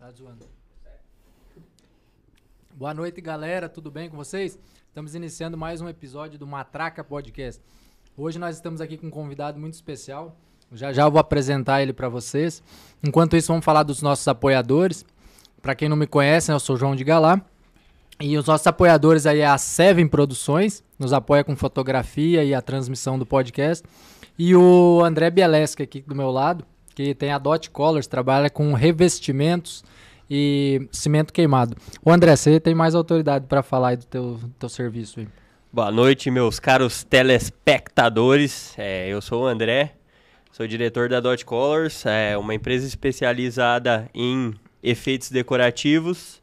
Tá zoando. Boa noite, galera. Tudo bem com vocês? Estamos iniciando mais um episódio do Matraca Podcast. Hoje nós estamos aqui com um convidado muito especial. Já já eu vou apresentar ele para vocês. Enquanto isso, vamos falar dos nossos apoiadores. Para quem não me conhece, né, eu sou João de Galá. E os nossos apoiadores aí é a Seven Produções, nos apoia com fotografia e a transmissão do podcast. E o André Bielesca aqui do meu lado, que tem a Dot Colors, trabalha com revestimentos e cimento queimado. O André, você tem mais autoridade para falar aí do teu, teu serviço aí. Boa noite, meus caros telespectadores. É, eu sou o André, sou diretor da Dot Colors, é uma empresa especializada em efeitos decorativos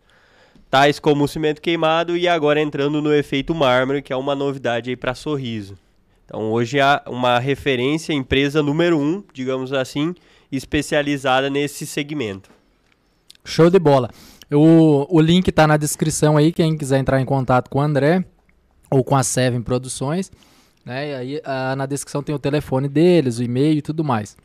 tais como o cimento queimado e agora entrando no efeito mármore, que é uma novidade aí para Sorriso. Então hoje é uma referência, empresa número um, digamos assim, especializada nesse segmento. Show de bola. O, o link está na descrição aí, quem quiser entrar em contato com o André ou com a Seven Produções. Né? E aí a, na descrição tem o telefone deles, o e-mail e tudo mais.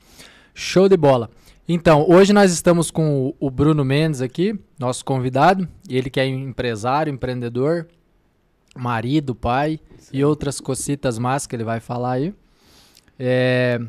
Show de bola. Então, hoje nós estamos com o Bruno Mendes aqui, nosso convidado. Ele que é empresário, empreendedor, marido, pai Sim. e outras cocitas más que ele vai falar aí. É,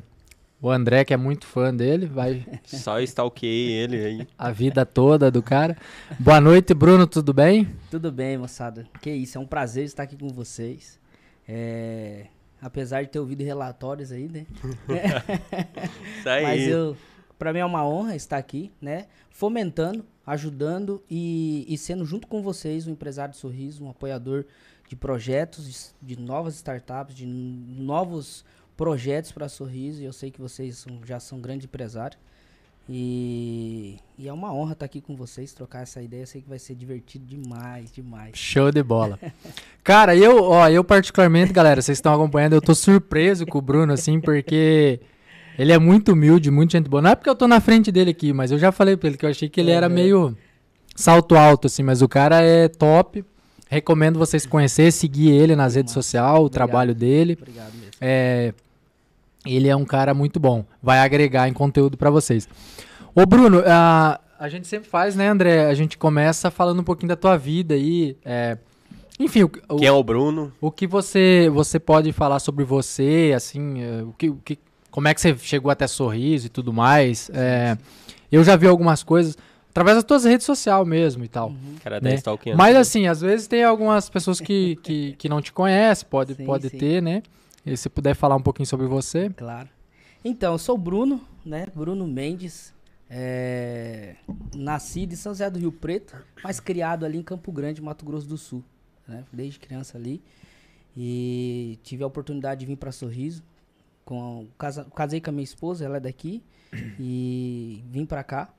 o André, que é muito fã dele, vai. Só stalkeei ele aí. A vida toda do cara. Boa noite, Bruno, tudo bem? Tudo bem, moçada. Que isso, é um prazer estar aqui com vocês. É... Apesar de ter ouvido relatórios aí, né? Isso aí. Mas eu para mim é uma honra estar aqui, né? Fomentando, ajudando e, e sendo junto com vocês um empresário de sorriso, um apoiador de projetos, de, de novas startups, de novos projetos para sorriso. E eu sei que vocês são, já são grandes empresários. E, e, é uma honra estar aqui com vocês, trocar essa ideia. Eu sei que vai ser divertido demais, demais. Show de bola. Cara, eu, ó, eu particularmente, galera, vocês estão acompanhando, eu tô surpreso com o Bruno, assim, porque ele é muito humilde, muito gente boa. Não é porque eu tô na frente dele aqui, mas eu já falei pra ele que eu achei que ele era meio salto alto, assim, mas o cara é top. Recomendo vocês conhecer, seguir ele nas redes sociais, o trabalho dele. Obrigado mesmo. É, ele é um cara muito bom. Vai agregar em conteúdo para vocês. Ô, Bruno, a, a gente sempre faz, né, André? A gente começa falando um pouquinho da tua vida aí. É, enfim, o, quem é o Bruno? O que você, você pode falar sobre você, assim, é, o que, o que como é que você chegou até sorriso e tudo mais. É, eu já vi algumas coisas através das tuas redes sociais mesmo e tal. Uhum. Cara, né? Mas assim, às vezes tem algumas pessoas que, que, que não te conhecem, pode, sim, pode sim. ter, né? E se puder falar um pouquinho sobre você. Claro. Então, eu sou o Bruno, né? Bruno Mendes. É... Nascido em São José do Rio Preto, mas criado ali em Campo Grande, Mato Grosso do Sul. Né? Desde criança ali. E tive a oportunidade de vir para Sorriso com casa, casei com a minha esposa, ela é daqui e vim para cá.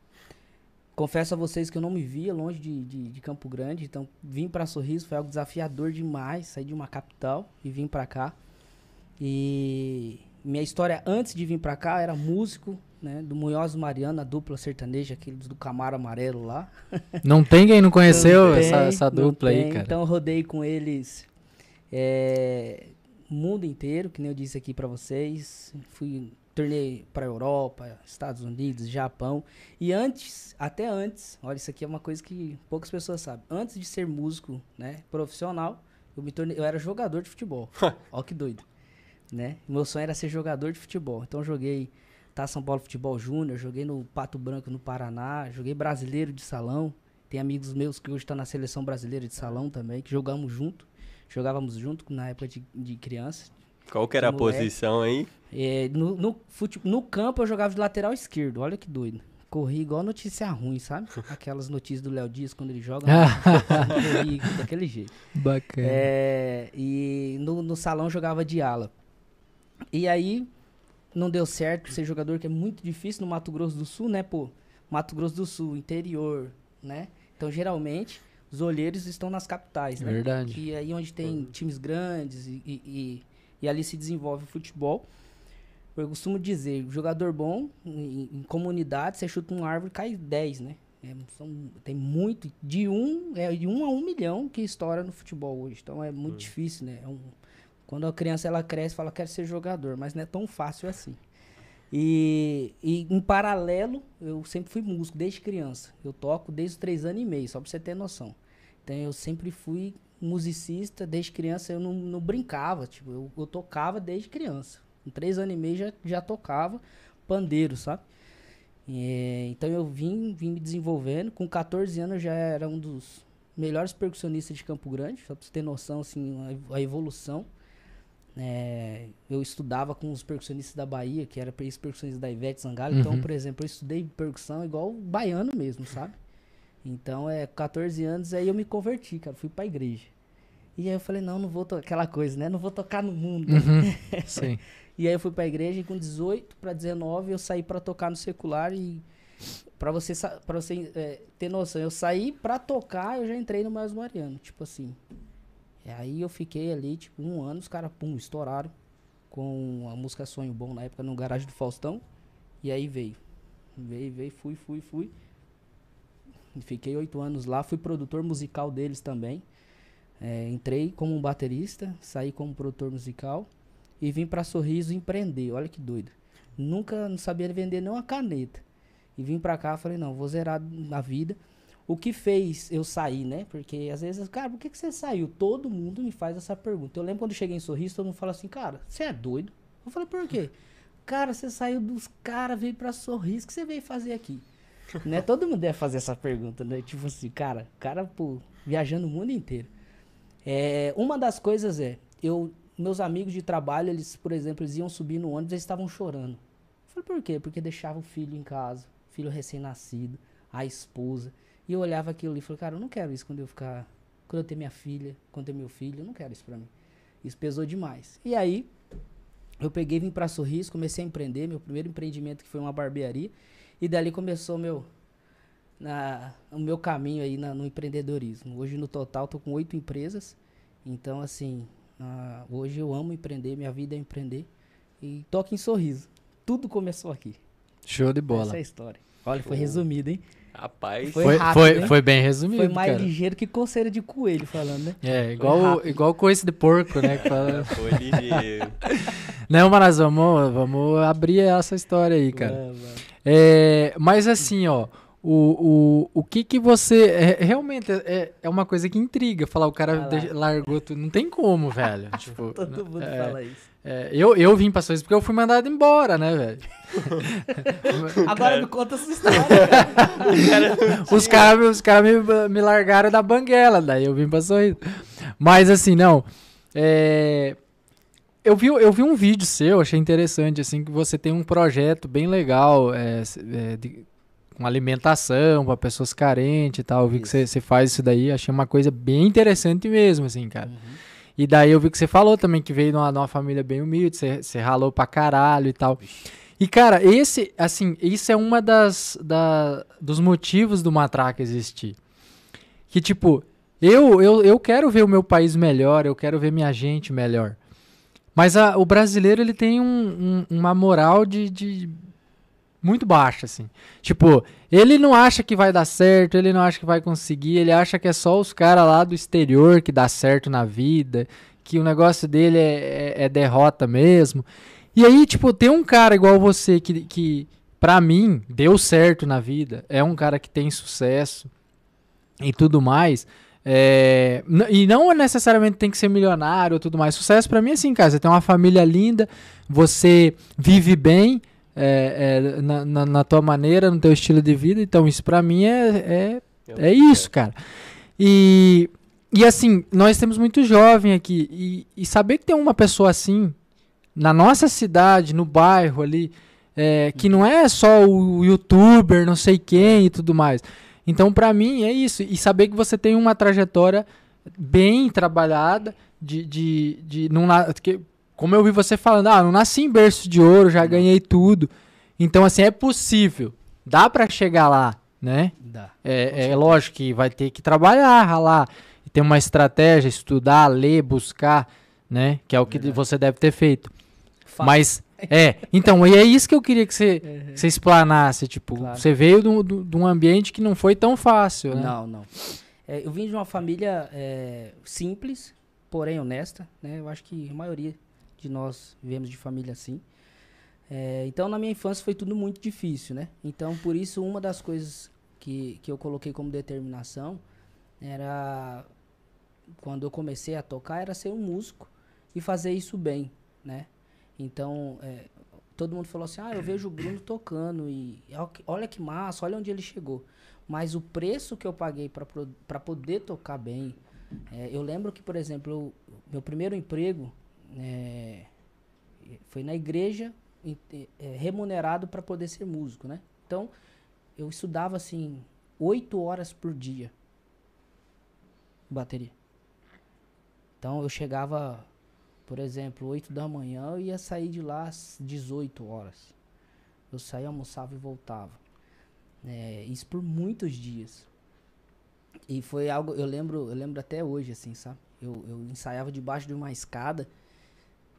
Confesso a vocês que eu não me via longe de, de, de Campo Grande, então vim para Sorriso foi algo desafiador demais, sair de uma capital e vim para cá. E minha história antes de vir para cá era músico, né, do Munhoz Mariana, a dupla sertaneja, aqueles do Camaro Amarelo lá. Não tem quem não conheceu não essa, tem, essa dupla aí, cara. Então rodei com eles é, mundo inteiro, que nem eu disse aqui para vocês. Fui tornei para Europa, Estados Unidos, Japão. E antes, até antes, olha, isso aqui é uma coisa que poucas pessoas sabem. Antes de ser músico, né, profissional, eu me tornei, eu era jogador de futebol. Ó que doido, né? Meu sonho era ser jogador de futebol. Então eu joguei tá São Paulo Futebol Júnior, joguei no Pato Branco no Paraná, joguei brasileiro de salão. Tem amigos meus que hoje estão tá na seleção brasileira de salão também, que jogamos junto. Jogávamos junto na época de, de criança. Qual que era a posição aí? É, no, no, fute, no campo eu jogava de lateral esquerdo, olha que doido. Corri igual notícia ruim, sabe? Aquelas notícias do Léo Dias quando ele joga. corri daquele jeito. Bacana. É, e no, no salão jogava de ala. E aí não deu certo ser jogador, que é muito difícil no Mato Grosso do Sul, né, pô? Mato Grosso do Sul, interior, né? Então geralmente os olheiros estão nas capitais, né? Verdade. E aí onde tem times grandes e, e, e, ali se desenvolve o futebol. Eu costumo dizer, jogador bom, em, em comunidade, você chuta uma árvore cai 10, né? É, são, tem muito, de um, é de um a um milhão que estoura no futebol hoje. Então é muito uhum. difícil, né? É um, quando a criança ela cresce, fala, quero ser jogador, mas não é tão fácil assim. E, e em paralelo, eu sempre fui músico, desde criança. Eu toco desde os três anos e meio, só pra você ter noção. Então eu sempre fui musicista, desde criança eu não, não brincava, tipo, eu, eu tocava desde criança. Com três anos e meio já, já tocava pandeiro, sabe? E, então eu vim, vim me desenvolvendo. Com 14 anos eu já era um dos melhores percussionistas de Campo Grande, só pra você ter noção, assim, a evolução. É, eu estudava com os percussionistas da Bahia, que era ex-percussionistas da Ivete Sangalo. Então, Uhum. por exemplo, eu estudei percussão igual baiano mesmo, sabe? Então, é 14 anos, aí eu me converti, cara, fui pra igreja. E aí eu falei, não, não vou tocar aquela coisa, né? Não vou tocar no mundo. Uhum. Sim. E aí eu fui pra igreja e com 18 pra 19 eu saí pra tocar no secular e pra você para você é, ter noção, eu saí pra tocar, eu já entrei no Mais Mariano, tipo assim. E aí eu fiquei ali, tipo, um ano, os caras, pum, estouraram com a música Sonho Bom na época no garagem do Faustão. E aí veio. Veio, veio, fui, fui, fui. Fiquei oito anos lá, fui produtor musical deles também. É, entrei como um baterista, saí como produtor musical e vim pra Sorriso empreender. Olha que doido. Nunca não sabia vender nem uma caneta. E vim pra cá, falei, não, vou zerar na vida. O que fez eu sair, né? Porque às vezes, cara, por que, que você saiu? Todo mundo me faz essa pergunta. Eu lembro quando eu cheguei em Sorriso, todo mundo fala assim, cara, você é doido? Eu falei, por quê? Cara, você saiu dos caras, veio pra Sorriso, o que você veio fazer aqui? né? Todo mundo deve fazer essa pergunta, né? Tipo assim, cara, cara, pô, viajando o mundo inteiro. É, uma das coisas é, eu, meus amigos de trabalho, eles, por exemplo, eles iam subir no ônibus e estavam chorando. Eu falei, por quê? Porque deixava o filho em casa, filho recém-nascido, a esposa. E eu olhava aquilo e falei, cara, eu não quero isso quando eu ficar. Quando eu ter minha filha, quando eu ter meu filho, eu não quero isso pra mim. Isso pesou demais. E aí, eu peguei, vim pra Sorriso, comecei a empreender, meu primeiro empreendimento que foi uma barbearia. E dali começou meu, na, o meu caminho aí na- no empreendedorismo. Hoje, no total, tô com oito empresas. Então, assim, ah, hoje eu amo empreender, minha vida é empreender. E toco em sorriso. Tudo começou aqui. Show de bola. Essa é a história. Olha, foi resumido, hein? Rapaz, Foi Foi, rápido, foi, hein? foi bem resumido, Foi mais cara. ligeiro que coceira de coelho falando, né? É, igual, igual coice de porco, né? que fala- foi ligeiro. Não, mas vamos, vamos abrir essa história aí, cara. Mano. É, mas assim, ó, o, o, o que que você. é- realmente é, é uma coisa que intriga. Falar, o cara largou tudo. Não tem como, velho. tipo, Todo mundo é, fala isso. É, eu, eu vim pra isso porque eu fui mandado embora, né, velho? Agora me conta essa história. Os caras os cara me, me largaram da banguela, daí eu vim pra sorrir. Mas assim, não. É, eu, vi, eu vi um vídeo seu, achei interessante, assim, que você tem um projeto bem legal é, é, de- com alimentação para pessoas carentes e tal. Eu vi que Isso. você você faz isso daí, achei uma coisa bem interessante mesmo, assim, cara. E daí eu vi que você falou também que veio de uma, de uma família bem humilde, você, você ralou pra caralho e tal. E, cara, esse, assim, isso é uma das, da, dos motivos do Matraca existir. Que, tipo, eu, eu, eu quero ver o meu país melhor, eu quero ver minha gente melhor. Mas a- o brasileiro, ele tem um- um- uma moral de, de muito baixa, assim. Tipo, ele não acha que vai dar certo, ele não acha que vai conseguir, ele acha que é só os caras lá do exterior que dá certo na vida, que o negócio dele é, é- é derrota mesmo. E aí, tipo, tem um cara igual você que, que, pra mim, deu certo na vida, é um cara que tem sucesso e tudo mais. é, e não necessariamente tem que ser milionário ou tudo mais. Sucesso pra mim é assim, cara. Você tem uma família linda, você vive bem é, é, na, na, na tua maneira, no teu estilo de vida. Então, isso pra mim é, é é isso, cara. E, e assim, nós temos muito jovem aqui. E, e saber que tem uma pessoa assim, na nossa cidade, no bairro ali, é, que não é só o youtuber, não sei quem e tudo mais. Então, pra mim, é isso. E saber que você tem uma trajetória bem trabalhada, de. de, de não, na- que, como eu vi você falando, ah, não nasci em berço de ouro, já ganhei tudo. Então, assim, é possível. Dá pra chegar lá, né? Dá. É, é lógico que vai ter que trabalhar, ralar, ter uma estratégia, estudar, ler, buscar, né? Que é o que Verdade. você deve ter feito. Fácil. Mas, é, então, e é isso que eu queria que você, Uhum. que você explanasse, tipo, Claro. você veio um- de um ambiente que não foi tão fácil, né? Não, não. É, eu vim de uma família é, simples, porém honesta, né? Eu acho que a maioria de nós vivemos de família assim. É, então, na minha infância foi tudo muito difícil, né? Então, por isso, uma das coisas que, que eu coloquei como determinação era, quando eu comecei a tocar, era ser um músico e fazer isso bem, né? Então, é, todo mundo falou assim, ah, eu vejo o Bruno tocando e olha que massa, olha onde ele chegou. Mas o preço que eu paguei para poder tocar bem, é, eu lembro que, por exemplo, eu, meu primeiro emprego é, foi na igreja, é, remunerado para poder ser músico, né? Então, eu estudava assim oito horas por dia bateria. Então eu chegava, por exemplo, 8 da manhã, eu ia sair de lá às 18 horas. Eu saía, almoçava e voltava. É, isso por muitos dias. E foi algo, eu lembro, eu lembro até hoje, assim, sabe? Eu, eu ensaiava debaixo de uma escada,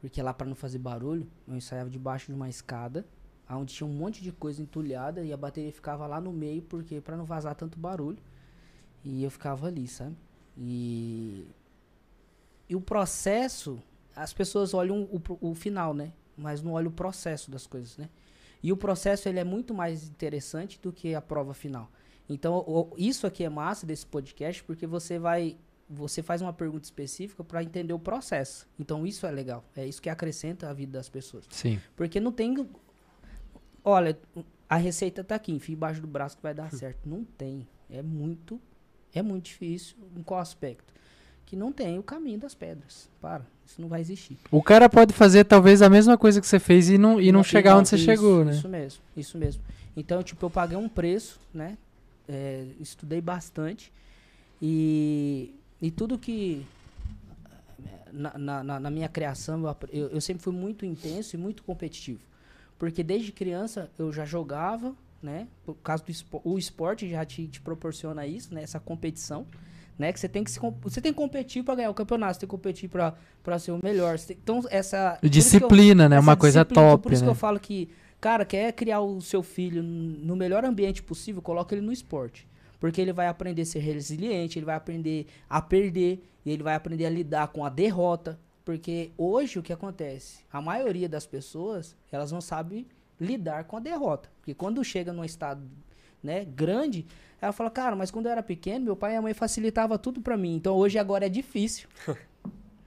porque lá para não fazer barulho, eu ensaiava debaixo de uma escada, onde tinha um monte de coisa entulhada e a bateria ficava lá no meio, porque para não vazar tanto barulho. E eu ficava ali, sabe? E, e o processo, as pessoas olham o, o final, né? Mas não olham o processo das coisas, né? E o processo ele é muito mais interessante do que a prova final. Então, o, isso aqui é massa desse podcast, porque você vai. Você faz uma pergunta específica para entender o processo. Então, isso é legal. É isso que acrescenta a vida das pessoas. Sim. Porque não tem. Olha, a receita tá aqui, enfia embaixo do braço que vai dar certo. Não tem. É muito. É muito difícil. Em qual aspecto? Que não tem o caminho das pedras. Para. Isso não vai existir. O cara pode fazer talvez a mesma coisa que você fez e não, e não, não chegar não, onde você isso, chegou, né? Isso mesmo, isso mesmo. Então, tipo, eu paguei um preço, né? é, estudei bastante e, e tudo que na, na, na minha criação eu, eu, sempre fui muito intenso e muito competitivo. Porque desde criança eu já jogava né? Por causa do espo, o esporte já te, te proporciona isso né? Essa competição né? Que você tem que se, você tem que competir para ganhar o campeonato você tem que competir para ser o melhor. Tem, então essa disciplina eu, né? Uma coisa top por isso né? que eu falo que Cara, quer criar o seu filho no melhor ambiente possível, coloca ele no esporte. Porque ele vai aprender a ser resiliente, ele vai aprender a perder, e ele vai aprender a lidar com a derrota. Porque hoje o que acontece? A maioria das pessoas, elas não sabem lidar com a derrota. Porque quando chega num estado né, grande, ela fala, cara, mas quando eu era pequeno, meu pai e a mãe facilitava tudo para mim. Então hoje agora é difícil.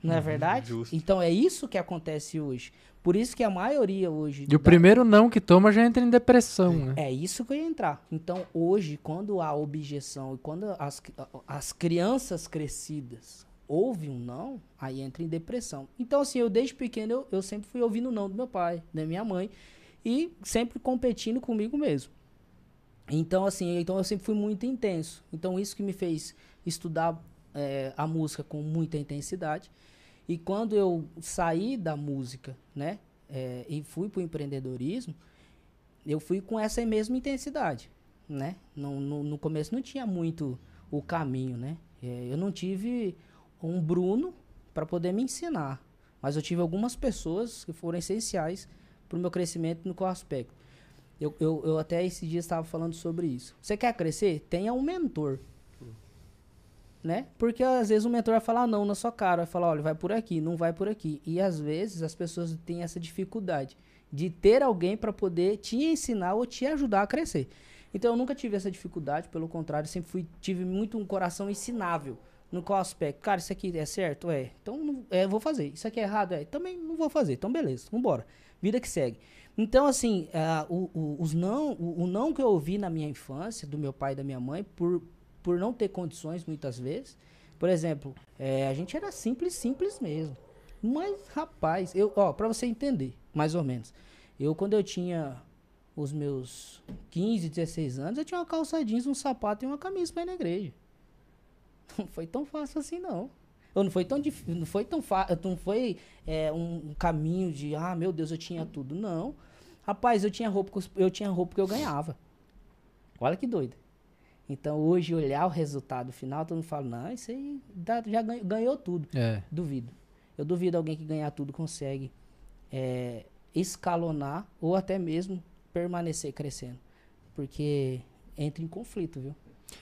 não é uhum, verdade? Justo. Então é isso que acontece hoje. Por isso que a maioria hoje. E da... o primeiro não que toma já entra em depressão, né? É isso que eu ia entrar. Então, hoje, quando há objeção e quando as, as crianças crescidas ouvem um não, aí entra em depressão. Então, assim, eu desde pequeno eu, eu sempre fui ouvindo o não do meu pai, da minha mãe, e sempre competindo comigo mesmo. Então, assim, então eu sempre fui muito intenso. Então, isso que me fez estudar é, a música com muita intensidade. E quando eu saí da música, né, é, e fui para o empreendedorismo, eu fui com essa mesma intensidade, né? No, no, no começo não tinha muito o caminho, né? É, eu não tive um Bruno para poder me ensinar, mas eu tive algumas pessoas que foram essenciais para o meu crescimento no qual aspecto. Eu, eu, eu até esse dia estava falando sobre isso. Você quer crescer? Tenha um mentor né? Porque às vezes o mentor vai falar não na sua cara, vai falar, olha, vai por aqui, não vai por aqui. E às vezes as pessoas têm essa dificuldade de ter alguém para poder te ensinar ou te ajudar a crescer. Então eu nunca tive essa dificuldade, pelo contrário, sempre fui tive muito um coração ensinável. No qual aspecto? Cara, isso aqui é certo? É. Então não, é, vou fazer. Isso aqui é errado? É. Também não vou fazer. Então beleza, vambora. Vida que segue. Então, assim, uh, o, o, os não, o, o não que eu ouvi na minha infância, do meu pai e da minha mãe, por, por não ter condições muitas vezes. Por exemplo, é, a gente era simples, simples mesmo. Mas, rapaz, eu, ó, pra você entender, mais ou menos. Eu, quando eu tinha os meus 15, 16 anos, eu tinha uma calça jeans, um sapato e uma camisa pra ir na igreja. Não foi tão fácil assim, não. Ou não foi tão difícil, não foi tão fácil, não foi é, um, caminho de, ah, meu Deus, eu tinha tudo. Não. Rapaz, eu tinha roupa, eu tinha roupa que eu ganhava. Olha que doido. Então, hoje, olhar o resultado final, todo mundo fala, não, isso aí já ganhou, ganhou tudo. É. Duvido. Eu duvido alguém que ganhar tudo consegue é, escalonar ou até mesmo permanecer crescendo. Porque entra em conflito, viu?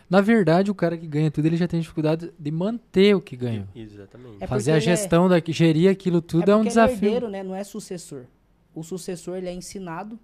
Na verdade, o cara que ganha tudo, ele já tem dificuldade de manter o que ganhou. Exatamente. É Fazer a gestão, é, da, gerir aquilo tudo é, é um desafio. É herdeiro, né? Não é sucessor. o sucessor ele é ensinado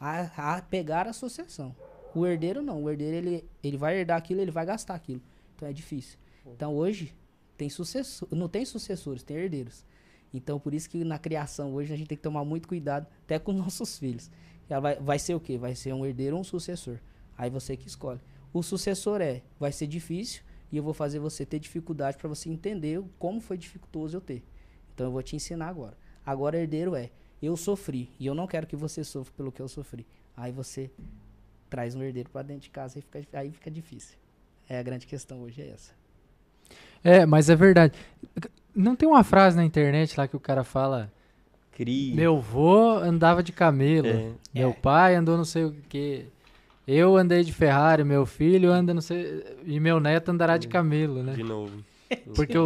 a, a pegar a sucessão. O herdeiro não. O herdeiro ele, ele vai herdar aquilo, ele vai gastar aquilo. Então é difícil. Então hoje tem sucessor, não tem sucessores, tem herdeiros. Então por isso que na criação hoje a gente tem que tomar muito cuidado até com nossos filhos. Ela vai, vai ser o quê? Vai ser um herdeiro ou um sucessor. Aí você que escolhe. O sucessor é, vai ser difícil e eu vou fazer você ter dificuldade para você entender como foi dificultoso eu ter. Então eu vou te ensinar agora. Agora herdeiro é, eu sofri e eu não quero que você sofra pelo que eu sofri. Aí você traz um herdeiro para dentro de casa e fica, aí fica difícil. É a grande questão hoje é essa. É, mas é verdade. Não tem uma frase na internet lá que o cara fala Cria. Meu vô andava de camelo. É. Meu É. pai andou não sei o que. Eu andei de Ferrari, meu filho anda não sei. E meu neto andará de camelo, né? De novo. Porque o.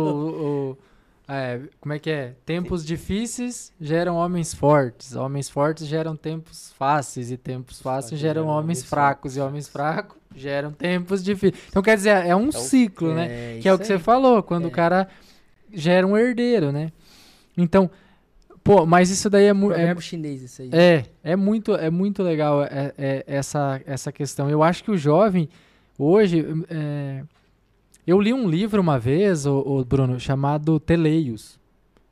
o- é, como é que é? Tempos difíceis geram homens fortes. Homens fortes geram tempos fáceis. E tempos fáceis geram homens fracos. E homens fracos geram tempos difíceis. Então quer dizer, é um ciclo, né? Que é o que você falou, quando É. o cara gera um herdeiro, né? Então, pô, mas isso daí é, mu- é, chinês isso aí. é, é muito, é muito legal é, é, essa, essa questão. Eu acho que o jovem, hoje, é, eu li um livro uma vez, o, o Bruno, chamado Teleios,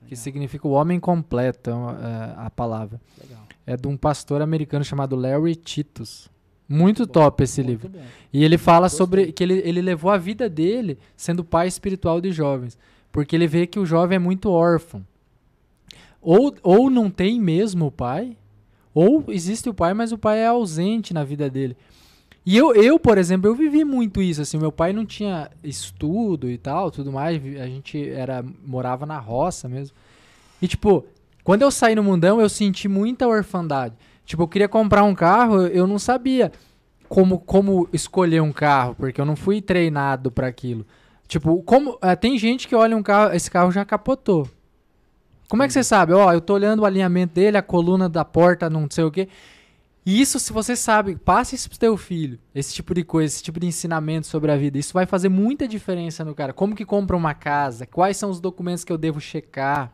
que Legal, significa o homem completo, é é a palavra. legal. É de um pastor americano chamado Larry Titus. Muito top esse Muito livro. bom. E ele fala Gostei. sobre que ele, ele levou a vida dele sendo pai espiritual de jovens. Porque ele vê que o jovem é muito órfão. Ou, ou não tem mesmo o pai, ou existe o pai, mas o pai é ausente na vida dele. E eu, eu, por exemplo, eu vivi muito isso, assim, meu pai não tinha estudo e tal, tudo mais, a gente era morava na roça mesmo. E tipo, quando eu saí no mundão, eu senti muita orfandade. Tipo, eu queria comprar um carro, eu- não sabia como, como escolher um carro, porque eu não fui treinado para aquilo. Tipo, como eh, tem gente que olha um carro, esse carro já capotou. Como é que você sabe? Ó, eu tô olhando o alinhamento dele, a coluna da porta, não sei o quê. E isso, se você sabe, passe isso pro teu filho. Esse tipo de coisa, esse tipo de ensinamento sobre a vida. Isso vai fazer muita diferença no cara. Como que compra uma casa? Quais são os documentos que eu devo checar?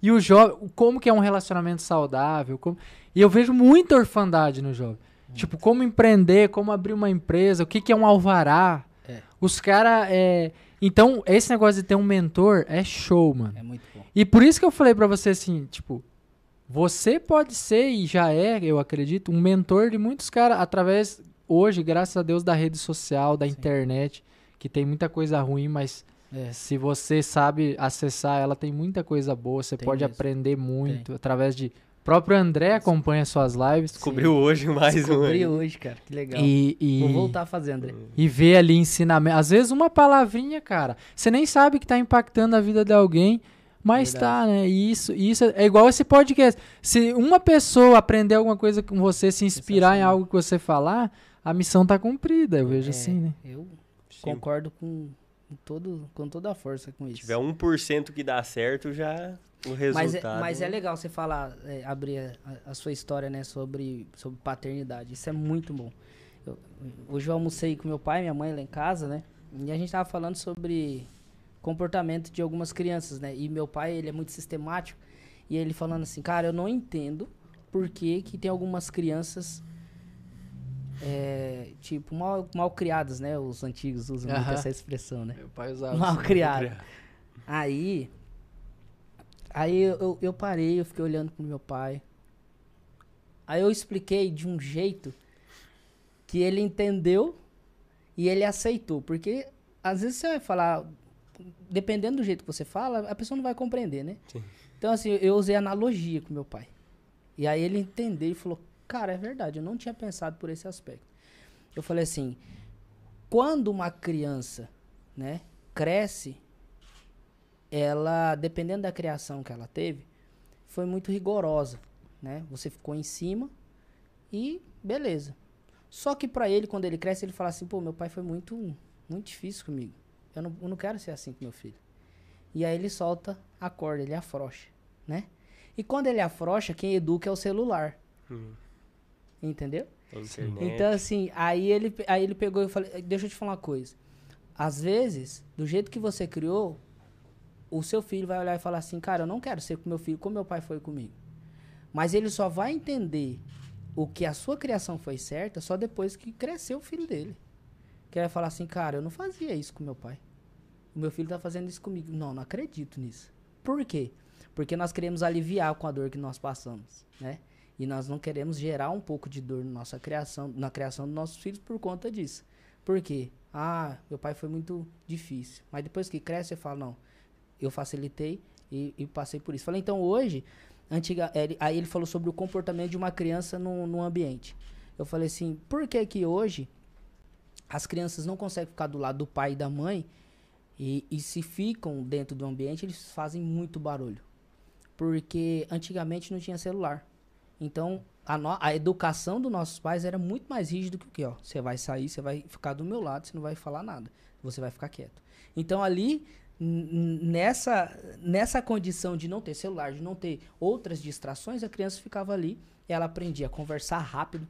E o jovem, como que é um relacionamento saudável? como- E eu vejo muita orfandade no jovem. Tipo, como empreender, como abrir uma empresa, o que, que é um alvará. É. Os caras. É... Então, esse negócio de ter um mentor é show, mano. É muito bom. E por isso que eu falei pra você assim, tipo, você pode ser e já é, eu acredito, um mentor de muitos caras através hoje, graças a Deus da rede social, da Sim. internet, que tem muita coisa ruim, mas É. se você sabe acessar ela, tem muita coisa boa, você Tem pode mesmo. aprender muito através de o próprio André acompanha suas lives Descobriu hoje mais um. Descobri hoje, cara. Que legal. e, e, Vou voltar a fazer, André. e ver ali ensinamento. Às vezes uma palavrinha, cara, você nem sabe que tá impactando a vida de alguém, mas Verdade. tá, né? E isso, isso é igual esse podcast. Se uma pessoa aprender alguma coisa com você, se inspirar em algo que você falar, a missão tá cumprida, eu vejo É, assim, né? Eu Sim. concordo com, todo, com toda a força com Se isso. tiver 1% que dá certo, já o resultado. Mas é, mas é legal você falar, é, abrir a, a sua história, né, sobre, sobre paternidade. Isso é muito bom. Eu- hoje eu almocei com meu pai e minha mãe lá em casa, né? E a gente tava falando sobre comportamento de algumas crianças, né? E meu pai, ele é muito sistemático. E ele falando assim, cara, eu não entendo por que, que tem algumas crianças, é, tipo, mal, mal criadas, né? Os antigos usam muito Aham. essa expressão, né? Meu pai usava Mal assim. criado. Aí. Aí eu, eu, eu parei, eu fiquei olhando pro meu pai. Aí eu expliquei de um jeito que ele entendeu e ele aceitou. Porque às vezes você vai falar, dependendo do jeito que você fala, a pessoa não vai compreender, né? Sim. Então, assim, eu usei analogia com meu pai. E aí ele entendeu e falou: Cara, é verdade, eu não tinha pensado por esse aspecto. Eu falei assim: quando uma criança, né, cresce, ela, dependendo da criação que ela teve, foi muito rigorosa, né? Você ficou em cima e beleza. Só que pra ele, quando ele cresce, ele fala assim: pô, meu pai foi muito, muito difícil comigo. Eu não, eu não quero ser assim com meu filho. E aí ele solta a corda, ele afrouxa, né? E quando ele afrouxa, quem educa é o celular, Hum, entendeu? internet. Então, assim, aí ele, aí ele pegou e falou, deixa eu te falar uma coisa. Às vezes, do jeito que você criou, o seu filho vai olhar e falar assim, cara, eu não quero ser com meu filho como meu pai foi comigo. Mas ele só vai entender o que a sua criação foi certa só depois que cresceu o filho dele. Que ele vai falar assim, cara, eu não fazia isso com meu pai. O meu filho tá fazendo isso comigo. Não, não acredito nisso. Por quê? Porque nós queremos aliviar com a dor que nós passamos, né? E nós não queremos gerar um pouco de dor na nossa criação, na criação dos nossos filhos por conta disso. Por quê? Ah, meu pai foi muito difícil. Mas depois que cresce, você fala, não, eu facilitei e, e passei por isso. Falei, então hoje, antiga, ele, aí ele falou sobre o comportamento de uma criança no, no ambiente. Eu falei assim, por que que hoje as crianças não conseguem ficar do lado do pai e da mãe e, e se ficam dentro do ambiente, eles fazem muito barulho. Porque antigamente não tinha celular. Então, a, no, a educação dos nossos pais era muito mais rígida que o que, ó. Você vai sair, você vai ficar do meu lado, você não vai falar nada. Você vai ficar quieto. Então, ali, nessa, nessa condição de não ter celular, de não ter outras distrações, a criança ficava ali, ela aprendia a conversar rápido.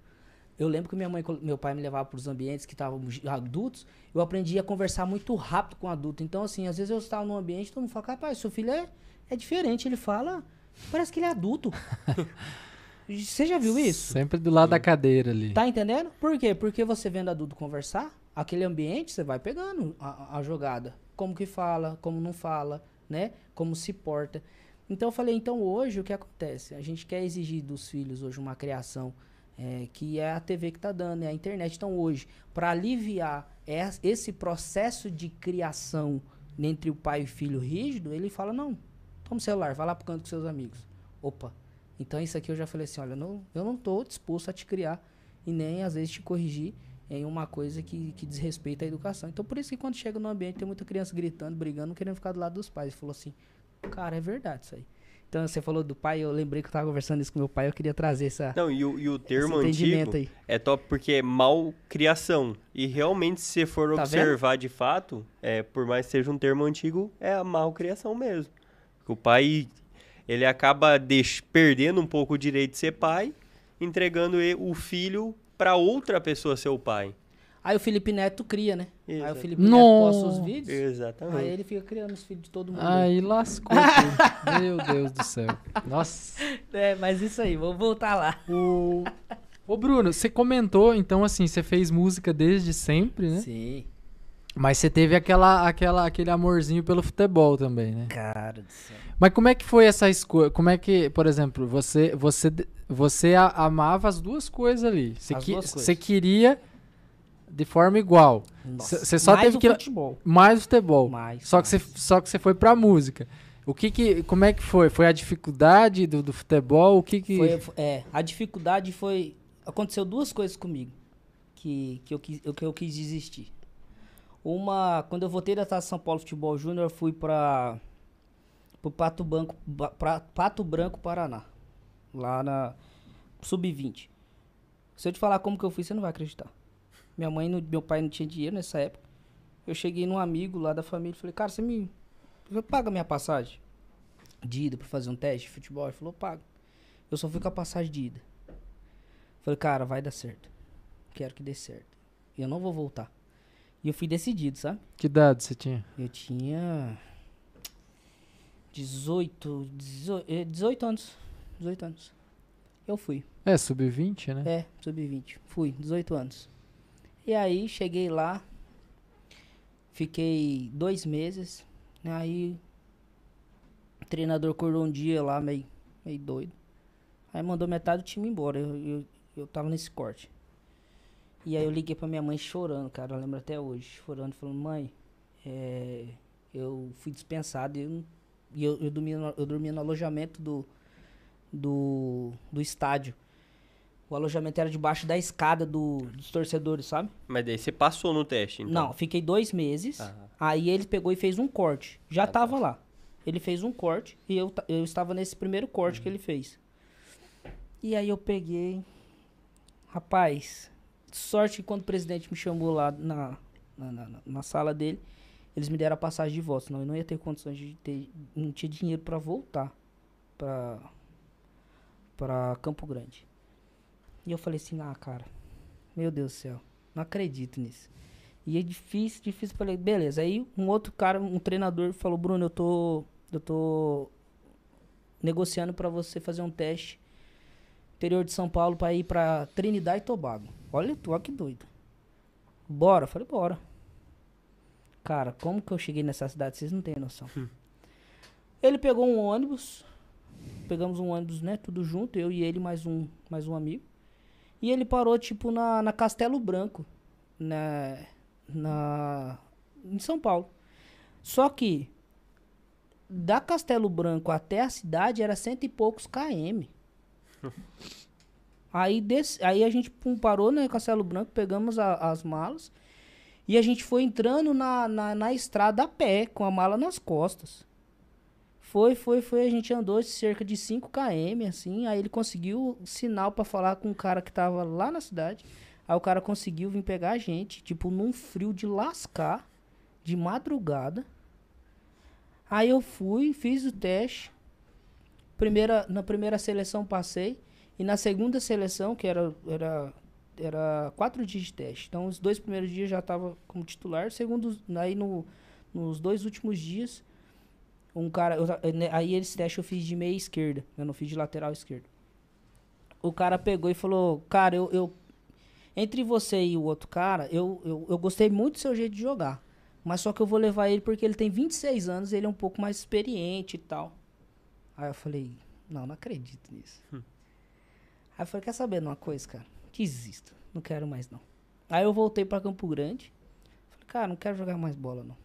Eu lembro que minha mãe, meu pai me levava para os ambientes que estavam adultos, eu aprendi a conversar muito rápido com adulto. Então, assim, às vezes eu estava num ambiente, todo mundo fala, rapaz, seu filho é, é diferente, ele fala, parece que ele é adulto. Você já viu isso? Sempre do lado da cadeira ali. Tá entendendo? Por quê? Porque você vendo adulto conversar, aquele ambiente você vai pegando a, a jogada. Como que fala, como não fala, né? Como se porta. Então eu falei, então hoje o que acontece? A gente quer exigir dos filhos hoje uma criação é, que é a TV que tá dando, é a internet. Então hoje, para aliviar esse processo de criação entre o pai e o filho rígido, ele fala, não, toma o celular, vai lá pro canto com seus amigos. Opa, então isso aqui eu já falei assim, olha, não, eu não estou disposto a te criar e nem às vezes te corrigir em uma coisa que, que desrespeita a educação. Então por isso que quando chega no ambiente tem muita criança gritando, brigando, querendo ficar do lado dos pais. Ele falou assim, cara, é verdade isso aí. Então você falou do pai, eu lembrei que eu estava conversando isso com meu pai, eu queria trazer essa. Não, e o, e o termo antigo aí. é top porque é mal criação. E realmente, se você for tá observar vendo? de fato, é, por mais que seja um termo antigo, é a mal criação mesmo. O pai ele acaba perdendo um pouco o direito de ser pai, entregando o filho para outra pessoa ser o pai. Aí o Felipe Neto cria, né? Exato. Aí o Felipe Neto posta os vídeos. Exatamente. Aí ele fica criando os filhos de todo mundo. Aí lascou. Meu Deus do céu. Nossa. É, mas isso aí, vou voltar lá. O... Ô, Bruno, você comentou, então, assim, você fez música desde sempre, né? Sim. Mas você teve aquela, aquela, aquele amorzinho pelo futebol também, né? Cara do céu. Mas como é que foi essa escolha? Como é que, por exemplo, você você você amava as duas coisas ali. Você, que, você queria de forma igual. Você só mais teve que futebol. mais futebol. Mais, só que você só que você foi pra música. O que que como é que foi? Foi a dificuldade do, do futebol? O que que foi, é, a dificuldade foi aconteceu duas coisas comigo que que eu, que eu quis desistir. Uma, quando eu voltei da Taça São Paulo Futebol Júnior, eu fui para o Pato pra, Pato Branco, Paraná. Lá na Sub-20. Se eu te falar como que eu fui, você não vai acreditar. Minha mãe, meu pai não tinha dinheiro nessa época. Eu cheguei num amigo lá da família e falei, cara, você me paga minha passagem de ida pra fazer um teste de futebol? Ele falou, pago. Eu só fui com a passagem de ida. Falei, cara, vai dar certo. Quero que dê certo. E eu não vou voltar. E eu fui decidido, sabe? Que idade você tinha? Eu tinha 18, 18, 18 anos. 18 anos. Eu fui. É, sub-20, né? É, sub-20. Fui, 18 anos. E aí, cheguei lá. Fiquei dois meses. Aí, o treinador acordou um dia lá, meio, meio doido. Aí mandou metade do time embora. Eu, eu, eu tava nesse corte. E aí eu liguei pra minha mãe chorando, cara, eu lembro até hoje, chorando, falando, mãe, é, eu fui dispensado e eu, eu, eu, dormia no, eu dormia no alojamento do, do, do estádio. O alojamento era debaixo da escada do, dos torcedores, sabe? Mas daí você passou no teste, então? Não, fiquei dois meses. Aí ele pegou e fez um corte. Já ah, tava tá. lá. Ele fez um corte e eu, eu estava nesse primeiro corte uhum. que ele fez. E aí eu peguei. Rapaz, Sorte que quando o presidente me chamou lá na, na, na, na sala dele, eles me deram a passagem de volta, senão eu não ia ter condições de ter. Não tinha dinheiro para voltar pra, pra Campo Grande. E eu falei assim, ah, cara, meu Deus do céu, não acredito nisso. E é difícil, difícil. Falei, beleza. Aí um outro cara, um treinador, falou, Bruno, eu tô. Eu tô negociando para você fazer um teste interior de São Paulo pra ir pra Trinidad e Tobago. Olha tu, olha que doido. Bora? Falei, bora. Cara, como que eu cheguei nessa cidade? Vocês não têm noção. Ele pegou um ônibus. Pegamos um ônibus, né? Tudo junto, eu e ele, mais um, mais um amigo. E ele parou, tipo, na, na Castelo Branco. Na, na, em São Paulo. Só que da Castelo Branco até a cidade era cento e poucos km. aí, desse, aí a gente pum, parou no Castelo Branco, pegamos a- as malas e a gente foi entrando na, na, na estrada a pé, com a mala nas costas. Foi, foi, foi. A gente andou cerca de 5 km, assim. Aí ele conseguiu sinal pra falar com um cara que tava lá na cidade. Aí o cara conseguiu vir pegar a gente, tipo, num frio de lascar, de madrugada. Aí eu fui, fiz o teste. Primeira, na primeira seleção passei. E na segunda seleção, que era, era, era quatro dias de teste. Então, os dois primeiros dias já tava como titular. Segundo, aí no, nos dois últimos dias, um cara. eu ta- né, aí esse teste eu fiz de meia esquerda. Eu não fiz de lateral esquerda. O cara pegou e falou: Cara, eu. eu entre você e o outro cara, eu, eu, eu gostei muito do seu jeito de jogar. Mas só que eu vou levar ele porque ele tem 26 anos, ele é um pouco mais experiente e tal. Aí eu falei, não, não acredito nisso. Aí eu falei, quer saber de uma coisa, cara? Desisto, não quero mais não. Aí eu voltei pra Campo Grande. Falei, cara, não quero jogar mais bola não.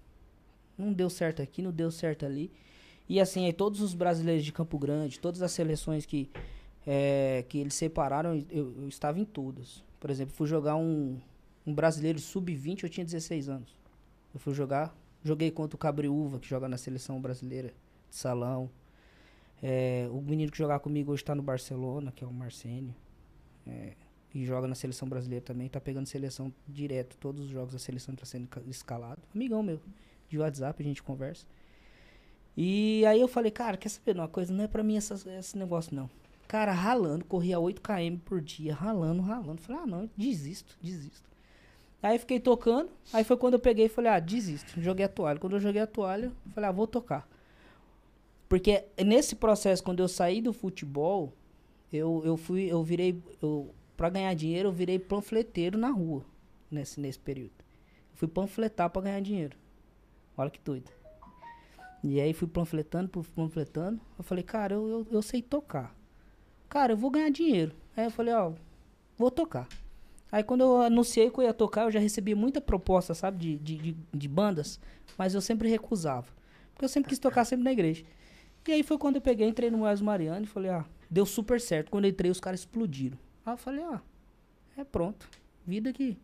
Não deu certo aqui, não deu certo ali. E assim, aí todos os brasileiros de Campo Grande, todas as seleções que, é, que eles separaram, eu, eu estava em todas. Por exemplo, fui jogar um, um brasileiro sub-20, eu tinha 16 anos. Eu fui jogar, joguei contra o Cabriúva, que joga na seleção brasileira de salão. É, o menino que jogar comigo hoje tá no Barcelona, que é o Marcênio. É, e joga na seleção brasileira também, tá pegando seleção direto. Todos os jogos da seleção tá sendo ca- escalado. Amigão meu, de WhatsApp, a gente conversa. E aí eu falei, cara, quer saber uma coisa? Não é pra mim esse negócio, não. Cara, ralando, corria 8 km por dia, ralando, ralando. Falei, ah, não, desisto, desisto. Aí fiquei tocando, aí foi quando eu peguei e falei, ah, desisto, joguei a toalha. Quando eu joguei a toalha, falei, ah, vou tocar. Porque nesse processo, quando eu saí do futebol, eu, eu fui, eu virei, eu, pra ganhar dinheiro, eu virei panfleteiro na rua, nesse, nesse período. Eu fui panfletar pra ganhar dinheiro. Olha que doido. E aí fui panfletando, panfletando. Eu falei, cara, eu, eu, eu sei tocar. Cara, eu vou ganhar dinheiro. Aí eu falei, ó, vou tocar. Aí quando eu anunciei que eu ia tocar, eu já recebi muita proposta, sabe, de, de, de, de bandas, mas eu sempre recusava. Porque eu sempre quis tocar sempre na igreja. E aí foi quando eu peguei, entrei no Moés Mariano e falei, ah, deu super certo. Quando eu entrei, os caras explodiram. Aí eu falei, ah, é pronto. Vida que,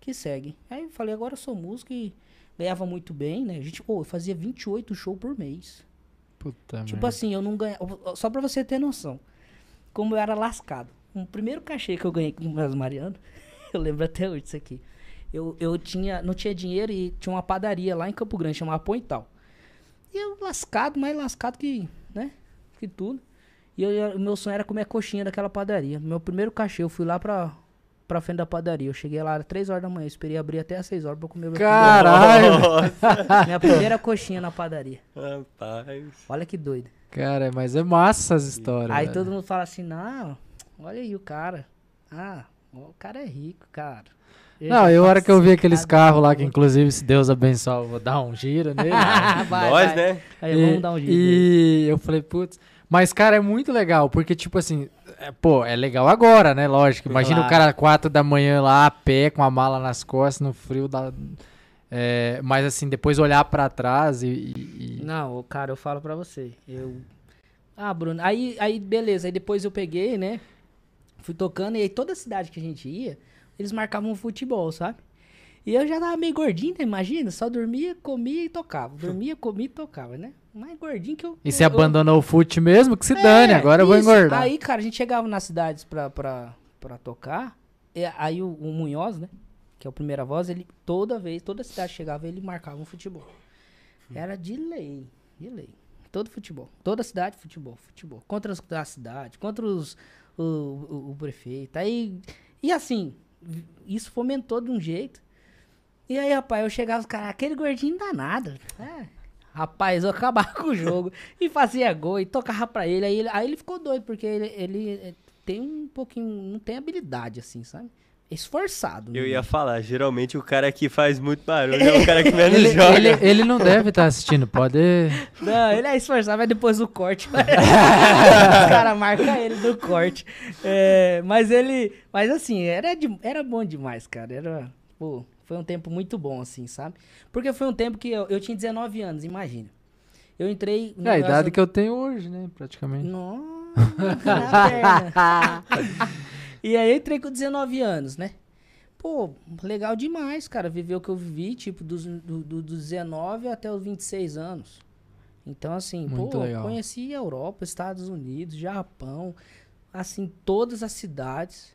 que segue. Aí eu falei, agora eu sou músico e ganhava muito bem, né? A gente, pô, eu fazia 28 shows por mês. Puta Tipo merda. assim, eu não ganhava. Só pra você ter noção. Como eu era lascado. O primeiro cachê que eu ganhei com o Mariano, eu lembro até hoje disso aqui. Eu, eu tinha, não tinha dinheiro e tinha uma padaria lá em Campo Grande, chamava Pointal. E eu lascado, mais lascado que, né? Que tudo. E eu, o meu sonho era comer a coxinha daquela padaria. Meu primeiro cachê, eu fui lá pra, pra frente da padaria. Eu cheguei lá às 3 horas da manhã, esperei abrir até às 6 horas pra eu comer Caralho! minha primeira coxinha na padaria. Rapaz. Olha que doido. Cara, mas é massa as histórias. Aí velho. todo mundo fala assim, não, olha aí o cara. Ah, o cara é rico, cara. Não, já eu, a hora que eu vi aqueles carros lá, que inclusive, se Deus abençoar, eu vou dar um giro nele. Vai, Nós, vai. né? Aí, e, vamos dar um giro. nele. E eu falei, putz. Mas, cara, é muito legal, porque, tipo assim, é, pô, é legal agora, né? Lógico. Imagina Claro. o cara 4 da manhã lá, a pé, com a mala nas costas, no frio da. é, mas, assim, depois olhar pra trás e. e- Não, cara, eu falo pra você. Eu. Ah, Bruno. Aí, aí, beleza. Aí depois eu peguei, né? Fui tocando. E aí toda cidade que a gente ia, eles marcavam futebol, sabe? E eu já tava meio gordinho, né? Imagina, só dormia, comia e tocava. Dormia, comia e tocava, né? Mais gordinho que eu. E se eu- abandonou o fute mesmo, que se É, dane, agora eu vou isso. engordar. Aí, cara, a gente chegava nas cidades pra, pra, pra tocar. e aí o, o Munhoz, né? Que é o primeira voz, ele toda vez, toda cidade chegava, ele marcava um futebol. Era de lei, de lei. Todo futebol. Toda cidade, futebol, futebol. Contra a cidade, contra os, o, o, o prefeito. Aí, e assim, isso fomentou de um jeito. E aí, rapaz, eu chegava, os caras, aquele gordinho danado. É, Rapaz, eu acabava com o jogo e fazia gol e tocava pra ele. Aí ele, aí ele ficou doido, porque ele, ele tem um pouquinho. Não tem habilidade, assim, sabe? Esforçado. Eu né? ia falar, geralmente o cara que faz muito barulho é o cara que menos Ele, joga. ele, ele não deve estar assistindo, pode. Não, ele é esforçado, mas depois do corte. Os caras marcam ele do corte. É, mas ele. Mas assim, era, de- era bom demais, cara. Era. Pô, foi um tempo muito bom, assim, sabe? Porque foi um tempo que eu, eu tinha 19 anos, imagina. Eu entrei. É a idade que eu tenho hoje, né? Praticamente. Nossa. E aí eu entrei com 19 anos, né? Pô, legal demais, cara, viver o que eu vivi, tipo, dos, do, do, dos 19 até os 26 anos. Então, assim, Muito pô, legal. conheci a Europa, Estados Unidos, Japão, assim, todas as cidades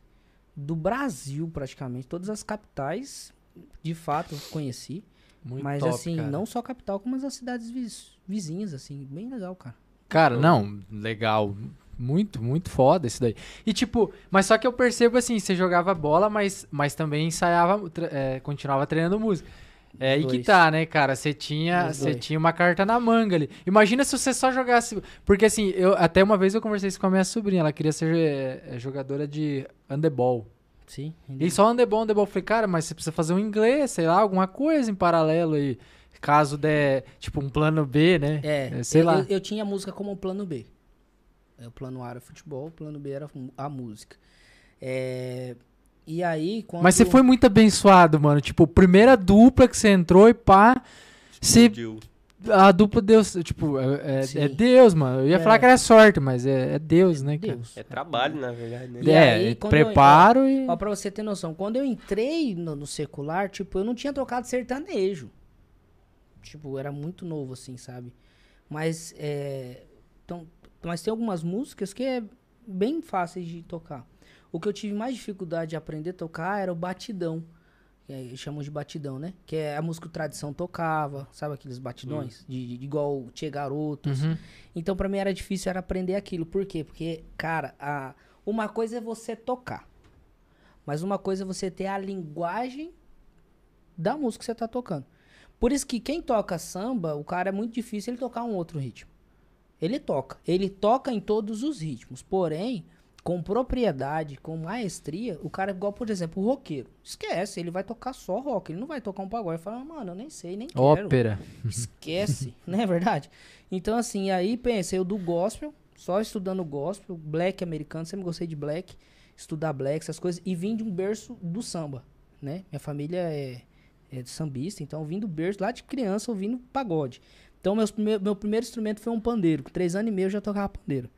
do Brasil, praticamente, todas as capitais, de fato, conheci. Muito mas, top, assim, cara. não só a capital, como as cidades viz- vizinhas, assim, bem legal, cara. Cara, não, legal. Muito, muito foda isso daí. E tipo, mas só que eu percebo assim, você jogava bola, mas, mas também ensaiava, é, continuava treinando música. É aí que tá, né, cara? Você tinha, você tinha uma carta na manga ali. Imagina se você só jogasse. Porque assim, eu até uma vez eu conversei isso com a minha sobrinha, ela queria ser é, é, jogadora de handebol. Sim. E só handebol, handebol. Eu falei, cara, mas você precisa fazer um inglês, sei lá, alguma coisa em paralelo aí. Caso der, tipo, um plano B, né? É, sei eu, lá. Eu, eu tinha a música como um plano B. É, O plano A era futebol, o plano B era a música. É, e aí, quando... Mas você foi muito abençoado, mano. Tipo, primeira dupla que você entrou e pá. Explodiu. A dupla Deus. Tipo, é, é- é Deus, mano. Eu ia É. falar que era sorte, mas é, é Deus, né, cara? Deus. É trabalho, na verdade, né? E é, aí, é quando eu- preparo e. Ó, pra você ter noção, quando eu entrei no, no secular, tipo, eu não tinha tocado sertanejo. Tipo, era muito novo, assim, sabe? Mas, é... Então, mas tem algumas músicas que é bem fáceis de tocar. O que eu tive mais dificuldade de aprender a tocar era o batidão. Aí chamam de batidão, né? Que é a música Tradição tocava, sabe aqueles batidões? De, de- igual o Tchê Garotos. Uhum. Então, pra mim era difícil era aprender aquilo. Por quê? Porque, cara, a- uma coisa é você tocar. Mas uma coisa é você ter a linguagem da música que você tá tocando. Por isso que quem toca samba, o cara é muito difícil ele tocar um outro ritmo. Ele toca. Ele toca em todos os ritmos. Porém, com propriedade, com maestria, o cara é igual, por exemplo, o roqueiro. Esquece, ele vai tocar só rock. Ele não vai tocar um pagode. Fala, mano, eu nem sei, nem quero. Ópera. Esquece, não é verdade? Então, assim, aí pensei, eu do gospel, só estudando gospel, black americano, sempre gostei de black, estudar black, essas coisas, e vim de um berço do samba, né? Minha família é, é de sambista, então eu vim do berço, lá de criança, ouvindo pagode. Então, meus prime- meu primeiro instrumento foi um pandeiro, com três anos e meio eu já tocava pandeiro.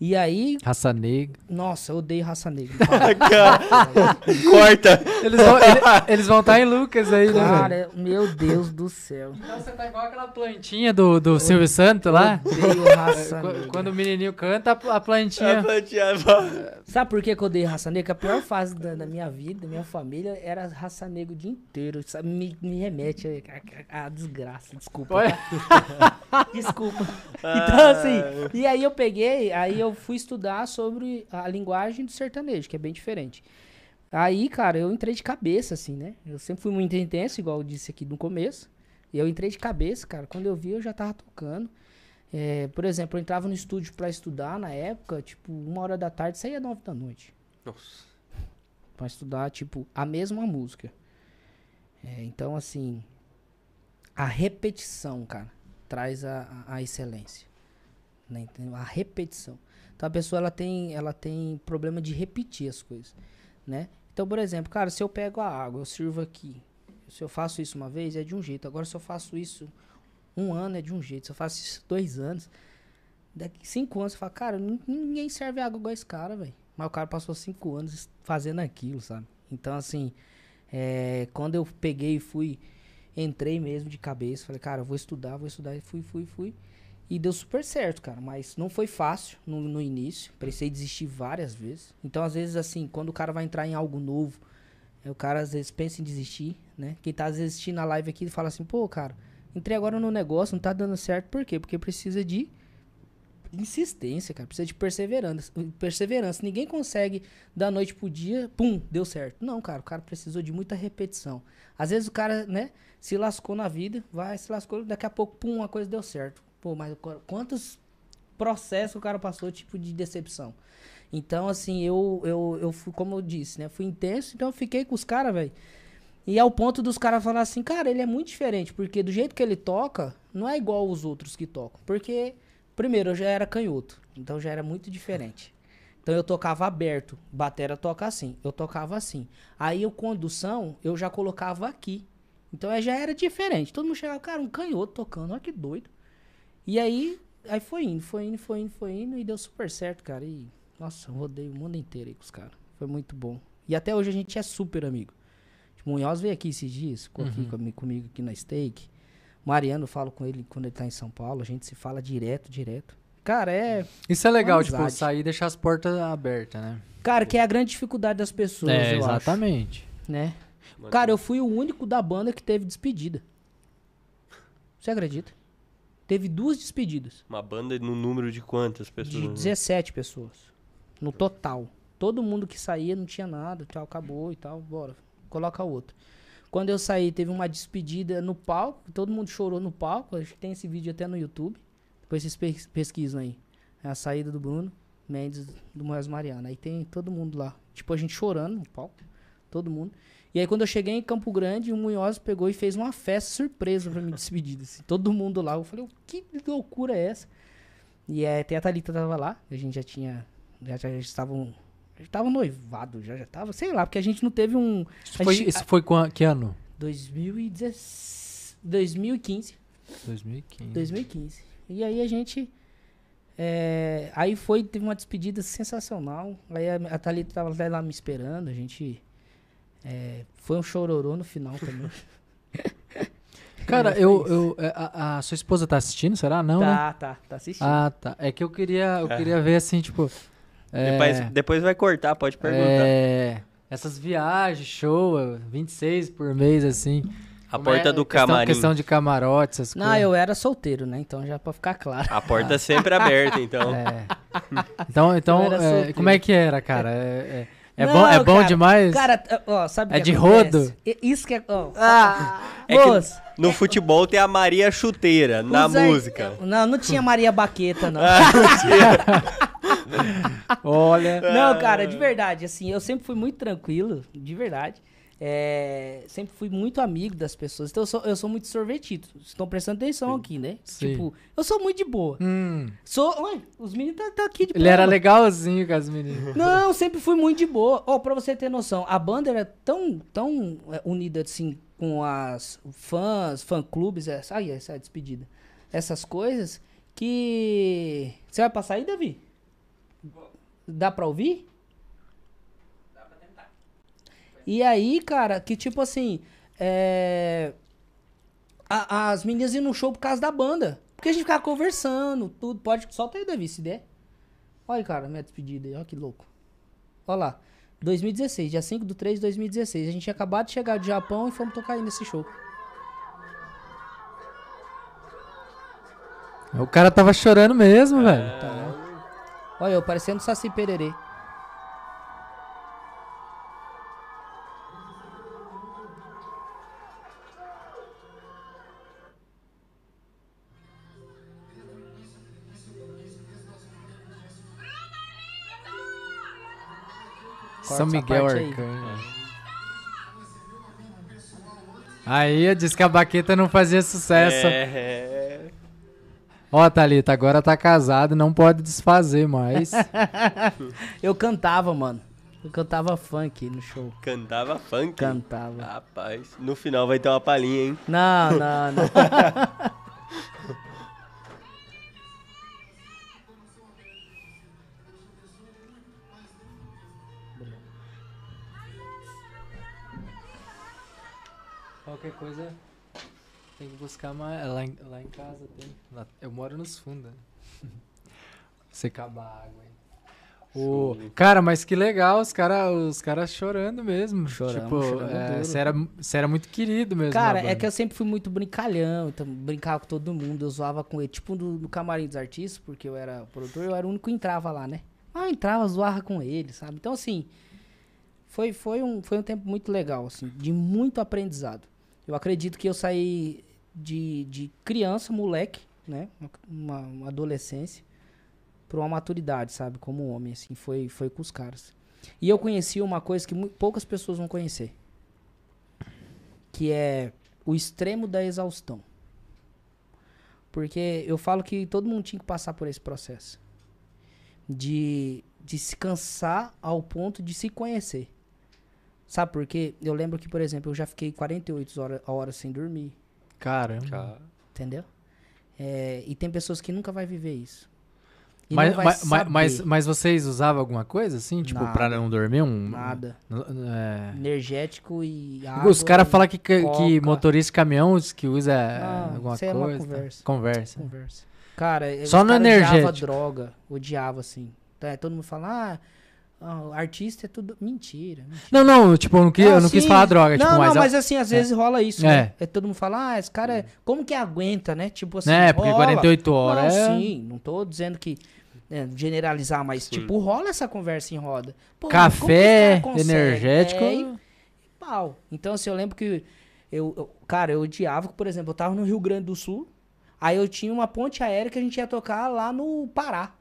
E aí, Raça negra. nossa, eu odeio raça negra. Corta! Eles vão ele- eles vão estar em Lucas aí, né, velho? Cara, meu Deus do céu. Então você tá igual aquela plantinha do, do Silvio Santos lá. Odeio raça negra. Quando o menininho canta, a a plantinha. Sabe por que, que eu odeio raça negra? A pior fase da, da minha vida, da minha família, era raça negra o dia inteiro. Sabe? Me, me remete a desgraça, desculpa. Tá? Desculpa. Então, assim, e aí eu peguei, aí eu fui estudar sobre a linguagem do sertanejo, que é bem diferente. Aí, cara, eu entrei de cabeça, assim, né? Eu sempre fui muito intenso, igual eu disse aqui no começo. E eu entrei de cabeça, cara. Quando eu vi, eu já tava tocando. É, por exemplo, eu entrava no estúdio pra estudar na época, tipo, uma hora da tarde, saía nove da noite. Nossa. Pra estudar, tipo, a mesma música. É, então, assim, a repetição, cara, traz a, a, excelência. Né? Entendeu? A repetição. Então, a pessoa, ela tem, ela tem problema de repetir as coisas, né? Então, por exemplo, cara, se eu pego a água, eu sirvo aqui. Se eu faço isso uma vez, é de um jeito. Agora, se eu faço isso um ano, é de um jeito. Se eu faço isso dois anos, daqui cinco anos, você fala, cara, nin- ninguém serve água igual esse cara, velho. Mas o cara passou cinco anos fazendo aquilo, sabe? Então, assim, é, quando eu peguei e fui, entrei mesmo de cabeça, falei, cara, vou estudar, vou estudar, e fui, fui, fui. E deu super certo, cara, mas não foi fácil no, no início, precisei desistir várias vezes. Então, às vezes, assim, quando o cara vai entrar em algo novo, é, o cara às vezes pensa em desistir, né? Quem tá assistindo a live aqui fala assim, pô, cara, entrei agora no negócio, não tá dando certo, por quê? Porque precisa de insistência, cara. Precisa de perseverança. Perseverança. Ninguém consegue da noite pro dia, pum, deu certo. Não, cara. O cara precisou de muita repetição. Às vezes o cara, né, se lascou na vida, vai, se lascou, daqui a pouco, pum, uma coisa deu certo. Pô, mas quantos processos o cara passou, tipo, de decepção? Então, assim, eu, eu, eu fui, como eu disse, né, fui intenso, então eu fiquei com os caras, velho. E ao ponto dos caras falar assim, cara, ele é muito diferente, porque do jeito que ele toca, não é igual os outros que tocam. Porque, primeiro, eu já era canhoto, então já era muito diferente. Então eu tocava aberto, batera toca assim, eu tocava assim. Aí o condução, eu já colocava aqui. Então já era diferente. Todo mundo chegava, cara, um canhoto tocando, olha que doido. E aí, aí foi indo, foi indo, foi indo, foi indo, e deu super certo, cara. E, nossa, eu rodei o mundo inteiro aí com os caras. Foi muito bom. E até hoje a gente é super amigo. Munhoz veio aqui esses dias, uhum. aqui comigo, comigo aqui na Steak. Mariano, falo com ele quando ele tá em São Paulo, a gente se fala direto, direto. Cara, é. Isso é legal, tipo, sair e deixar as portas abertas, né? Cara, que é a grande dificuldade das pessoas, é, exatamente. Acho, né? Cara, eu fui o único da banda que teve despedida. Você acredita? Teve duas despedidas. Uma banda no número de quantas pessoas? De 17 pessoas. No total. Todo mundo que saía não tinha nada, tal, acabou e tal, bora coloca outro. Quando eu saí, teve uma despedida no palco, todo mundo chorou no palco. Acho que tem esse vídeo até no YouTube. Depois vocês pesquisam aí. É a saída do Bruno Mendes do Moés Mariana. Aí tem todo mundo lá. Tipo, a gente chorando no palco. Todo mundo. E aí, quando eu cheguei em Campo Grande, o Munhoz pegou e fez uma festa surpresa pra me despedir. Assim, todo mundo lá. Eu falei, que loucura é essa? E é, até a Thalita tava lá. A gente já tinha. Já, já estavam já tava noivado, já, já tava, sei lá, porque a gente não teve um. Isso, foi, gente, isso foi com que ano? 2015. 2015. 2015. E aí a gente. É, aí foi, teve uma despedida sensacional. Aí a, a Thalita tava lá me esperando, a gente. É, foi um chororô no final também. Cara, eu, eu é, a, a, sua esposa tá assistindo, será? Não, tá, né? tá, tá assistindo. Ah, tá. É que eu queria, eu é. queria ver assim, tipo, é, depois, depois vai cortar, pode perguntar. É, essas viagens, show, 26 por mês, assim. A porta é, do questão, camarim. Questão de camarote, essas Não, coisas. eu era solteiro, né? Então já pra ficar claro. A porta ah. sempre aberta, então. É. Então, então é, como é que era, cara? É, é, é bom, é bom cara, demais? Cara, ó, sabe É de acontece? rodo? Isso que é. Ó, ah, é que no futebol tem a Maria Chuteira, na música. Não, não tinha Maria Baqueta, não. Ah, não tinha. Olha. Não, cara, de verdade, assim, eu sempre fui muito tranquilo, de verdade. É, sempre fui muito amigo das pessoas. Então eu sou, eu sou muito sorvetido. Estão prestando atenção Sim. aqui, né? Sim. Tipo, eu sou muito de boa. Hum. Sou. Oi, os meninos tá, tá aqui de Ele era legalzinho com as meninas. Não, sempre fui muito de boa. Ó, oh, pra você ter noção, a banda era tão, tão é, unida assim com as fãs, fã-clubes, essa, ai, essa despedida. Essas coisas que. Você vai passar aí, Davi? Dá pra ouvir? E aí, cara, que tipo assim. É... A, as meninas iam no show por causa da banda. Porque a gente ficava conversando, tudo. Pode. Solta aí, Davi, se der. Olha, cara, minha despedida aí. Olha que louco. Olha lá. 2016, dia 5 do 3 de 2016. A gente tinha acabado de chegar do Japão e fomos tocar aí nesse show. O cara tava chorando mesmo, é... velho. Tá. Olha, eu parecendo Saci Pererê. São Miguel Arcanjo. Aí. aí disse que a baqueta não fazia sucesso. É. Ó, Thalita, agora tá casado, não pode desfazer mais. eu cantava, mano. Eu cantava funk no show. Cantava funk? Cantava. Rapaz, no final vai ter uma palhinha, hein? Não, não, não. Qualquer coisa. Tem que buscar mais. Lá em, lá em casa tem. Lá, eu moro nos fundos. Né? Você acabar a água aí. O... Cara, mas que legal, os caras os cara chorando mesmo. Choramos, tipo, é, você, era, você era muito querido mesmo. Cara, é que eu sempre fui muito brincalhão, então brincava com todo mundo, eu zoava com ele. Tipo no, no camarim dos artistas, porque eu era produtor, eu era o único que entrava lá, né? Ah, eu entrava, zoava com ele, sabe? Então, assim, foi, foi, um, foi um tempo muito legal, assim, de muito aprendizado. Eu acredito que eu saí de, de criança, moleque, né? Uma, uma adolescência, pra uma maturidade, sabe? Como homem, assim, foi, foi com os caras. E eu conheci uma coisa que poucas pessoas vão conhecer que é o extremo da exaustão. Porque eu falo que todo mundo tinha que passar por esse processo. De, de se cansar ao ponto de se conhecer. Sabe por quê? Eu lembro que, por exemplo, eu já fiquei 48 horas, horas sem dormir. Caramba. Cara, Entendeu? É, e tem pessoas que nunca vai viver isso. E Mas, não vai mas, mas, mas, vocês usavam alguma coisa assim? Tipo, pra Nada. não dormir? Um, nada. É... Energético e água. Os caras falam que, que, motorista de caminhão que usa é, Não, alguma isso aí é uma coisa. tá? conversa. Conversa. Conversa. Cara, eu- Só os no cara odiava energético. droga, odiava assim. Então, é, todo mundo fala, ah, ah, artista é tudo mentira. mentira. Não, não, tipo, eu não, quis, eu não quis falar droga. Não, tipo, não, mas, mas assim, às vezes rola isso, É. né? É, todo mundo fala, ah, esse cara, é... como que aguenta, né? Tipo assim, né, porque rola. 48 horas Não, é... sim, não tô dizendo que é, generalizar, mas Sim. tipo, rola essa conversa em roda. Pô, Café, energético. É, e pau. Então, assim, eu lembro que eu, eu- cara, eu odiava, que, por exemplo, eu tava no Rio Grande do Sul, aí eu tinha uma ponte aérea que a gente ia tocar lá no Pará.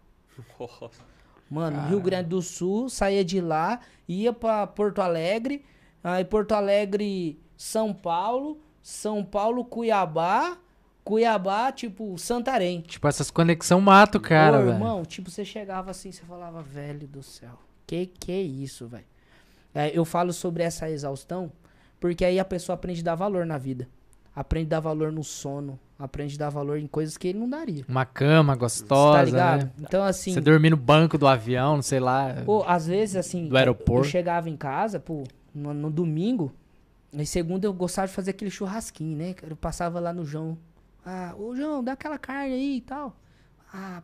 Mano, Rio Grande do Sul, saía de lá, ia pra Porto Alegre, aí Porto Alegre, São Paulo, São Paulo, Cuiabá, Cuiabá, tipo, Santarém. Tipo, essas conexão mato, cara, Ô, velho. irmão, tipo, você chegava assim, você falava, velho do céu, que que é isso, velho? É, eu falo sobre essa exaustão, porque aí a pessoa aprende a dar valor na vida. Aprende a dar valor no sono, aprende a dar valor em coisas que ele não daria. Uma cama gostosa, tá ligado? né? Então, assim, Você dormir no banco do avião, não sei lá. Pô, às vezes, assim, Do aeroporto. eu chegava em casa, pô, no, no domingo, e segunda eu gostava de fazer aquele churrasquinho, né? Eu passava lá no João. Ah, ô João, dá aquela carne aí e tal. Ah,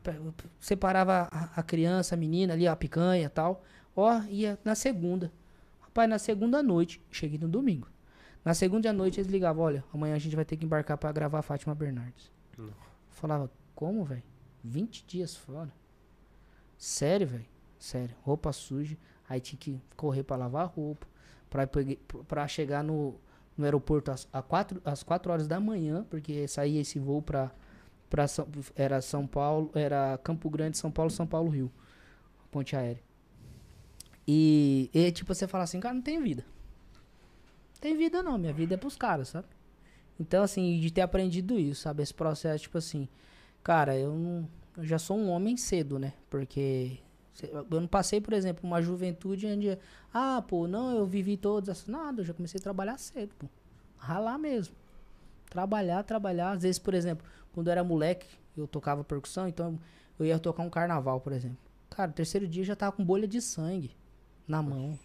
separava a, a criança, a menina ali, a picanha e tal. Ó, ia na segunda. Rapaz, na segunda noite, cheguei no domingo. Na segunda noite eles ligavam, olha, amanhã a gente vai ter que embarcar pra gravar Fátima Bernardes. Não. Falava, como, velho? 20 dias fora. Sério, velho? Sério. Roupa suja. Aí tinha que correr pra lavar a roupa. Pra, chegar no, no aeroporto às, às, quatro, às 4 horas da manhã. Porque saía esse voo pra, pra São, era São Paulo, era Campo Grande, São Paulo, São Paulo, Rio. Ponte aérea. E, e tipo, você fala assim, cara, não tem vida. Tem vida não, minha vida é pros caras, sabe? Então, assim, de ter aprendido isso, sabe? Esse processo, tipo assim, cara, eu não. Eu já sou um homem cedo, né? Porque eu não passei, por exemplo, uma juventude onde. Ah, pô, não, eu vivi todas essas. Nada, eu já comecei a trabalhar cedo, pô. Ralar mesmo. Trabalhar, trabalhar. Às vezes, por exemplo, quando eu era moleque, eu tocava percussão, então eu ia tocar um carnaval, por exemplo. Cara, terceiro dia eu já tava com bolha de sangue na mão.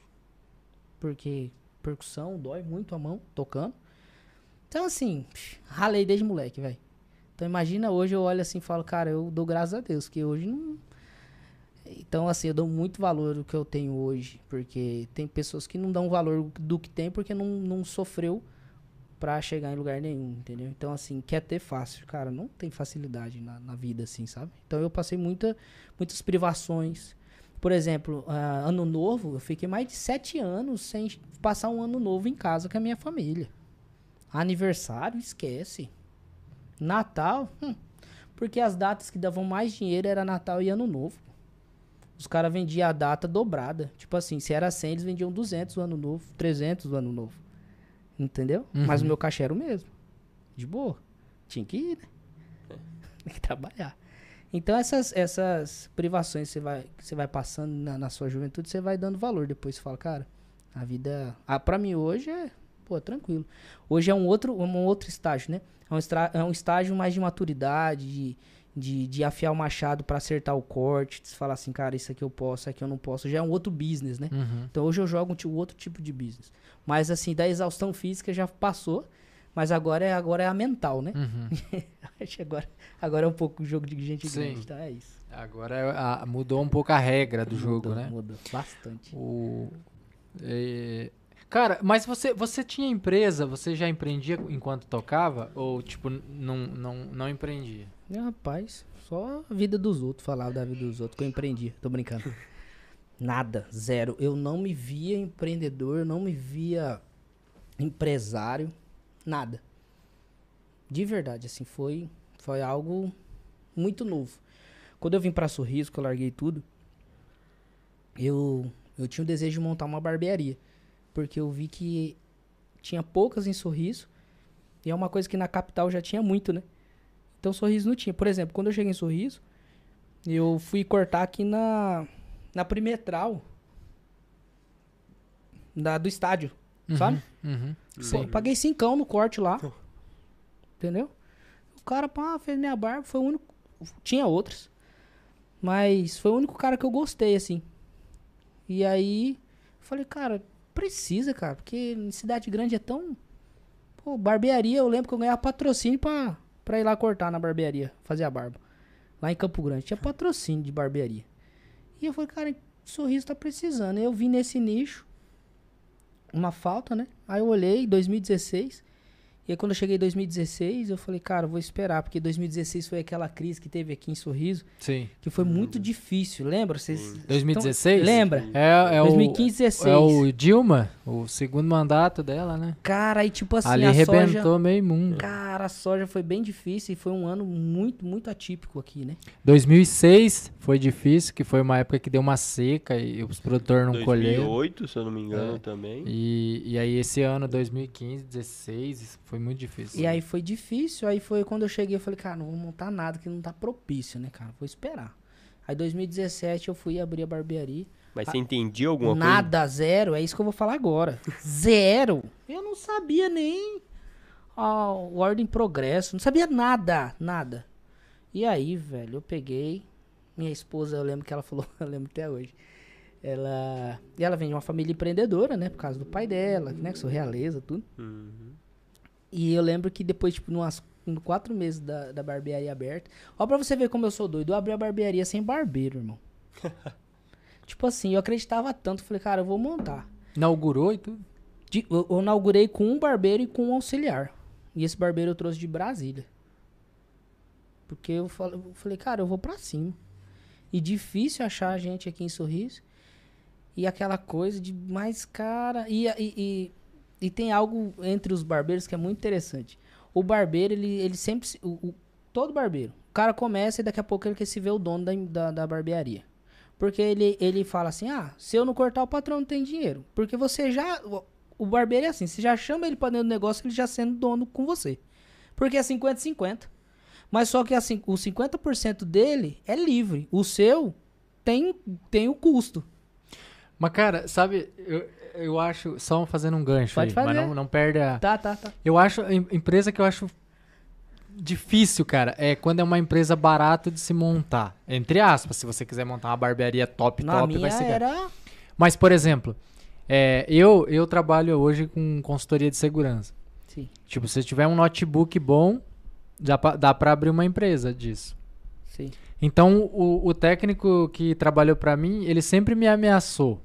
Porque percussão dói muito a mão tocando. Então, assim, ralei desde moleque, velho. Então, imagina hoje eu olho assim e falo, cara, eu dou graças a Deus, que hoje não. Então, assim, eu dou muito valor do que eu tenho hoje. Porque tem pessoas que não dão valor do que tem porque não, não sofreu pra chegar em lugar nenhum, entendeu? Então, assim, quer ter fácil. Cara, não tem facilidade na, na vida, assim, sabe? Então, eu passei muita, muitas privações. Por exemplo, ah, ano novo, eu fiquei mais de sete anos sem passar um ano novo em casa com a minha família. Aniversário, esquece. Natal, hum, porque as datas que davam mais dinheiro era Natal e Ano Novo. Os caras vendiam a data dobrada. Tipo assim, se era 100, eles vendiam 200 o Ano Novo, 300 o Ano Novo. Entendeu? Mas o meu cachê era o mesmo. De boa. Tinha que ir, né? Tem que trabalhar. Então essas, essas privações que você vai, que você vai passando na, na sua juventude, você vai dando valor. Depois você fala, cara, a vida... Ah, pra mim hoje é, pô, tranquilo. Hoje é um outro, um outro estágio, né? É um, estra- é um estágio mais de maturidade, de, de, de afiar o machado pra acertar o corte. De falar assim, cara, isso aqui eu posso, isso aqui eu não posso. Já é um outro business, né? Uhum. Então hoje eu jogo um outro tipo de business. Mas assim, da exaustão física já passou. Mas agora é, agora é a mental, né? Uhum. Acho que agora, agora é um pouco o jogo de gente Sim. grande, então é isso. Agora é a- mudou um pouco a regra do jogo, Mudou, né? Mudou bastante. O, é, Cara, mas você, você tinha empresa, você já empreendia enquanto tocava? Ou, tipo, não, não, não empreendia? Meu rapaz, só a vida dos outros, falava da vida dos outros que eu empreendia. Tô brincando. Nada, zero. Eu não me via empreendedor, eu não me via empresário, nada. De verdade, assim, foi, foi algo muito novo. Quando eu vim pra Sorriso, que eu larguei tudo, eu, eu tinha o desejo de montar uma barbearia. Porque eu vi que tinha poucas em Sorriso, e é uma coisa que na capital já tinha muito, né? Então Sorriso não tinha. Por exemplo, quando eu cheguei em Sorriso, eu fui cortar aqui na na perimetral da, do estádio, sabe? Uhum. Pô, eu paguei cincão no corte lá. Entendeu? O cara, pá, fez minha barba, foi o único. Tinha outros. Mas foi o único cara que eu gostei, assim. E aí, eu falei, cara, precisa, cara, porque em cidade grande é tão. Pô, barbearia, eu lembro que eu ganhava patrocínio pra, pra ir lá cortar na barbearia, fazer a barba. Lá em Campo Grande. Tinha patrocínio de barbearia. E eu falei, cara, sorriso tá precisando. Eu vim nesse nicho uma falta, né? Aí eu olhei, 2016. E aí quando eu cheguei em 2016, eu falei, cara, eu vou esperar, porque 2016 foi aquela crise que teve aqui em Sorriso, Sim. que foi muito difícil, lembra? Vocês 2016? Então, lembra? É, é o, 2015, 16. É o Dilma, o segundo mandato dela, né? Cara, aí tipo assim, Ali a soja... arrebentou meio mundo. Cara, a soja foi bem difícil e foi um ano muito, muito atípico aqui, né? 2006 foi difícil, que foi uma época que deu uma seca e os produtores não colheram. 2008, se eu não me engano, É. também. E, e aí esse ano, 2015, 16, foi muito difícil. E aí foi difícil, aí foi quando eu cheguei, eu falei, cara, não vou montar nada que não tá propício, né, cara? Vou esperar. Aí 2017 eu fui abrir a barbearia. Mas você entendia alguma Nada, zero, é isso que eu vou falar agora. zero. Eu não sabia nem ó, o ordem progresso, não sabia nada, nada. E aí, velho, eu peguei, minha esposa, eu lembro que ela falou, eu lembro até hoje. Ela, e ela vem de uma família empreendedora, né, por causa do pai dela, né, que sou realeza, tudo. coisa? Uhum. E eu lembro que depois, tipo, numas em quatro meses da, da barbearia aberta. Ó, pra você ver como eu sou doido, eu abri a barbearia sem barbeiro, irmão. tipo assim, eu acreditava tanto, falei, cara, eu vou montar. Inaugurou e tudo? De- eu, eu inaugurei com um barbeiro e com um auxiliar. E esse barbeiro eu trouxe de Brasília. Porque eu falei, eu falei, cara, eu vou pra cima. E difícil achar a gente aqui em Sorriso. E aquela coisa de mais cara. E, e, e, e tem algo entre os barbeiros que é muito interessante. O barbeiro, ele, ele sempre. se- o- o- todo barbeiro. O cara começa e daqui a pouco ele quer se ver o dono da, da, da barbearia. Porque ele, ele fala assim: ah, se eu não cortar, o patrão não tem dinheiro. Porque você já. o- O barbeiro é assim: você já chama ele pra dentro do negócio, ele já sendo dono com você. Porque é 50-50. Mas só que assim, o 50% dele é livre. O seu tem, tem o custo. Mas, cara, sabe, eu, eu acho, só fazendo um gancho Pode aí, mas fazer. não, não perde a... Tá, tá, tá. Eu acho, empresa que eu acho difícil, cara, é quando é uma empresa barato de se montar. Entre aspas, se você quiser montar uma barbearia top, Na top, minha vai ser era. Mas, por exemplo, é, eu, eu trabalho hoje com consultoria de segurança. Sim, Tipo, se tiver um notebook bom, já pa- dá pra abrir uma empresa disso. sim. Então, o, o técnico que trabalhou pra mim, ele sempre me ameaçou.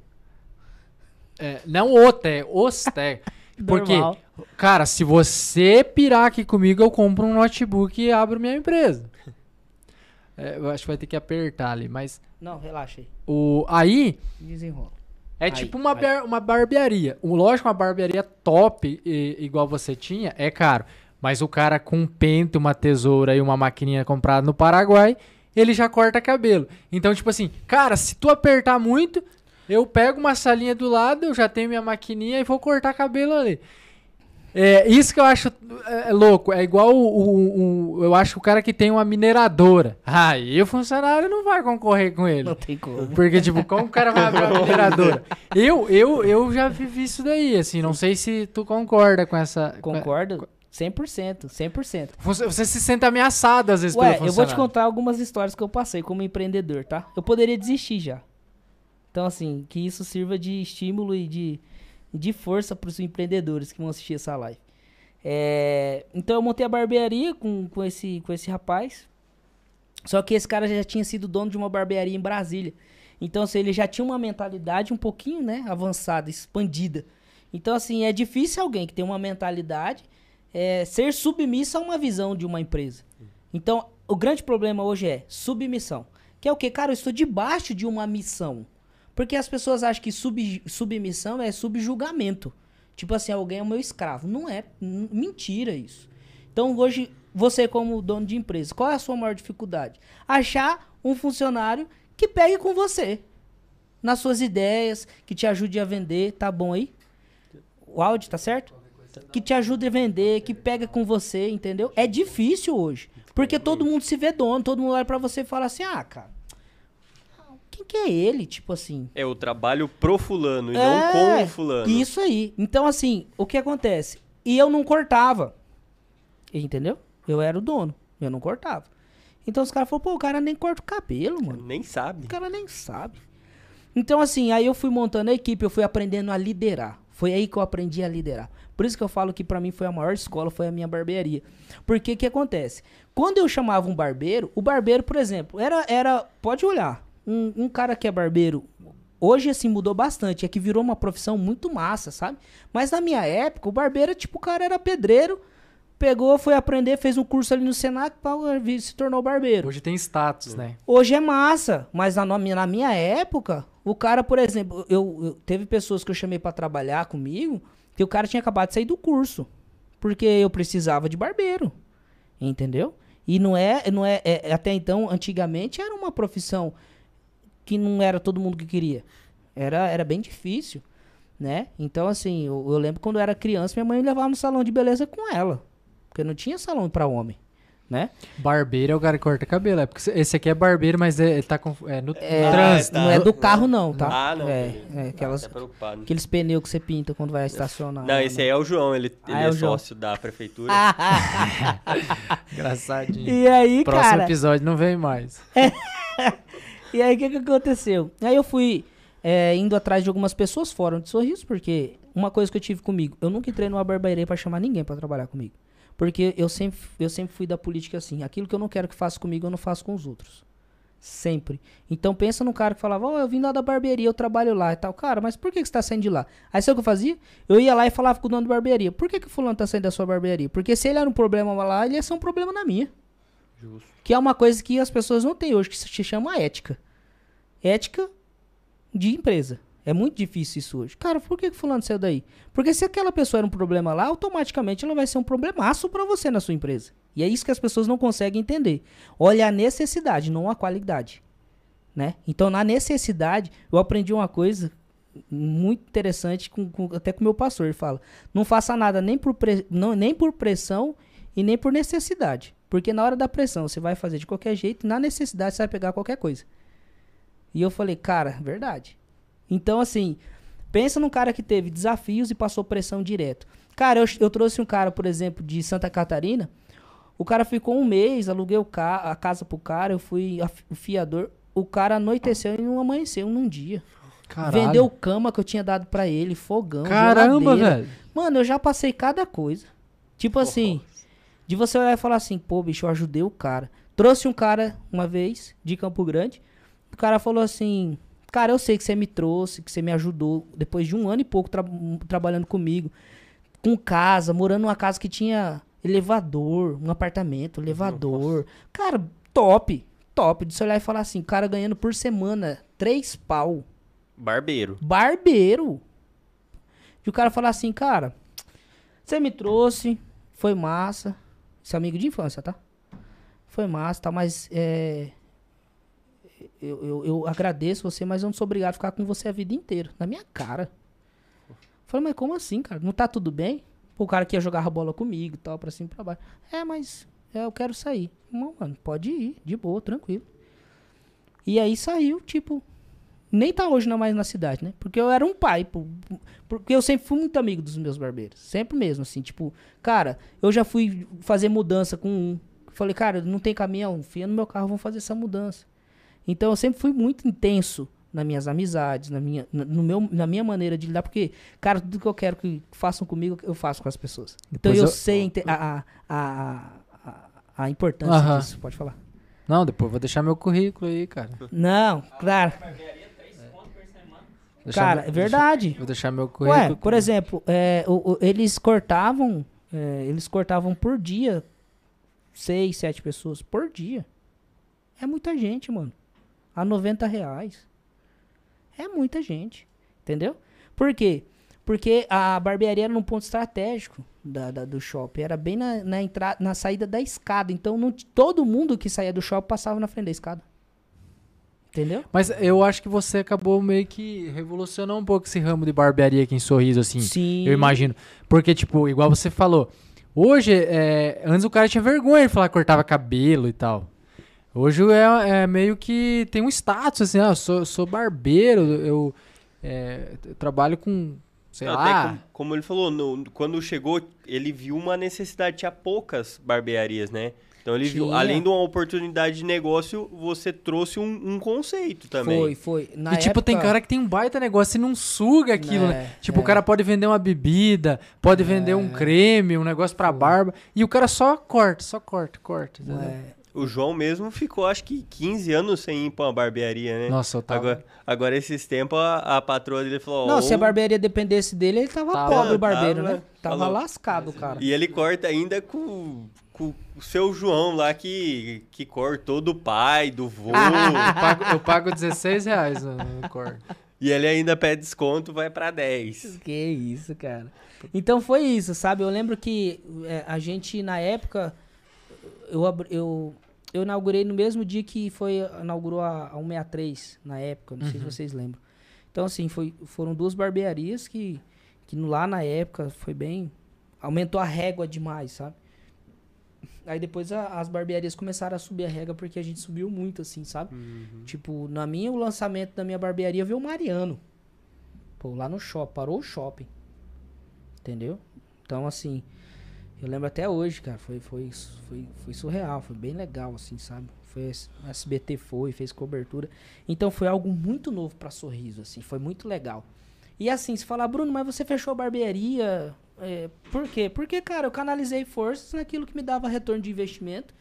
É, não o té, os técnicos. Porque, Normal. cara, se você pirar aqui comigo, eu compro um notebook e abro minha empresa. É, eu acho que vai ter que apertar ali, mas Não, relaxa aí. o aí Desenrola. é Aí, tipo uma, bar- uma barbearia. O lógico, uma barbearia top, e- igual você tinha, é caro. Mas o cara com um pente, uma tesoura e uma maquininha comprada no Paraguai, ele já corta cabelo. Então, tipo assim, cara, se tu apertar muito, eu pego uma salinha do lado, eu já tenho minha maquininha e vou cortar cabelo ali. É, isso que eu acho é, é louco. É igual o, o- o- Eu acho que o cara que tem uma mineradora. Aí o funcionário não vai concorrer com ele. Não tem como. Porque, tipo, como o cara vai abrir uma mineradora? Eu, eu, eu já vivi isso daí, assim. Não sei se tu concorda com essa. com- Concordo 100%, 100%. Você, você se sente ameaçado às vezes Ué, pelo eu vou te funcionário. contar algumas histórias que eu passei como empreendedor, tá? Eu poderia desistir já. Então, assim, que isso sirva de estímulo e de, de força para os empreendedores que vão assistir essa live. É, então eu montei a barbearia com, com, esse, com esse rapaz. Só que esse cara já tinha sido dono de uma barbearia em Brasília. Então, assim, ele já tinha uma mentalidade um pouquinho, né, avançada, expandida. Então, assim, é difícil alguém que tem uma mentalidade é, ser submissa a uma visão de uma empresa. Então, o grande problema hoje é submissão. Que é o que? Cara, eu estou debaixo de uma missão. Porque as pessoas acham que sub, submissão é subjugamento. Tipo assim, alguém é o meu escravo. Não é. Mentira isso. Então, hoje, você como dono de empresa, qual é a sua maior dificuldade? Achar um funcionário que pegue com você. Nas suas ideias, que te ajude a vender. Tá bom aí? O áudio, tá certo? Que te ajude a vender, que pega com você, entendeu? É difícil hoje. Porque todo mundo se vê dono, todo mundo olha pra você e fala assim, ah, cara, quem que é ele? Tipo assim. É o trabalho pro fulano e é, não com o fulano. Isso aí. Então, assim, o que acontece? E eu não cortava. Entendeu? Eu era o dono. Eu não cortava. Então os caras falaram, pô, o cara nem corta o cabelo, mano. Nem sabe. O cara nem sabe. Então, assim, aí eu fui montando a equipe, eu fui aprendendo a liderar. Foi aí que eu aprendi a liderar. Por isso que eu falo que para mim foi a maior escola, foi a minha barbearia. Porque que acontece? Quando eu chamava um barbeiro, o barbeiro, por exemplo, era, era pode olhar, um, um cara que é barbeiro, hoje assim mudou bastante, é que virou uma profissão muito massa, sabe? Mas na minha época, o barbeiro, tipo, o cara era pedreiro, pegou, foi aprender, fez um curso ali no Senac, se tornou barbeiro. Hoje tem status, né? Hoje é massa, mas na, na minha época, o cara, por exemplo, eu, eu teve pessoas que eu chamei para trabalhar comigo, que o cara tinha acabado de sair do curso. Porque eu precisava de barbeiro. Entendeu? E não é, não é, é, até então, antigamente era uma profissão que não era todo mundo que queria. Era, era bem difícil, né? Então, assim, eu, eu lembro quando eu era criança, minha mãe me levava no salão de beleza com ela. Porque não tinha salão para homem né? Barbeiro é o cara que corta cabelo. É porque esse aqui é barbeiro, mas é, ele tá com, é no é, trânsito. Tá, não é do carro, não, tá? Ah, não. É, é aquelas, tá aqueles pneus que você pinta quando vai estacionar. Não, esse aí é o João, ele, ah, ele é, é sócio da prefeitura. Engraçadinho. E aí, Próximo cara... episódio não vem mais. e aí, o que, que aconteceu? Aí eu fui é, indo atrás de algumas pessoas fora de sorriso, porque uma coisa que eu tive comigo, eu nunca entrei numa barbearia para chamar ninguém para trabalhar comigo. Porque eu sempre, eu sempre fui da política assim. Aquilo que eu não quero que faça comigo, eu não faço com os outros. Sempre. Então pensa no cara que falava, ó, oh, eu vim lá da barbearia, eu trabalho lá e tal. Cara, mas por que, que você tá saindo de lá? Aí sabe o que eu fazia? Eu ia lá e falava com o dono da barbearia. Por que, que o fulano tá saindo da sua barbearia? Porque se ele era um problema lá, ele ia ser um problema na minha. Justo. Que é uma coisa que as pessoas não têm hoje, que se chama ética. Ética de empresa. É muito difícil isso hoje. Cara, por que, que fulano saiu daí? Porque se aquela pessoa era um problema lá, automaticamente ela vai ser um problemaço para você na sua empresa. E é isso que as pessoas não conseguem entender. Olha a necessidade, não a qualidade. Né? Então, na necessidade, eu aprendi uma coisa muito interessante com, com, até com o meu pastor. Ele fala: não faça nada nem por, pre, não, nem por pressão e nem por necessidade. Porque na hora da pressão você vai fazer de qualquer jeito, na necessidade você vai pegar qualquer coisa. E eu falei, cara, verdade. Então, assim, pensa num cara que teve desafios e passou pressão direto. Cara, eu, eu trouxe um cara, por exemplo, de Santa Catarina. O cara ficou um mês, aluguei ca a casa pro cara, eu fui o fiador. O cara anoiteceu e não amanheceu num dia. Caralho. Vendeu cama que eu tinha dado para ele, fogão, Caramba, velho. Mano, eu já passei cada coisa. Tipo assim, de você olhar e falar assim, pô, bicho, eu ajudei o cara. Trouxe um cara uma vez de Campo Grande. O cara falou assim: Cara, eu sei que você me trouxe, que você me ajudou depois de um ano e pouco tra trabalhando comigo, com casa, morando numa casa que tinha elevador, um apartamento, elevador. Nossa. Cara, top, top. De você olhar e falar assim, cara ganhando por semana três pau. Barbeiro. Barbeiro. E o cara falar assim, cara, você me trouxe, foi massa. É amigo de infância, tá? Foi massa, tá? Mas é, eu, eu, eu, agradeço você, mas eu não sou obrigado a ficar com você a vida inteira. Na minha cara. Falei, mas como assim, cara? Não tá tudo bem? O cara que ia jogar a bola comigo e tal, pra cima e pra baixo. É, mas é, eu quero sair. Não, mano, pode ir, de boa, tranquilo. E aí saiu, tipo, nem tá hoje não mais na cidade, né? Porque eu era um pai, porque eu sempre fui muito amigo dos meus barbeiros, sempre mesmo, assim, tipo, cara, eu já fui fazer mudança com um, falei, cara, não tem caminhão, fia no meu carro, vamos fazer essa mudança. Então eu sempre fui muito intenso nas minhas amizades, na minha, no meu, na minha maneira de lidar, porque, cara, tudo que eu quero que façam comigo, eu faço com as pessoas. Então eu, eu- sei a, a, a, a, importância Aham. disso. Pode falar. Não, depois eu vou deixar meu currículo aí, cara. Não, claro. Cara, meu- é verdade. Vou deixar meu currículo. Ué, por exemplo, é, o- o- eles cortavam, é, eles cortavam por dia seis, sete pessoas por dia. É muita gente, mano. A 90 reais. É muita gente. Entendeu? Por quê? Porque a barbearia era num ponto estratégico da, da- do shopping. Era bem na, na, entrada, na saída da escada. Então não, todo mundo que saía do shopping passava na frente da escada. Entendeu? Mas eu acho que você acabou meio que revolucionou um pouco esse ramo de barbearia aqui em Sorriso, assim. Sim. Eu imagino. Porque, tipo, igual você falou, hoje, é, antes o cara tinha vergonha de falar que cortava cabelo e tal. Hoje é, é meio que tem um status, assim, ah, eu sou, sou barbeiro, eu, é, eu trabalho com, sei Até lá. como, como ele falou, no- quando chegou, ele viu uma necessidade, tinha poucas barbearias, né? Então ele viu, além de uma oportunidade de negócio, você trouxe um, um conceito também. Foi, foi. Na e, tipo, tem época- cara que tem um baita negócio e não suga aquilo, né? É, Tipo, é. o cara pode vender uma bebida, pode vender um creme, um negócio pra barba, e o cara só corta, só corta, corta. entendeu? É, O João mesmo ficou, acho que 15 anos sem ir pra uma barbearia, né? Nossa, eu tava... Agora, agora, esses tempos, a, a patroa dele falou... Não, "Ó, se a barbearia dependesse dele, ele tava Tava- pobre, o barbeiro, tava- né? Tava falou. lascado, cara. E ele corta ainda com, com o seu João lá, que, que cortou do pai, do vô. Eu pago, eu pago 16 reais no, no corte. e ele ainda pede desconto, vai pra 10. Que isso, cara. Então foi isso, sabe? Eu lembro que é, a gente, na época, eu, eu, eu inaugurei no mesmo dia que foi, inaugurou a, a 163, na época, não sei se vocês lembram. Então, assim, foi, foram duas barbearias que, que lá na época foi bem. Aumentou a régua demais, sabe? Aí depois a- as barbearias começaram a subir a régua porque a gente subiu muito, assim, sabe? Tipo, na minha, o lançamento da minha barbearia veio o Mariano. Pô, lá no shopping, parou o shopping. Entendeu? Então, assim, eu lembro até hoje, cara, foi, foi, foi, foi surreal, foi bem legal, assim, sabe? Foi, S- SBT foi, fez cobertura. Então foi algo muito novo pra Sorriso, assim, foi muito legal. E assim, se falar, Bruno, mas você fechou a barbearia, é, por quê? Porque, cara, eu canalizei forças naquilo que me dava retorno de investimento.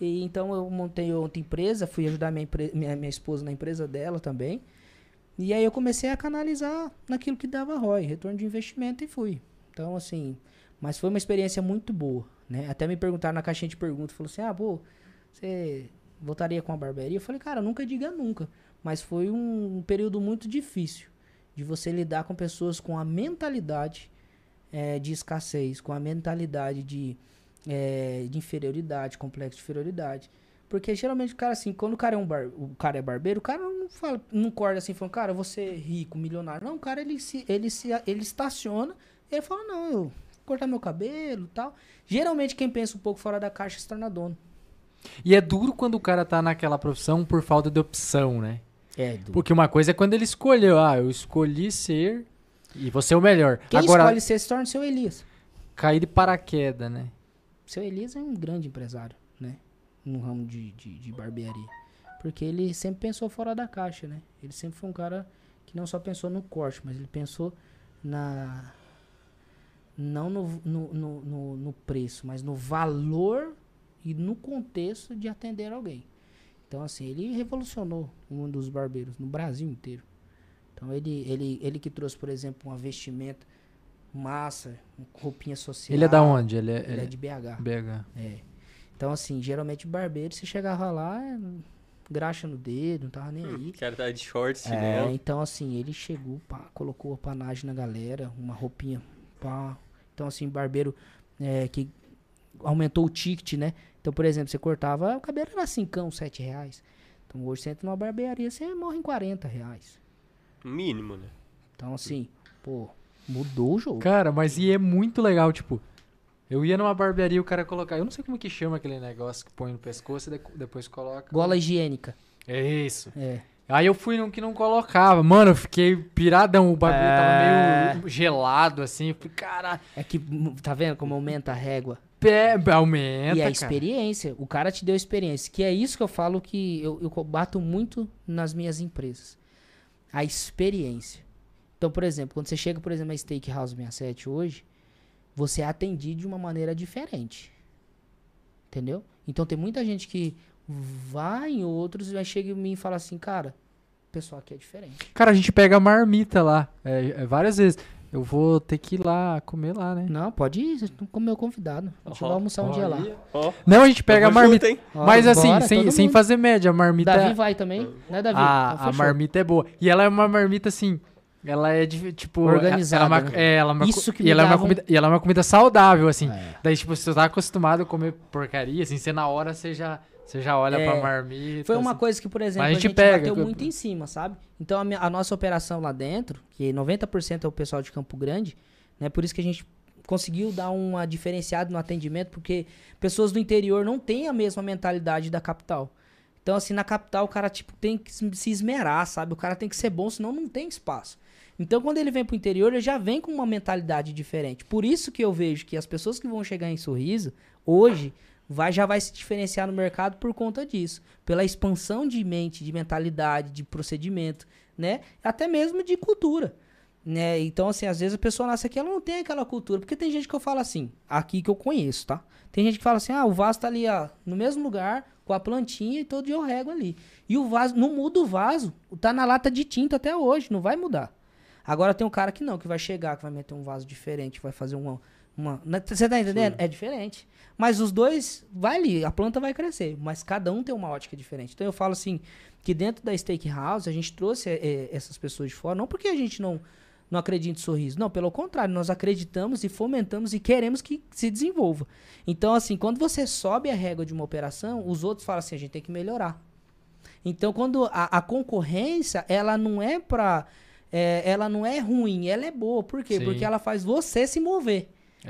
E então eu montei outra empresa, fui ajudar minha, minha, minha esposa na empresa dela também. E aí eu comecei a canalizar naquilo que dava ROI, retorno de investimento e fui. Então, assim, mas foi uma experiência muito boa, né? Até me perguntaram na caixinha de perguntas, falou assim, ah, pô, você voltaria com a barbearia? Eu falei, cara, nunca diga nunca. Mas foi um período muito difícil de você lidar com pessoas com a mentalidade eh, de escassez, com a mentalidade de, eh, de inferioridade, complexo de inferioridade. Porque geralmente o cara assim, quando o cara é um bar, o cara é barbeiro, o cara não fala, não corda assim, falando, cara, você rico, milionário. Não, o cara ele se ele se ele estaciona, e ele fala, não, eu vou cortar meu cabelo, e tal. Geralmente quem pensa um pouco fora da caixa se torna dono. E é duro quando o cara tá naquela profissão por falta de opção, né? É, do... Porque uma coisa é quando ele escolheu, ah, eu escolhi ser e você é o melhor. Quem Agora, escolhe ser se torna seu Elias. cair de paraquedas, né? Seu Elias é um grande empresário, né? No ramo de, de, de barbearia. Porque ele sempre pensou fora da caixa, né? Ele sempre foi um cara que não só pensou no corte, mas ele pensou na. Não no, no, no, no, no preço, mas no valor e no contexto de atender alguém. Então, assim, ele revolucionou o mundo dos barbeiros no Brasil inteiro. Então, ele, ele, ele que trouxe, por exemplo, uma vestimenta massa, roupinha social. Ele é da onde? Ele é, Ele ele é de BH. BH. É. Então, assim, geralmente barbeiro, você chegava lá, é, graxa no dedo, não tava nem aí. O cara tá de shorts, É, chinelo. então, assim, ele chegou, pá, colocou a panagem na galera, uma roupinha, pá. Então, assim, barbeiro é, que aumentou o ticket, né? Então, por exemplo, você cortava, o cabelo era 5, 7 reais. Então, hoje você entra numa barbearia, você morre em 40 reais. Mínimo, né? Então, assim, pô, mudou o jogo. Cara, mas e é muito legal, tipo, eu ia numa barbearia e o cara colocar, eu não sei como que chama aquele negócio que põe no pescoço e depois coloca. Gola higiênica. É isso. É. Aí eu fui num que não colocava. Mano, eu fiquei piradão. O bagulho É. tava meio gelado, assim. Eu falei, caralho, É que, tá vendo como aumenta a régua? pé, aumenta, e a cara. experiência, o cara te deu experiência, que é isso que eu falo que eu, eu bato muito nas minhas empresas. A experiência. Então, por exemplo, quando você chega, por exemplo, na Steakhouse 67 hoje, você é atendido de uma maneira diferente. Entendeu? Então tem muita gente que vai em outros e vai chegar em mim e fala assim, cara, o pessoal aqui é diferente. Cara, a gente pega a marmita lá, é, é, várias vezes. Eu vou ter que ir lá, comer lá, né? Não, pode ir, você não comeu convidado. A gente vai almoçar um dia lá. Ó, Não, a gente pega a tamo marmita. junto, hein? Mas assim, bora, sem, todo sem mundo. fazer média, a marmita. Davi vai também, né, Davi? a, Então, a fechou. marmita é boa. E ela é uma marmita assim. Ela é de, tipo. Organizada, Ela é uma, né? é, ela é uma, Isso que e me ela é uma dava um- comida E ela é uma comida saudável, assim. É. Daí, tipo, se você tá acostumado a comer porcaria, assim, você na hora você já, você já olha É, pra marmita. Foi uma assim. coisa que, por exemplo, Mas a a gente, gente pega, bateu que muito em cima, sabe? Então a, minha- a nossa operação lá dentro, que 90% é o pessoal de Campo Grande, né? Por isso que a gente conseguiu dar uma diferenciada no atendimento, porque pessoas do interior não têm a mesma mentalidade da capital. Então, assim, na capital o cara, tipo, tem que se se esmerar, sabe? O cara tem que ser bom, senão não tem espaço. Então, quando ele vem pro interior, ele já vem com uma mentalidade diferente. Por isso que eu vejo que as pessoas que vão chegar em Sorriso, hoje, vai, já vai se diferenciar no mercado por conta disso. Pela expansão de mente, de mentalidade, de procedimento, né? Até mesmo de cultura. Né? Então, assim, às vezes a pessoa nasce aqui, ela não tem aquela cultura. Porque tem gente que eu falo assim, aqui que eu conheço, tá? Tem gente que fala assim, ah, o vaso tá ali, ó, no mesmo lugar, com a plantinha e todo dia eu rego ali. E o vaso, não muda o vaso, tá na lata de tinta até hoje, não vai mudar. Agora tem um cara que não, que vai chegar, que vai meter um vaso diferente, vai fazer uma. Uma né, Você tá entendendo? É diferente. Mas os dois, vai ali, a planta vai crescer, mas cada um tem uma ótica diferente. Então eu falo assim, que dentro da Steakhouse a gente trouxe eh, essas pessoas de fora, não porque a gente não, não acredita em sorriso, não, pelo contrário, nós acreditamos e fomentamos e queremos que se desenvolva. Então, assim, quando você sobe a régua de uma operação, os outros falam assim, a gente tem que melhorar. Então, quando a, a concorrência, ela não é pra. é, ela não é ruim, ela é boa. Por quê? Sim. Porque ela faz você se mover.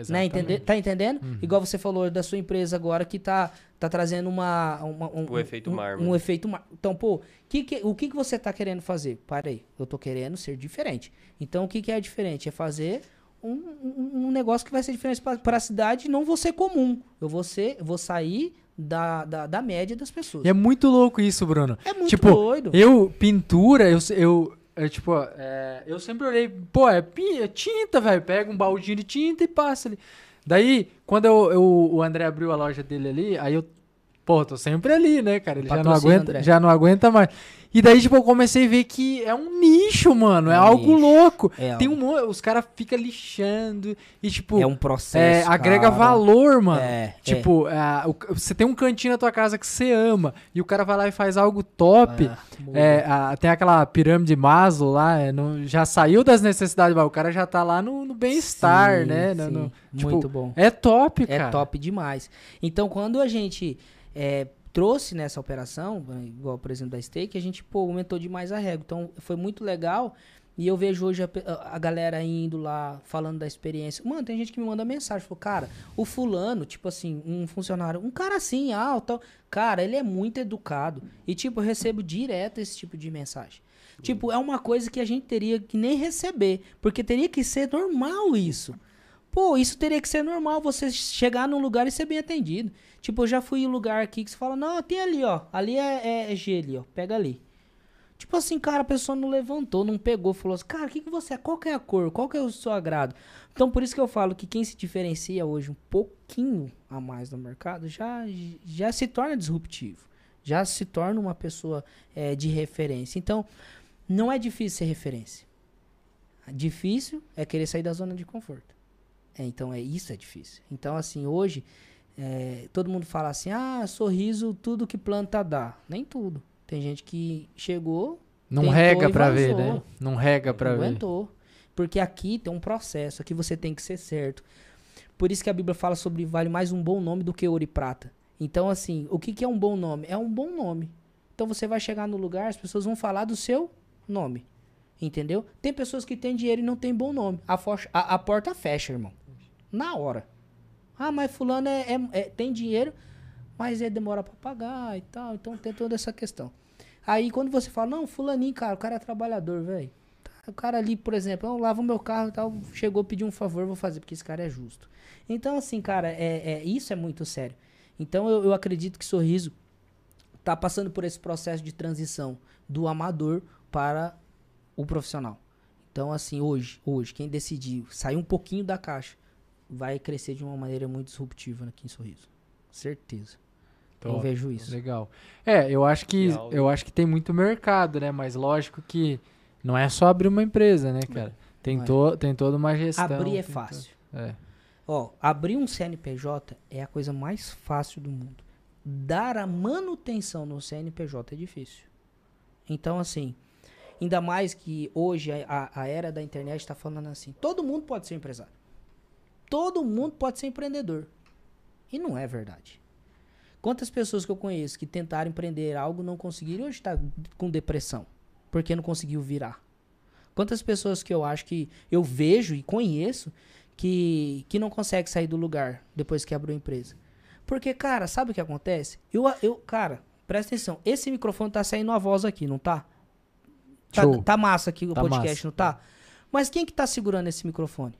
Né? Entende- tá entendendo? Uhum. Igual você falou da sua empresa agora que tá, tá trazendo uma, uma- um, O efeito um, mármore. Um efeito mar... Então, pô, que que- o que, que você tá querendo fazer? Para aí, eu tô querendo ser diferente. Então, o que, que é diferente? É fazer um, um, um negócio que vai ser diferente para a cidade e não vou ser comum. Eu vou, ser, eu vou sair da, da, da média das pessoas. E é muito louco isso, Bruno. É muito tipo, doido. Eu, pintura, eu, eu, eu, tipo, é, eu sempre olhei, pô, é, é tinta, velho. Pega um baldinho de tinta e passa ali. Daí, quando eu, eu- o André abriu a loja dele ali, aí eu, pô, tô sempre ali, né, cara? Ele já não, aguenta, André. já não aguenta mais. E daí, tipo, eu comecei a ver que é um nicho, mano. É, É algo nicho. louco. É Tem um mon- Os caras ficam lixando e, tipo, É um processo. é, agrega cara. valor, mano. É, tipo, ah, o- você tem um cantinho na tua casa que você ama e o cara vai lá e faz algo top. Ah. É, a- tem aquela pirâmide Maslow lá, é, no- já saiu das necessidades, mas o cara já tá lá no, no bem-estar, né? No- sim. no- tipo, Muito bom. É top, É cara. top demais. Então, quando a gente é, trouxe nessa operação, né, igual por exemplo da Steak, a gente pô, aumentou demais a régua. Então, foi muito legal. E eu vejo hoje a, a- galera indo lá, falando da experiência. Mano, tem gente que me manda mensagem, falou, cara, o fulano, tipo assim, um funcionário, um cara assim, alto, cara, ele é muito educado. E, tipo, eu recebo direto esse tipo de mensagem. Tipo, é uma coisa que a gente teria que nem receber, porque teria que ser normal isso. Pô, isso teria que ser normal, você chegar num lugar e ser bem atendido. Tipo, eu já fui em um lugar aqui que você fala, não, tem ali, ó. Ali é, é, é G ali, ó. Pega ali. Tipo assim, cara, a pessoa não levantou, não pegou, falou assim, cara, o que, que você é? Qual que é a cor? Qual que é o seu agrado? Então, por isso que eu falo que quem se diferencia hoje um pouquinho a mais no mercado já, já se torna disruptivo. Já se torna uma pessoa é, de referência. Então, não é difícil ser referência. Difícil é querer sair da zona de conforto. É, então, é isso é difícil. Então, assim, hoje, é, todo mundo fala assim, ah, sorriso, tudo que planta dá. Nem tudo. Tem gente que chegou, Não rega pra ver, né? Não rega pra não ver. aguentou. Porque aqui tem um processo, aqui você tem que ser certo. Por isso que a Bíblia fala sobre vale mais um bom nome do que ouro e prata. Então, assim, o que, que é um bom nome? É um bom nome. Então você vai chegar no lugar, as pessoas vão falar do seu nome. Entendeu? Tem pessoas que têm dinheiro e não têm bom nome. A, a- a porta fecha, irmão. Na hora. Ah, mas fulano é, é- é- tem dinheiro, mas ele demora pra pagar e tal. Então tem toda essa questão. Aí quando você fala, não, fulaninho, cara, o cara é trabalhador, velho. O cara ali, por exemplo, eu lavo meu carro e tal, chegou pedir um favor, vou fazer, porque esse cara é justo. Então, assim, cara, é, é- isso é muito sério. Então, eu, eu acredito que Sorriso tá passando por esse processo de transição do amador para o profissional. Então, assim, hoje, hoje, quem decidir sair um pouquinho da caixa vai crescer de uma maneira muito disruptiva aqui em Sorriso. Certeza. Eu Top. vejo isso. Legal. É, eu acho que Legal. eu acho que tem muito mercado, né? Mas lógico que não é só abrir uma empresa, né, cara? Tem, é. to, tem toda uma gestão. Abrir é fácil. to- É. Ó, abrir um CNPJ é a coisa mais fácil do mundo. Dar a manutenção no CNPJ é difícil. Então, assim, ainda mais que hoje a, a- a era da internet está falando assim: todo mundo pode ser empresário. Todo mundo pode ser empreendedor. E não é verdade. Quantas pessoas que eu conheço que tentaram empreender algo não conseguiram e hoje está com depressão porque não conseguiu virar? Quantas pessoas que eu acho que eu vejo e conheço que, que não consegue sair do lugar depois que abriu a empresa? Porque, cara, sabe o que acontece? Eu, eu cara, presta atenção. Esse microfone tá saindo a voz aqui, não tá? Tá, tá massa aqui o Tá podcast, massa. não tá? Mas quem que tá segurando esse microfone?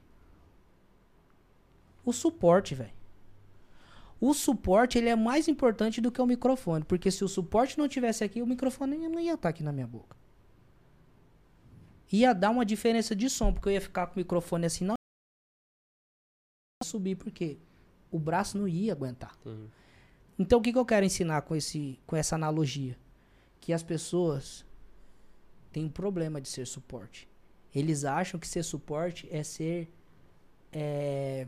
O suporte, velho. O suporte, ele é mais importante do que o microfone. Porque se o suporte não tivesse aqui, o microfone não ia estar aqui na minha boca. Ia dar uma diferença de som, porque eu ia ficar com o microfone assim, não ia subir, porque o braço não ia aguentar. Sim. Então o que, que eu quero ensinar com, esse, com essa analogia? Que as pessoas têm um problema de ser suporte. Eles acham que ser suporte é ser. é,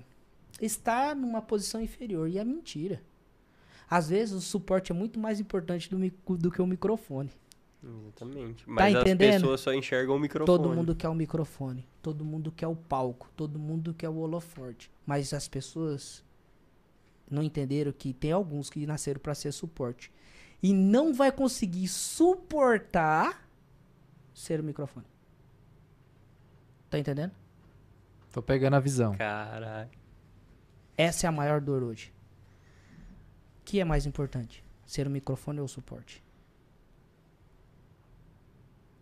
estar numa posição inferior. E é mentira. Às vezes o suporte é muito mais importante do, do que o microfone. Exatamente. Mas as entendendo? pessoas só enxergam o microfone. Todo mundo quer o microfone, todo mundo quer o palco, todo mundo quer o holoforte. Mas as pessoas não entenderam que tem alguns que nasceram para ser suporte. E não vai conseguir suportar ser o microfone. Tá entendendo? Tô pegando a visão. Caralho. Essa é a maior dor hoje. O que é mais importante? Ser o microfone ou o suporte?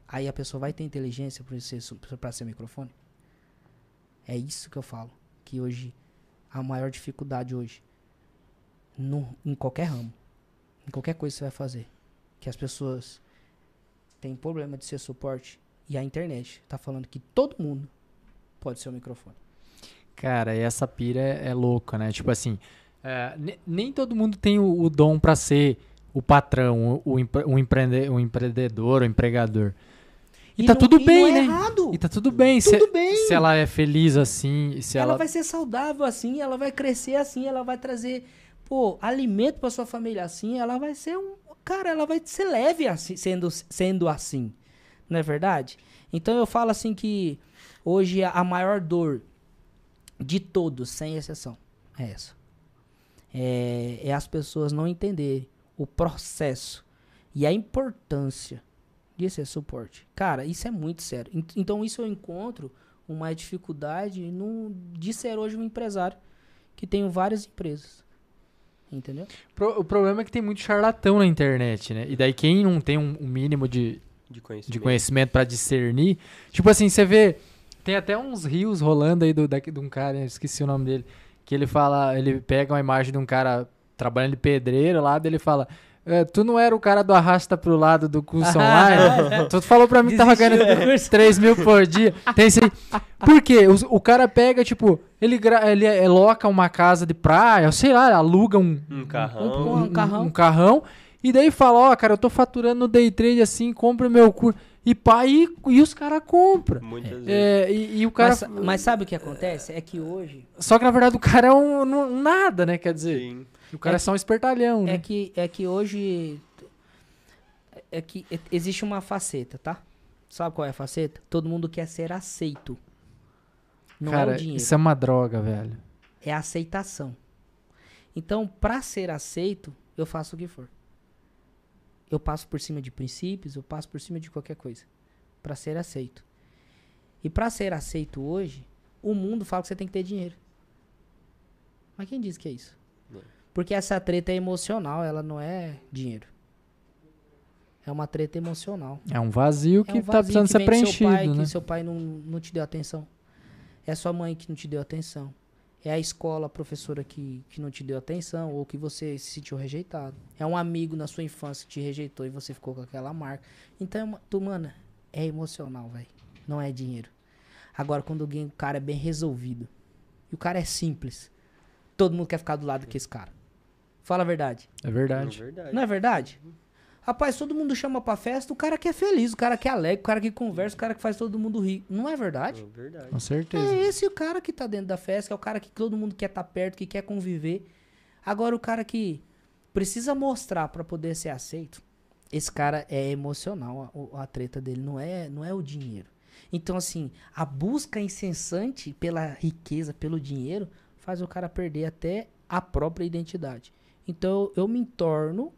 Aí a pessoa vai ter inteligência para ser, pra ser microfone? É isso que eu falo. Que hoje, a maior dificuldade hoje, no, em qualquer ramo, em qualquer coisa que você vai fazer, que as pessoas têm problema de ser suporte, e a internet tá falando que todo mundo pode ser o microfone. Cara, e essa pira é, é louca, né? Tipo assim, é, ne- nem todo mundo tem o, o dom pra ser o patrão, o, o, empre- o empreende- o empreendedor, o empregador. E, tá não- tudo e bem, é né? errado. E tá tudo bem. se, Tudo bem. se ela é feliz assim, se ela... ela. vai ser saudável assim, ela vai crescer assim, ela vai trazer, pô, alimento pra sua família assim, ela vai ser um, cara, ela vai ser leve assim, sendo sendo assim. Não é verdade? Então eu falo assim que hoje a maior dor de todos, sem exceção, é essa. É, é as pessoas não entenderem o processo e a importância de ser suporte. Cara, isso é muito sério. Ent- Então isso eu encontro uma dificuldade no, de ser hoje um empresário que tenho várias empresas. Entendeu? Pro- o problema é que tem muito charlatão na internet, né? E daí quem não tem um, um mínimo de, De conhecimento. de conhecimento pra discernir. Tipo assim, você vê. Tem até uns rios rolando aí do, daqui, de um cara, eu esqueci o nome dele. Que ele fala, ele pega uma imagem de um cara trabalhando de pedreiro lá, daí ele fala. "É, tu não era o cara do arrasta pro lado do curso online? tu falou pra mim que tava ganhando do curso. 3 mil por dia. Tem isso aí. Por quê? O, o cara pega, tipo, ele, gra- ele é- loca uma casa de praia, sei lá, aluga um, Um carrão. Um carrão. um carrão, e daí fala, ó, cara, eu tô faturando no day trade assim, compra o meu curso. E pá, e, os caras compram. Muitas vezes. É, e, e o cara. Mas, mas sabe o que acontece? É que hoje Só que na verdade o cara é um, um nada, né? Quer dizer, Sim. o cara é, só um espertalhão, é né? que é que hoje é que existe uma faceta, tá? Sabe qual é a faceta? Todo mundo quer ser aceito. Não é cara, o dinheiro. isso é uma droga, velho. é a aceitação. Então, para ser aceito, eu faço o que for. Eu passo por cima de princípios, eu passo por cima de qualquer coisa para ser aceito. E para ser aceito hoje, o mundo fala que você tem que ter dinheiro. Mas quem diz que é isso? Não. Porque essa treta é emocional, ela não é dinheiro. É uma treta emocional. É um vazio É que um tá vazio precisando que ser preenchido, seu pai, né? Que seu pai não, não te deu atenção. É sua mãe que não te deu atenção. É a escola, a professora que, que não te deu atenção ou que você se sentiu rejeitado. É um amigo na sua infância que te rejeitou e você ficou com aquela marca. Então, é tu, mano, é emocional, velho. Não é dinheiro. Agora, quando alguém, o cara é bem resolvido e o cara é simples, todo mundo quer ficar do lado desse cara. Fala a verdade. É verdade. verdade. Não é verdade? Rapaz, todo mundo chama pra festa, o cara que é feliz, o cara que é alegre, o cara que conversa, o cara que faz todo mundo rir. Não é verdade? É verdade. Com certeza. É esse o cara que tá dentro da festa, é o cara que todo mundo quer estar perto, que quer conviver. Agora, o cara que precisa mostrar pra poder ser aceito, esse cara é emocional. A, o- a treta dele não é, não é o dinheiro. Então, assim, a busca incessante pela riqueza, pelo dinheiro, faz o cara perder até a própria identidade. Então, eu me torno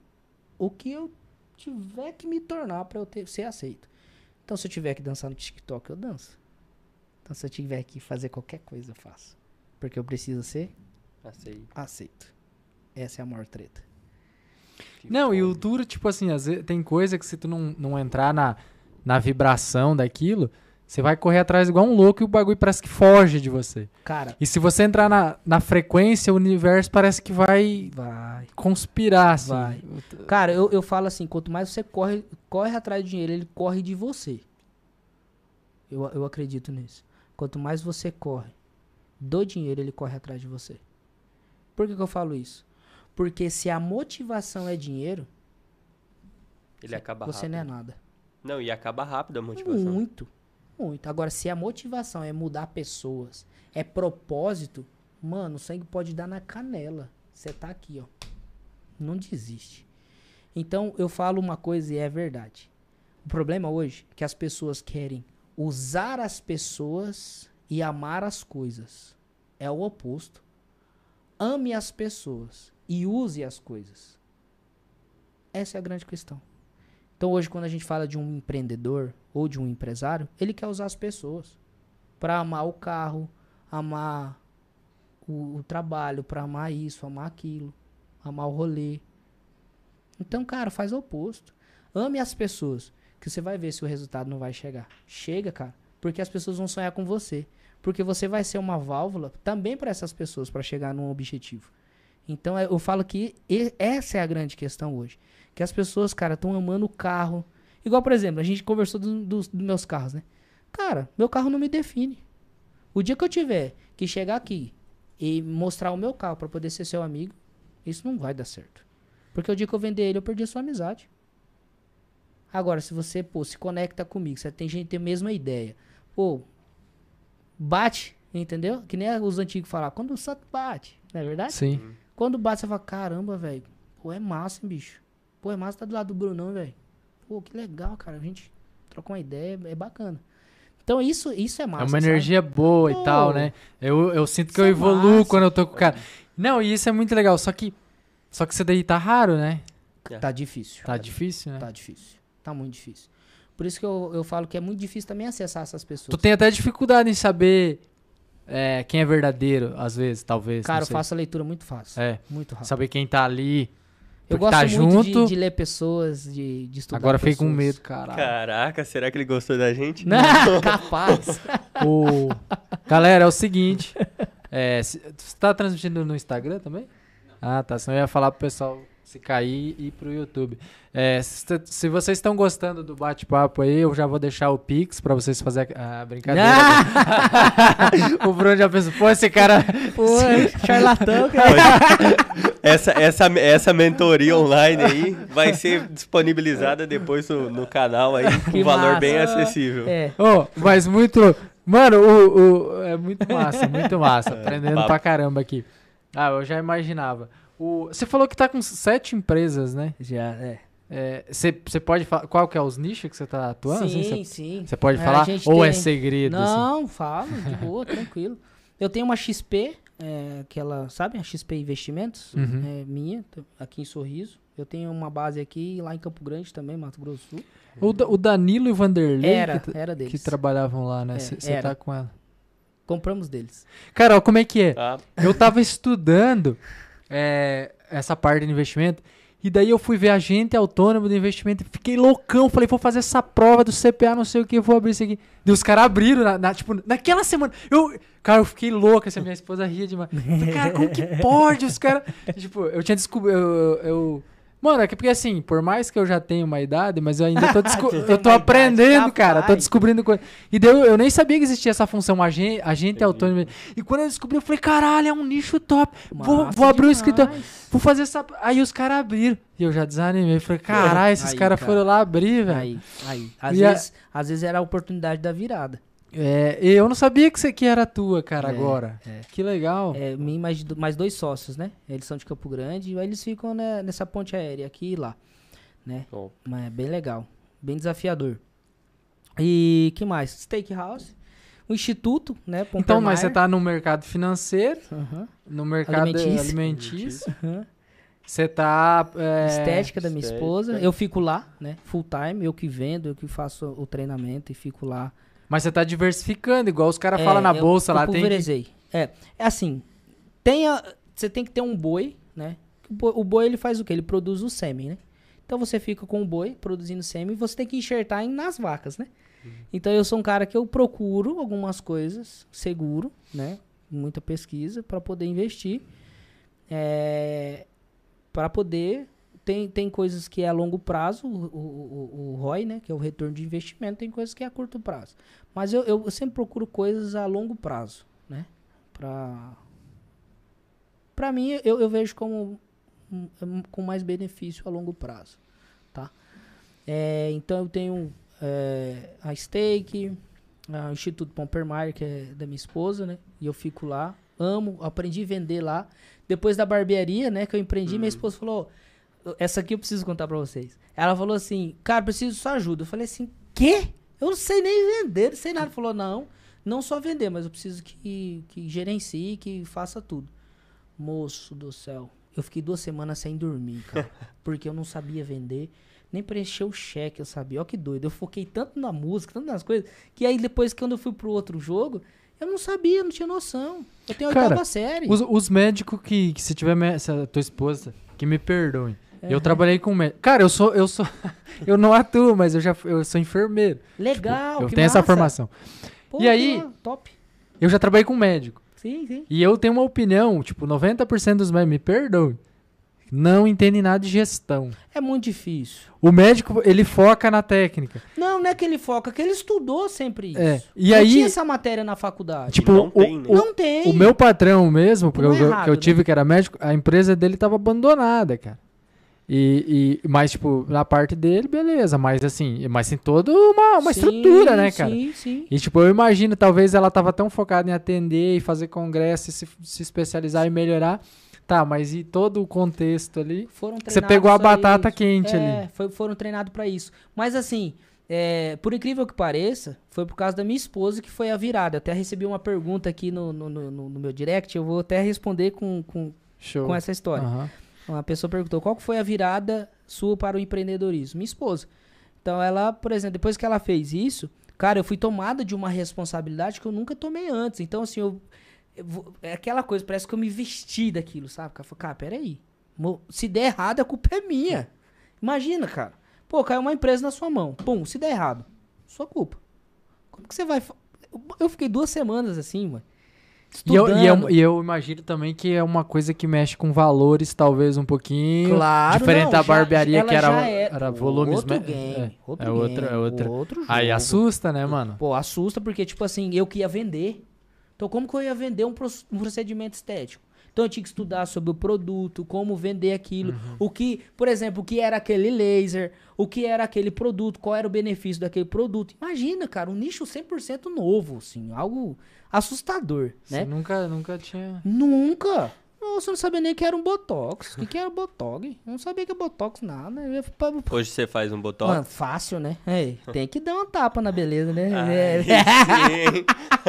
o que eu tiver que me tornar pra eu ter, ser aceito. Então, se eu tiver que dançar no TikTok, eu danço. Então, se eu tiver que fazer qualquer coisa, eu faço. Porque eu preciso ser Aceito. aceito. Essa é a maior treta. Não, e o duro, tipo assim, às vezes tem coisa que se tu não, não entrar na, na vibração daquilo, você vai correr atrás igual um louco e o bagulho parece que foge de você. Cara, E se você entrar na, na frequência, o universo parece que vai vai. conspirar, assim. Vai. Cara, eu, eu falo assim, quanto mais você corre, corre atrás do dinheiro, ele corre de você. Eu, eu acredito nisso. Quanto mais você corre do dinheiro, ele corre atrás de você. Por que, que eu falo isso? Porque se a motivação é dinheiro, Ele acaba você rápido. não é nada. Não, e acaba rápido a motivação. Muito, muito. Agora, se a motivação é mudar pessoas, é propósito, mano, o sangue pode dar na canela. Você tá aqui, ó. Não desiste. Então, eu falo uma coisa e é verdade. O problema hoje é que as pessoas querem usar as pessoas e amar as coisas. É o oposto. Ame as pessoas e use as coisas. Essa é a grande questão. Então hoje quando a gente fala de um empreendedor ou de um empresário, ele quer usar as pessoas para amar o carro, amar o, o trabalho, para amar isso, amar aquilo, amar o rolê. Então, cara, faz o oposto. Ame as pessoas, que você vai ver se o resultado não vai chegar. Chega, cara, porque as pessoas vão sonhar com você, porque você vai ser uma válvula também para essas pessoas para chegar num objetivo. Então é- eu falo que essa é a grande questão hoje. Que as pessoas, cara, estão amando o carro. Igual, por exemplo, a gente conversou do- dos, dos meus carros, né? Cara, meu carro não me define. O dia que eu tiver que chegar aqui e mostrar o meu carro pra poder ser seu amigo, isso não vai dar certo. Porque o dia que eu vender ele, eu perdi a sua amizade. Agora, se você, pô, se conecta comigo, você tem gente que tem a mesma ideia. Pô, bate, entendeu? Que nem os antigos falavam, quando o santo bate, não é verdade? Sim. Quando bate, você fala, caramba, velho. Pô, é massa, hein, bicho. Pô, é massa tá do lado do Brunão, velho. Pô, que legal, cara. A gente troca uma ideia, é bacana. Então, isso, isso é massa. É uma sabe? energia boa Pô. e tal, né? Eu, eu sinto que eu é evoluo massa. quando eu tô com o cara. Não, e isso é muito legal. Só que. Só que isso daí tá raro, né? Tá difícil. Tá difícil, né? Tá difícil. Tá muito difícil. Por isso que eu, eu falo que é muito difícil também acessar essas pessoas. Tu tem até dificuldade em saber é, quem é verdadeiro, às vezes, talvez. Cara, não eu faço a leitura muito fácil. É, Muito rápido. saber quem tá ali. Eu porque gosto tá muito junto. de, de ler pessoas, de, de estudar Agora fiquei com medo, caralho. Caraca, será que ele gostou da gente? Não, capaz. O... Galera, é o seguinte. É, você tá transmitindo no Instagram também? Ah, tá. Senão eu ia falar pro pessoal se cair e ir pro YouTube. É, se, se vocês estão gostando do bate-papo aí, eu já vou deixar o Pix pra vocês fazerem a brincadeira. o Bruno já pensou, pô, esse cara. Pô, charlatão, cara. Essa, essa, essa mentoria online aí vai ser disponibilizada depois no, no canal aí, com um valor massa. bem acessível. É. Ô, mas muito. Mano, o, o- é muito massa, muito massa. Aprendendo papo. pra caramba aqui. Ah, eu já imaginava. O, você falou que tá com sete empresas, né? Já, é. Você você pode falar. Qual que é os nichos que você tá atuando? Sim, Você sim. você pode É, falar? Ou é tem- segredo? assim? Não, falo, de boa, tranquilo. Eu tenho uma XP, é, aquela, sabe, a XP Investimentos, Uhum. é minha, aqui em Sorriso. Eu tenho uma base aqui lá em Campo Grande também, Mato Grosso do Sul. O, Da- o Danilo e o Vanderlei Era, que, era que deles. trabalhavam lá, né? É, Você era. tá com ela. Compramos deles. Cara, ó, como é que é? Tá? Eu tava estudando é, essa parte de investimento. E daí eu fui ver agente autônomo do investimento fiquei loucão. Falei, vou fazer essa prova do CPA, não sei o que, vou abrir isso aqui. E os caras abriram, na, na- tipo, naquela semana. Eu, cara, eu fiquei louca, essa minha esposa ria demais. Falei, cara, como que pode os caras... tipo, eu tinha descoberto... Eu, eu, Mano, é que porque assim, por mais que eu já tenha uma idade, mas eu ainda tô, tem eu tô uma idade, aprendendo, cara. Tô descobrindo coisa. E daí eu, nem sabia que existia essa função agente, agente autônomo. E quando eu descobri, eu falei, caralho, é um nicho top. Vou, Massa vou abrir um demais. escritório. Vou fazer essa. Aí os caras abriram. E eu já desanimei. Falei, caralho, esses caras cara. foram lá abrir, velho. Aí, aí. Às, E a- vezes, às vezes era a oportunidade da virada. É, eu não sabia que isso aqui era tua, cara, É, agora. é. Que legal. É, mim mais, mais dois sócios, né? Eles são de Campo Grande e aí eles ficam né, nessa ponte aérea aqui e lá, né? Top. Mas é bem legal, bem desafiador. E que mais? Steakhouse, o instituto, né? então, mas você tá no mercado financeiro, Aham, no mercado Alimentício. alimentício. aham. Você tá. é, Estética da minha estética. esposa. Eu fico lá, né? Full time, eu que vendo, eu que faço o treinamento e fico lá. Mas você tá diversificando, igual os caras É, falam na eu- bolsa eu lá. Tem que-. É, é assim, tenha, você tem que ter um boi, né? O boi, ele faz o quê? Ele produz o sêmen, né? Então você fica com o boi produzindo sêmen e você tem que enxertar em- nas vacas, né? Então eu sou um cara que eu procuro algumas coisas seguro, né? Muita pesquisa para poder investir. É, para poder tem, tem coisas que é a longo prazo, o, o, o, o ROI, né? Que é o retorno de investimento, tem coisas que é a curto prazo. Mas eu, eu sempre procuro coisas a longo prazo, né? Pra, pra mim, eu, eu vejo como um- um- com mais benefício a longo prazo, tá? É, então eu tenho é, a Stake, o Instituto Pompermeier, que é da minha esposa, né? E eu fico lá, amo, aprendi a vender lá. Depois da barbearia, né, que eu empreendi, minha esposa falou, essa aqui eu preciso contar pra vocês. Ela falou assim, cara, preciso de sua ajuda. Eu falei assim, quê? Eu não sei nem vender, não sei nada. Ela falou, não, não só vender, mas eu preciso que, que gerencie, que faça tudo. Moço do céu, eu fiquei duas semanas sem dormir, cara, porque eu não sabia vender, nem preencher o cheque eu sabia. Ó que doido, eu foquei tanto na música, tanto nas coisas, que aí depois quando eu fui pro outro jogo, eu não sabia, não tinha noção. Eu tenho oitava série. Os, os médicos que, que se tiver se a tua esposa, que me perdoem. Eu trabalhei com médico. Cara, eu sou, eu sou, eu não atuo, mas eu já eu sou enfermeiro. Legal, eu que tenho essa massa. formação. Pô, E aí- top. Eu já trabalhei com médico. Sim, sim. E eu tenho uma opinião, tipo, 90% dos médicos, me perdoem, não entendem nada de gestão. É muito difícil. O médico, ele foca na técnica. Não, não é que ele foca, que ele estudou sempre isso. É, e não aí- tinha essa matéria na faculdade. Tipo, não o, tem, né? o- não tem. o meu patrão mesmo, porque eu, é eu- errado, que eu né? tive que era médico, a empresa dele tava abandonada, cara. E, e mas tipo, na parte dele, beleza, mas assim, mas tem toda uma, uma Sim, estrutura, né, cara? Sim, sim. E tipo, eu imagino, talvez ela tava tão focada em atender e fazer congresso e se, se especializar e melhorar. Tá, mas e todo o contexto ali? Foram Você pegou a batata quente é, ali. foi- foram treinados pra isso. Mas assim, é, por incrível que pareça, foi por causa da minha esposa que foi a virada. Eu até recebi uma pergunta aqui no, no, no- no meu direct, eu vou até responder com, com, Show. com essa história. Aham. Uma pessoa perguntou qual foi a virada sua para o empreendedorismo? Minha esposa. Então ela, por exemplo, depois que ela fez isso, cara, eu fui tomada de uma responsabilidade que eu nunca tomei antes. Então, assim, eu, é aquela coisa, parece que eu me vesti daquilo, sabe? Cara, cara, peraí. Se der errado, a culpa é minha. Imagina, cara. Pô, caiu uma empresa na sua mão. Pum, se der errado, sua culpa. Como que você vai. Eu fiquei duas semanas assim, mano. E eu, e, eu, e eu imagino também que é uma coisa que mexe com valores, talvez um pouquinho. Claro, diferente não, da já- barbearia, ela que era, já é era volumes. outro me- game, é, outro é outro, game, é outro. outro Aí assusta, né, mano? Pô, assusta porque, tipo assim, eu que ia vender. Então, como que eu ia vender um, um procedimento estético? Então, eu tinha que estudar sobre o produto, como vender aquilo. Uhum. O que, por exemplo, o que era aquele laser, o que era aquele produto, qual era o benefício daquele produto. Imagina, cara, um nicho 100% novo, assim, algo assustador, Você né? nunca, nunca tinha. Nunca. Nossa, eu não sabia nem que era um Botox. O que, que era Botox? Eu não sabia que era Botox, nada. Eu Hoje você faz um botox? Mano, fácil, né? É, tem que dar uma tapa na beleza, né? Aí É. sim.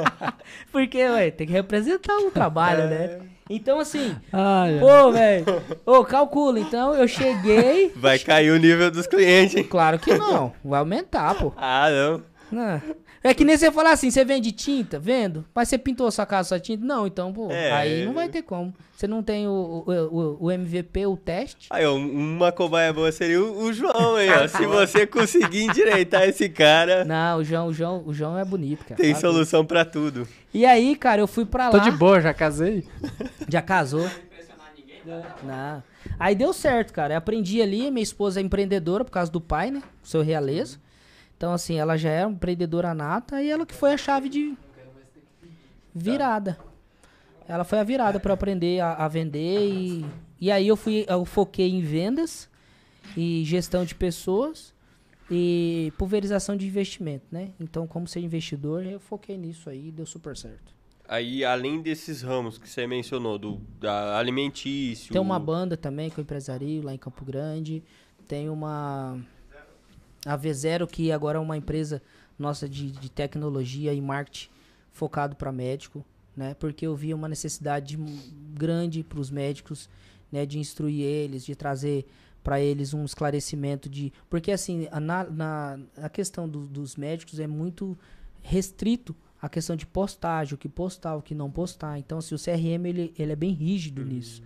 Porque, ué, tem que representar o trabalho, né? Então, assim, Ai, ai. pô, velho, ô, calcula. Então, eu cheguei. Vai cair o nível dos clientes, hein? Claro que não, vai aumentar, pô. Ah, não. Não. É que nem você falar assim, você vende tinta? Vendo. Mas você pintou sua casa sua tinta? Não, então, pô, É. aí não vai ter como. Você não tem o, o, o, o MVP, o teste. Aí, uma cobaia boa seria o, o João, hein? ó. Se você conseguir endireitar esse cara, Não, o João, o João, o João é bonito, cara. tem Tá solução pra tudo. E aí, cara, eu fui pra Tô lá. de boa, já casei. Já casou? Não. Aí deu certo, cara. Eu aprendi ali, minha esposa é empreendedora por causa do pai, né? O seu Realezo. Então, assim, ela já é uma empreendedora nata e ela que foi a chave de virada. Ela foi a virada para aprender a, a vender e, e aí eu fui, eu foquei em vendas e gestão de pessoas e pulverização de investimento, né? Então, como ser investidor, eu foquei nisso aí e deu super certo. Aí, além desses ramos que você mencionou, do da alimentício... Tem uma banda também com empresario lá em Campo Grande. Tem uma... A V0, que agora é uma empresa nossa de, de tecnologia e marketing focado para médico, né? Porque eu via uma necessidade grande para os médicos, né? De instruir eles, de trazer para eles um esclarecimento de... Porque, assim, a, na, na, a questão do, dos médicos é muito restrito a questão de postagem, o que postar, o que não postar. Então, assim, o CRM, ele, ele é bem rígido Uhum. nisso.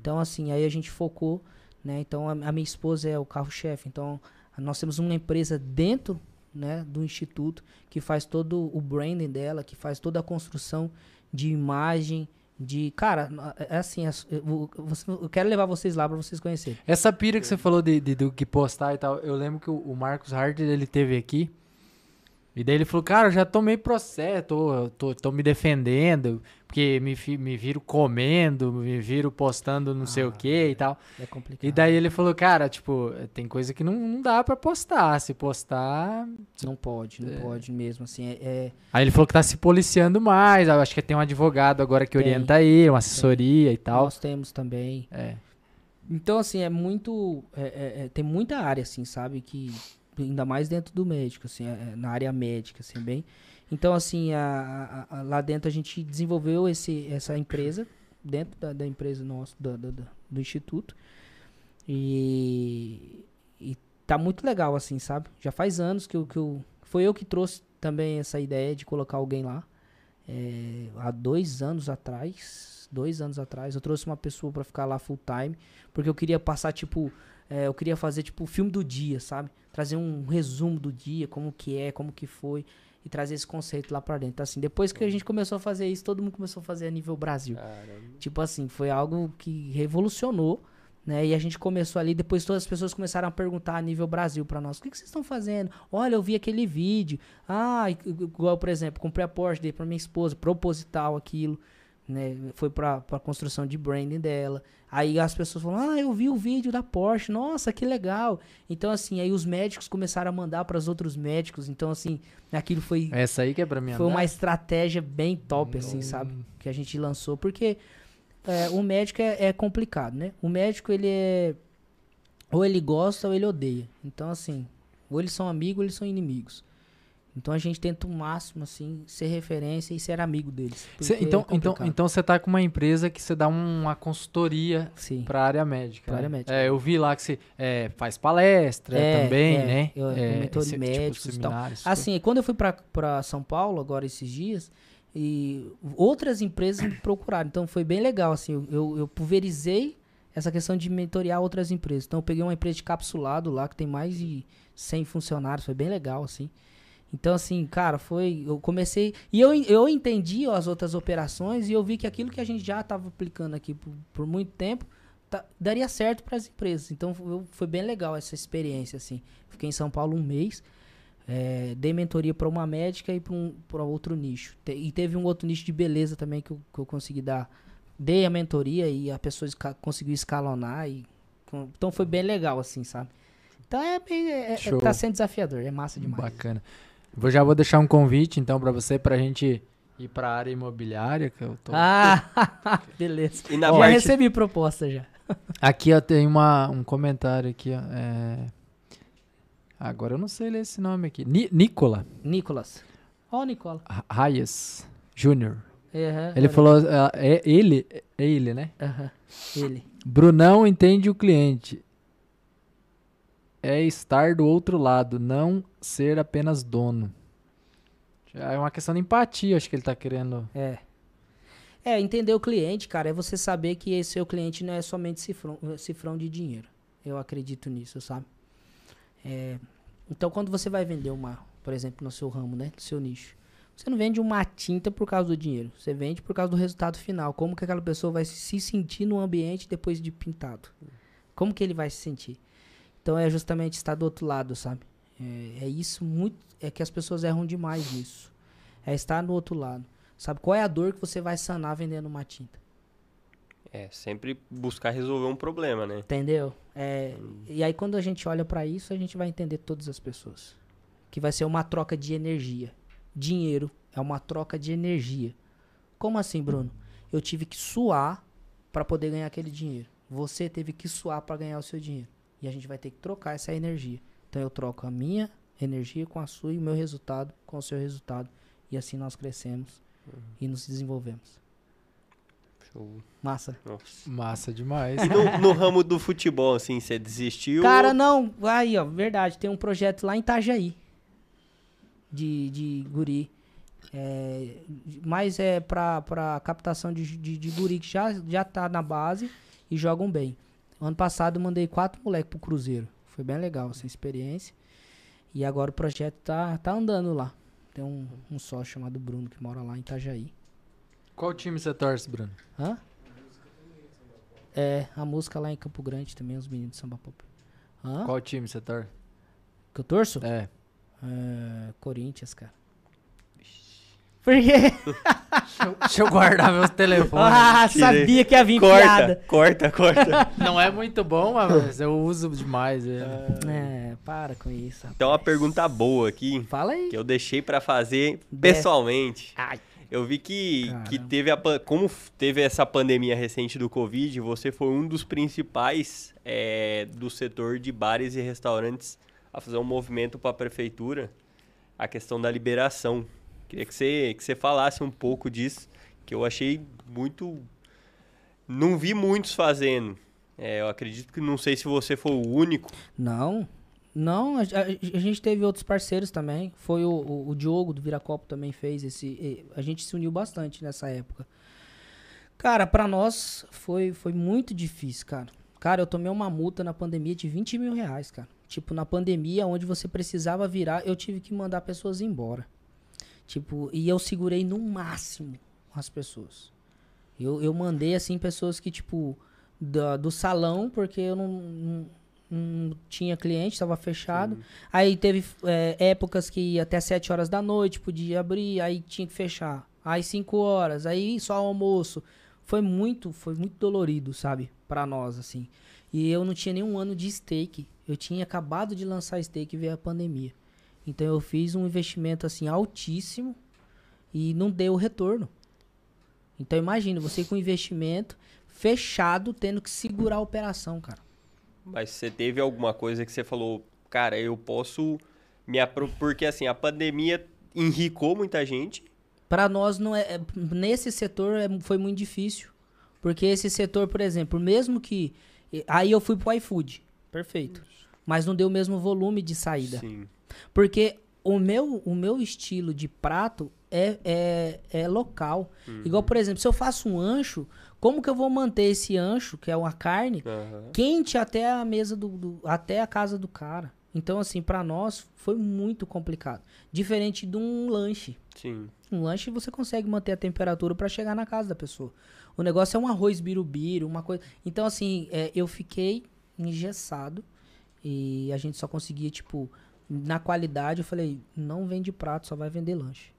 Então, assim, aí a gente focou, né? Então, a, a minha esposa é o carro-chefe. Então, nós temos uma empresa dentro, né, do instituto que faz todo o branding dela, que faz toda a construção de imagem, de... Cara, é assim, é- eu, quero levar vocês lá para vocês conhecerem. Essa pira que você falou de, de- do que postar e tal, eu lembro que o, Marcos Harder, ele teve aqui. E daí ele falou, cara, eu já tomei processo, tô, tô, tô me defendendo, porque me, me viro comendo, me viro postando não sei o que e tal. É complicado. E daí ele falou, cara, tipo, tem coisa que não, não dá pra postar. Se postar. Não pode, não pode mesmo, assim, é- é Aí ele falou que tá se policiando mais. Eu acho que tem um advogado agora que Tem. orienta ele, uma assessoria e tal. Nós temos também. É. Então, assim, é muito. é- é- é- tem muita área, assim, sabe? Que. Ainda mais dentro do médico, assim, é- é na área médica, assim, bem. Então, assim, a- a- a- lá dentro a gente desenvolveu esse, essa empresa, dentro da, da empresa nossa, da- do instituto. E, e tá muito legal, assim, sabe? Já faz anos que eu, que eu. Foi eu que trouxe também essa ideia de colocar alguém lá. É, há dois anos atrás, dois anos atrás, eu trouxe uma pessoa pra ficar lá full time, porque eu queria passar, tipo, é, eu queria fazer, tipo, o filme do dia, sabe? Trazer um resumo do dia, como que é, como que foi, e trazer esse conceito lá pra dentro. Então, assim, depois que a gente começou a fazer isso, todo mundo começou a fazer a nível Brasil. Caramba. Tipo assim, foi algo que revolucionou, né? E a gente começou ali, depois todas as pessoas começaram a perguntar a nível Brasil pra nós: o que, que vocês estão fazendo? Olha, eu vi aquele vídeo. Ah, igual, por exemplo, comprei a Porsche, dei pra minha esposa, proposital aquilo, né? Foi pra, pra construção de branding dela. Aí as pessoas falaram: ah, eu vi o vídeo da Porsche, nossa, que legal. Então, assim, aí os médicos começaram a mandar para os outros médicos. Então, assim, aquilo foi Essa aí que é pra mim foi andar. uma estratégia bem top, assim, sabe? Que a gente lançou. Porque é, o médico é, é complicado, né? O médico, ele é. Ou ele gosta ou ele odeia. Então, assim, ou eles são amigos ou eles são inimigos. Então a gente tenta o máximo, assim, ser referência e ser amigo deles. Cê- então, é então, então você tá com uma empresa que você dá um- uma consultoria Sim. pra área médica. Pra né? área médica. É, eu vi lá que você é, faz palestra É, também, é, né? eu- é, mentor esse- médicos e tal. Assim, quando eu fui pra São Paulo, agora esses dias, e outras empresas me procuraram. Então foi bem legal, assim, eu, eu, eu pulverizei essa questão de mentorear outras empresas. Então eu peguei uma empresa de capsulado lá, que tem mais de 100 funcionários, foi bem legal, assim. Então, assim, cara, foi. Eu comecei. E eu, eu entendi as outras operações e eu vi que aquilo que a gente já estava aplicando aqui por, por muito tempo tá- daria certo para as empresas. Então, foi, foi bem legal essa experiência, assim. Fiquei em São Paulo um mês. É, dei mentoria para uma médica e para um, pra outro nicho. Te- e teve um outro nicho de beleza também que eu, que eu consegui dar. Dei a mentoria e a pessoa esca- conseguiu escalonar. E, com- então foi bem legal, assim, sabe? Então é, é, é- tá sendo desafiador, é massa demais. Bacana. Vou, já vou deixar um convite, então, pra você, pra gente ir pra área imobiliária, que eu tô... Ah, beleza. E na já parte- recebi proposta já. Aqui, ó, tem uma, um comentário aqui, ó. é, Agora eu não sei ler esse nome aqui. Ni Nicola Nicolas. Ó, o Nicola. Reyes Júnior. Aham, Ele falou, é, é ele, é ele, né? Aham, Ele. Brunão entende o cliente. É estar do outro lado, não ser apenas dono. Já é uma questão de empatia, acho que ele tá querendo. É. É, entender o cliente, cara, é você saber que esse seu cliente não é somente cifrão, cifrão de dinheiro. Eu acredito nisso, sabe? É, então, quando você vai vender uma, por exemplo, no seu ramo, né? No seu nicho. Você não vende uma tinta por causa do dinheiro. Você vende por causa do resultado final. Como que aquela pessoa vai se sentir no ambiente depois de pintado. Como que ele vai se sentir? Então é justamente estar do outro lado, sabe? É, é isso muito. É que as pessoas erram demais nisso. É estar no outro lado. Sabe qual é a dor que você vai sanar vendendo uma tinta? É, sempre buscar resolver um problema, né? Entendeu? É, E aí quando a gente olha pra isso, a gente vai entender todas as pessoas. Que vai ser uma troca de energia. Dinheiro é uma troca de energia. Como assim, Bruno? Eu tive que suar pra poder ganhar aquele dinheiro. Você teve que suar pra ganhar o seu dinheiro. E a gente vai ter que trocar essa energia. Então eu troco a minha energia com a sua e o meu resultado com o seu resultado. E assim nós crescemos e nos desenvolvemos. Show. Massa. Nossa. Massa demais. E no, no ramo do futebol, assim, você desistiu? Cara, não, aí, ó, verdade, tem um projeto lá em Itajaí. De, de guri. É, mas é pra, pra captação de, de, de guri que já, já tá na base e jogam bem. Ano passado eu mandei quatro moleques pro Cruzeiro. Foi bem legal essa experiência. E agora o projeto tá, tá andando lá. Tem um, um sócio chamado Bruno que mora lá em Itajaí. Qual time você torce, Bruno? Hã? É, a música lá em Campo Grande também, os meninos de samba pop. Hã? Qual time você torce? Que eu torço? É. É, Corinthians, cara. Por quê? Deixa eu guardar meus telefones. Ah, Tirei. sabia que ia vir Corta, piada. corta, corta. Não é muito bom, mas eu uso demais. ele. É, para com isso. rapaz. Então, uma pergunta boa aqui, Fala aí. que eu deixei pra fazer pessoalmente. Ai, Eu vi que, que teve a, como teve essa pandemia recente do Covid, você foi um dos principais é, do setor de bares e restaurantes a fazer um movimento para a prefeitura, a questão da liberação. Queria que você, que você falasse um pouco disso, que eu achei muito... Não vi muitos fazendo. É, eu acredito que não sei se você foi o único. Não. Não, a, a- a gente teve outros parceiros também. Foi o, o, o Diogo do Viracopo também fez esse. A gente se uniu bastante nessa época. Cara, pra nós foi, foi muito difícil, cara. Cara, eu tomei uma multa na pandemia de 20 mil reais, cara. Tipo, na pandemia, onde você precisava virar, eu tive que mandar pessoas embora. Tipo, e eu segurei no máximo as pessoas. Eu, eu mandei, assim, pessoas que, tipo, da- do salão, porque eu não, não, não tinha cliente, estava fechado. Aí teve é, épocas que ia até 7 horas da noite, podia abrir, aí tinha que fechar. Aí 5 horas, aí só almoço. Foi muito, foi muito dolorido, sabe? Pra nós, assim. E eu não tinha nenhum ano de steak. Eu tinha acabado de lançar steak e veio a pandemia. Então eu fiz um investimento, assim, altíssimo e não deu retorno. Então imagina, você com investimento fechado, tendo que segurar a operação, cara. Mas você teve alguma coisa que você falou, cara, eu posso me apro... Porque assim, a pandemia enricou muita gente. Pra nós não é, nesse setor é- foi muito difícil, porque esse setor, por exemplo, mesmo que aí eu fui pro iFood, perfeito, mas não deu o mesmo volume de saída, Sim. Porque o meu o meu estilo de prato é, é, é local. Igual, por exemplo, se eu faço um ancho, como que eu vou manter esse ancho, que é uma carne, Aham. quente até a mesa do, do- até a casa do cara. Então assim, pra nós foi muito complicado, diferente de um lanche. Sim. Um lanche você consegue manter a temperatura pra chegar na casa da pessoa. O negócio é um arroz birubiru, uma coisa. Então, assim, é, eu fiquei engessado e a gente só conseguia, tipo, na qualidade, eu falei, não vende prato, só vai vender lanche.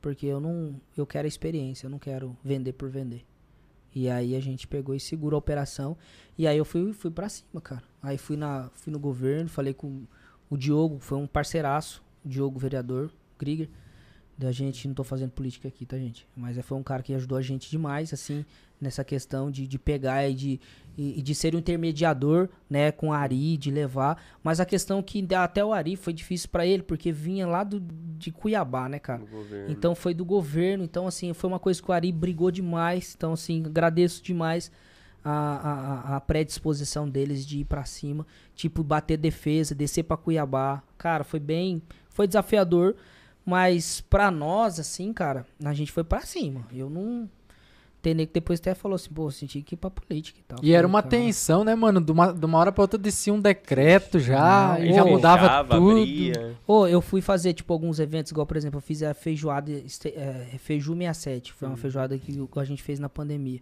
Porque eu não. Eu quero a experiência, eu não quero vender por vender. E aí a gente pegou e segurou a operação. E aí eu fui, fui pra cima, cara. Aí fui, na, fui no governo, falei com o Diogo, foi um parceiraço, o Diogo, vereador, Krieger da gente, não tô fazendo política aqui, tá, gente? Mas é, foi um cara que ajudou a gente demais, assim, nessa questão de, de pegar e de, e, de ser um intermediador, né, com o Ari, de levar. Mas a questão que até o Ari foi difícil pra ele, porque vinha lá do, de Cuiabá, né, cara? Então foi do governo, então assim, foi uma coisa que o Ari brigou demais. Então, assim, agradeço demais a, a, a- predisposição deles de ir pra cima. Tipo, bater defesa, descer pra Cuiabá. Cara, foi bem. Foi desafiador. Mas pra nós, assim, cara, a gente foi pra cima. Eu não. Tem nego que depois até falou assim, pô, senti que ir pra política e tal. E era uma cara, tensão, né, mano? De uma, de uma hora pra outra descia um decreto já, Não, e já mudava Fechava, tudo. abria. Eu fui fazer, tipo, alguns eventos, igual, por exemplo, eu fiz a feijoada, este- é, Feiju 67, foi uma feijoada que a gente fez na pandemia.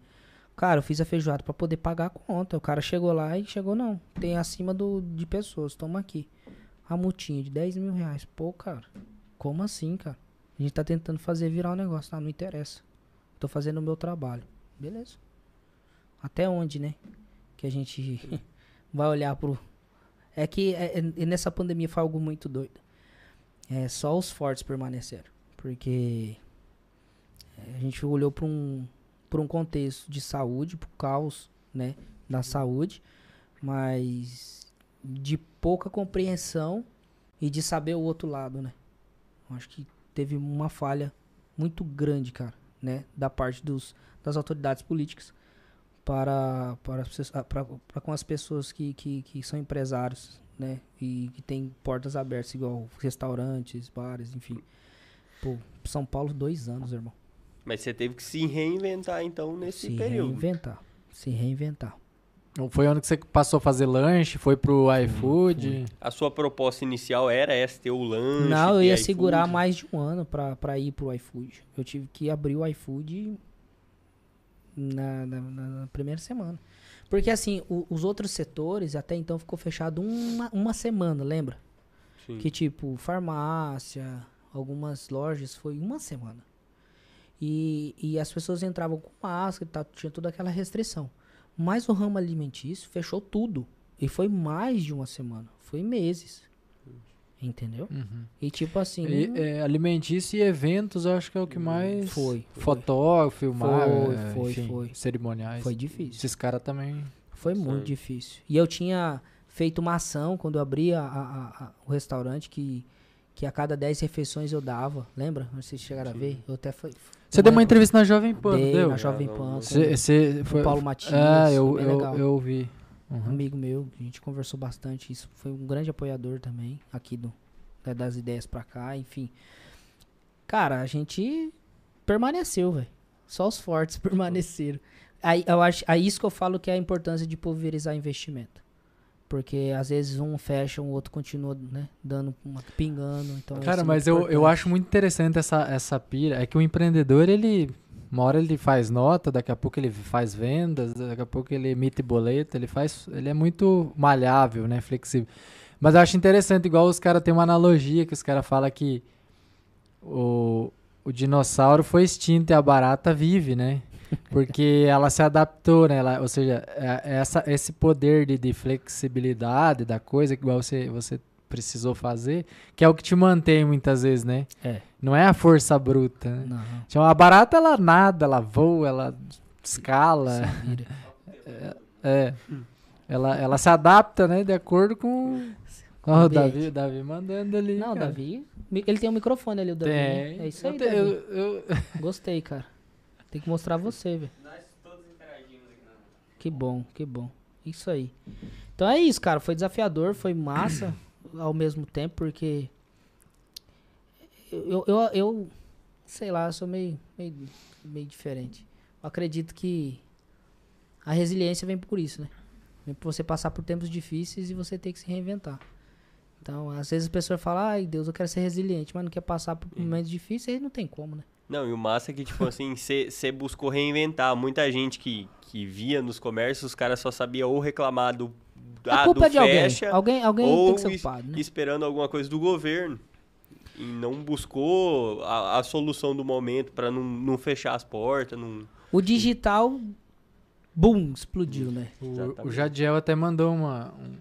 Cara, eu fiz a feijoada pra poder pagar a conta. O cara chegou lá e chegou, não. Tem acima do, de pessoas, toma aqui. A multinha de 10 mil reais. Pô, cara, como assim, cara? A gente tá tentando fazer virar o um negócio. Tá, não interessa. Tô fazendo o meu trabalho. Beleza. Até onde, né? Que a gente vai olhar pro. É que é, é, nessa pandemia foi algo muito doido. É, só os fortes permaneceram. Porque é, a gente olhou para um, pra um contexto de saúde, pro caos né, da saúde, mas de pouca compreensão e de saber o outro lado, né? Acho que teve uma falha muito grande, cara, né, da parte dos, das autoridades políticas para, para, para, para com as pessoas que, que, que são empresários, né, e que tem portas abertas, igual restaurantes, bares, enfim. Pô, São Paulo, dois anos, irmão. Mas você teve que se reinventar, então, nesse se período. Se reinventar. Se reinventar. Foi onde que você passou a fazer lanche? Foi pro iFood? A sua proposta inicial era essa, ter o lanche? Não, eu ia segurar mais de um ano pra, pra ir pro iFood. Eu tive que abrir o iFood na, na, na primeira semana. Porque assim, o, os outros setores até então ficou fechado uma, uma semana, lembra? Sim. Que tipo, farmácia, algumas lojas foi uma semana. E, e as pessoas entravam com máscara e tal, tinha toda aquela restrição. Mas o ramo alimentício fechou tudo. E foi mais de uma semana. Foi meses. Entendeu? Uhum. E tipo assim. E, é, alimentício e eventos, acho que é o que mais. Foi. Fotógrafo, filmar. Foi, é, foi, enfim, foi. Cerimoniais. Foi difícil. Esses caras também. Foi muito difícil. E eu tinha feito uma ação quando eu abri a, a, a, o restaurante que, que a cada 10 refeições eu dava. Lembra? Vocês chegaram Sim. a ver? Eu até foi. Você deu uma entrevista na Jovem Pan, dei, deu? na Jovem Pan. Você foi. O Paulo Matias. Ah, eu, eu, eu ouvi. Uhum. Amigo meu, a gente conversou bastante. Isso foi um grande apoiador também aqui do, das ideias pra cá, enfim. Cara, a gente permaneceu, velho. Só os fortes permaneceram. Aí, eu acho, aí isso que eu falo que é a importância de pulverizar investimento. Porque às vezes um fecha, o outro continua, né, dando uma pingando. Então Cara, é mas eu, eu acho muito interessante essa, essa pira. É que o empreendedor, ele. Uma hora ele faz nota, daqui a pouco ele faz vendas, daqui a pouco ele emite boleto, ele faz. Ele é muito malhável, né? Flexível. Mas eu acho interessante, igual os caras têm uma analogia que os caras falam que o, o dinossauro foi extinto e a barata vive, né? Porque ela se adaptou, né? Ela, ou seja, é, é essa, esse poder de, de flexibilidade da coisa, que igual você, você precisou fazer, que é o que te mantém muitas vezes, né? É. Não é a força bruta, né? Não. Então, a barata, ela nada, ela voa, ela escala. É, é. Ela, ela se adapta, né? De acordo com... Ó, o Davi, Davi mandando ali. Não, cara. Davi. Ele tem um microfone ali, o Davi. Né? Tem. É isso aí, eu, eu... Gostei, cara. Tem que mostrar você, velho. Nós todos interagimos aqui na... Que bom, que bom. Isso aí. Então é isso, cara. Foi desafiador, foi massa ao mesmo tempo, porque. Eu, eu, eu sei lá, eu sou meio, meio, meio diferente. Eu acredito que a resiliência vem por isso, né? Vem por você passar por tempos difíceis e você ter que se reinventar. Então, às vezes a pessoa fala, ai Deus, eu quero ser resiliente, mas não quer passar por momentos difíceis, aí não tem como, né? Não, e o massa é que, tipo assim, você buscou reinventar. Muita gente que, que via nos comércios, os caras só sabia ou reclamar do, a ah, culpa do é de fecha, alguém. Alguém, alguém tem que ser culpado, né? esperando alguma coisa do governo. E não buscou a, a solução do momento para não, não fechar as portas. Não... O digital, boom, explodiu, né? O, o Jadiel até mandou uma, um,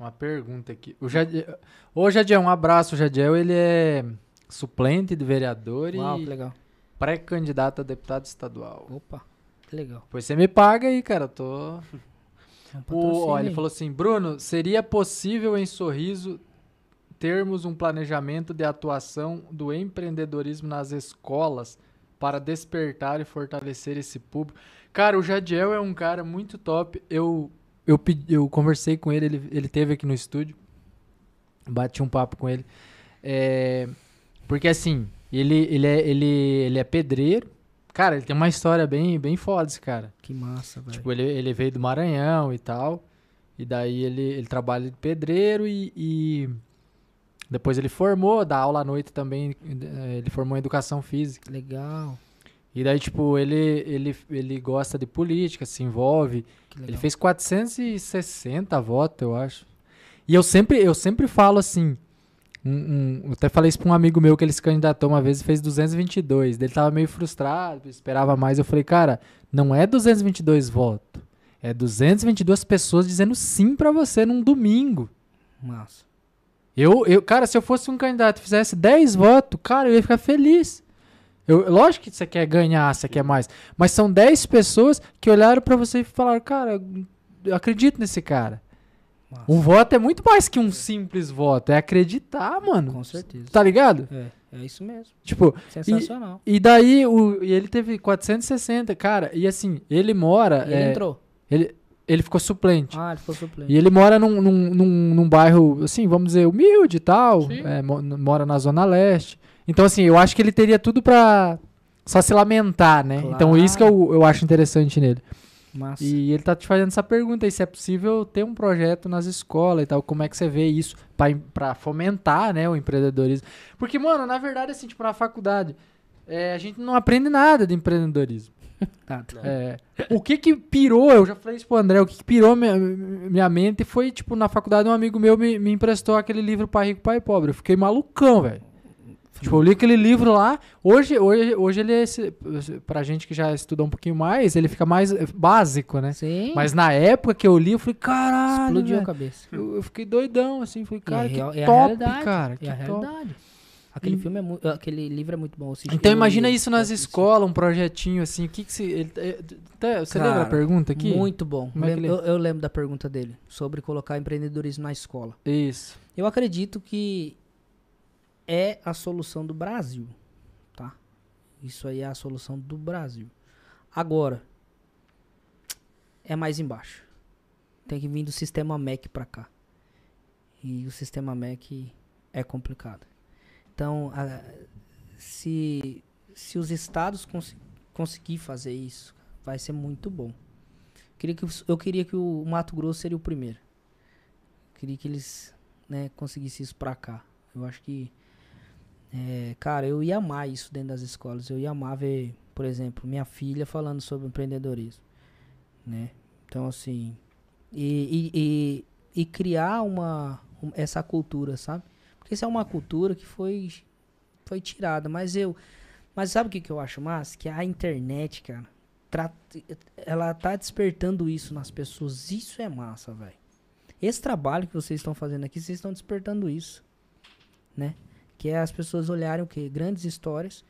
uma pergunta aqui. O Jadiel, Ô, Jadiel, um abraço. O Jadiel, ele é suplente de vereador Uau, e legal. pré-candidato a deputado estadual. Opa, que legal. Pois você me paga aí, cara. Eu tô. É um O, ó, ele falou assim: Bruno, seria possível em Sorriso termos um planejamento de atuação do empreendedorismo nas escolas para despertar e fortalecer esse público? Cara, o Jadiel é um cara muito top. Eu, eu, pedi- eu conversei com ele, ele, ele teve aqui no estúdio. Bati um papo com ele. É, porque assim, ele, ele, é, ele, ele é pedreiro. Cara, ele tem uma história bem, bem foda, esse cara. Que massa, velho. Tipo, ele, ele veio do Maranhão e tal. E daí ele, ele trabalha de pedreiro e, e depois ele formou, dá aula à noite também. eh, Ele formou em educação física. Legal. E daí, tipo, ele, ele, ele gosta de política, se envolve. Ele fez 460 votos, eu acho. E eu sempre, eu sempre falo assim. Um- um- eu até falei isso pra um amigo meu que ele se candidatou uma vez e fez 222. Ele tava meio frustrado, esperava mais. Eu falei, cara, não é 222 votos. É 222 pessoas dizendo sim pra você num domingo. Massa. Eu, eu, cara, se eu fosse um candidato e fizesse 10 votos, cara, eu ia ficar feliz. Eu, lógico que você quer ganhar, você quer mais. Mas são 10 pessoas que olharam pra você e falaram, cara, eu acredito nesse cara. Massa. Um voto é muito mais que um simples voto. É acreditar, mano. Com certeza. Tá ligado? É, é isso mesmo. Tipo, Sensacional. e daí o, e ele teve 460, cara. E assim, ele mora. E ele é, entrou. ele, ele ficou suplente. Ah, ele ficou suplente. E ele mora num, num, num, num bairro, assim, vamos dizer, humilde e tal. Sim. é, mo- mora na Zona Leste. Então, assim, eu acho que ele teria tudo pra só se lamentar, né? Então, isso que eu, eu acho interessante nele. Massa. E ele tá te fazendo essa pergunta aí, se é possível ter um projeto nas escolas e tal. Como é que você vê isso pra fomentar, né, o empreendedorismo? Porque, mano, na verdade, assim, tipo, na faculdade, é, a gente não aprende nada de empreendedorismo. Tá, tá. É, o que que pirou, eu já falei isso pro André, o que que pirou minha, minha mente foi, tipo, na faculdade um amigo meu me, me emprestou aquele livro Pai Rico, Pai Pobre. Eu fiquei malucão, velho. Tipo, eu li aquele livro lá. Hoje, hoje, hoje ele é, esse, pra gente que já estudou um pouquinho mais, ele fica mais básico, né? Sim. Mas na época que eu li, eu falei, caralho, explodiu a velho. cabeça. Eu, eu fiquei doidão, assim, falei, cara, é que é a top, cara, É que a top. realidade. Aquele filme é muito. Aquele livro é muito bom. Então imagina isso nas escolas, um projetinho assim, o que que se... Ele, até- você lembra a pergunta aqui? Muito bom. É que Lem- ele é? eu, eu lembro da pergunta dele sobre colocar empreendedorismo na escola. Isso. Eu acredito que é a solução do Brasil, tá? Isso aí é a solução do Brasil. Agora, é mais embaixo. Tem que vir do sistema MEC pra cá. E o sistema MEC é complicado. Então, a- se, se os estados cons conseguir fazer isso, vai ser muito bom. Queria que, eu queria que o Mato Grosso seria o primeiro. Queria que eles né, conseguissem isso pra cá. Eu acho que, é, cara, eu ia amar isso dentro das escolas. Eu ia amar ver, por exemplo, minha filha falando sobre empreendedorismo, né? Então, assim, e, e, e, e criar uma, um- essa cultura, sabe? Porque isso é uma cultura que foi, foi tirada, mas eu, mas sabe o que, que eu acho massa? Que a internet, cara, ela tá despertando isso nas pessoas. Isso é massa, velho. Esse trabalho que vocês estão fazendo aqui, vocês estão despertando isso, né? Que é as pessoas olharem o quê? Grandes histórias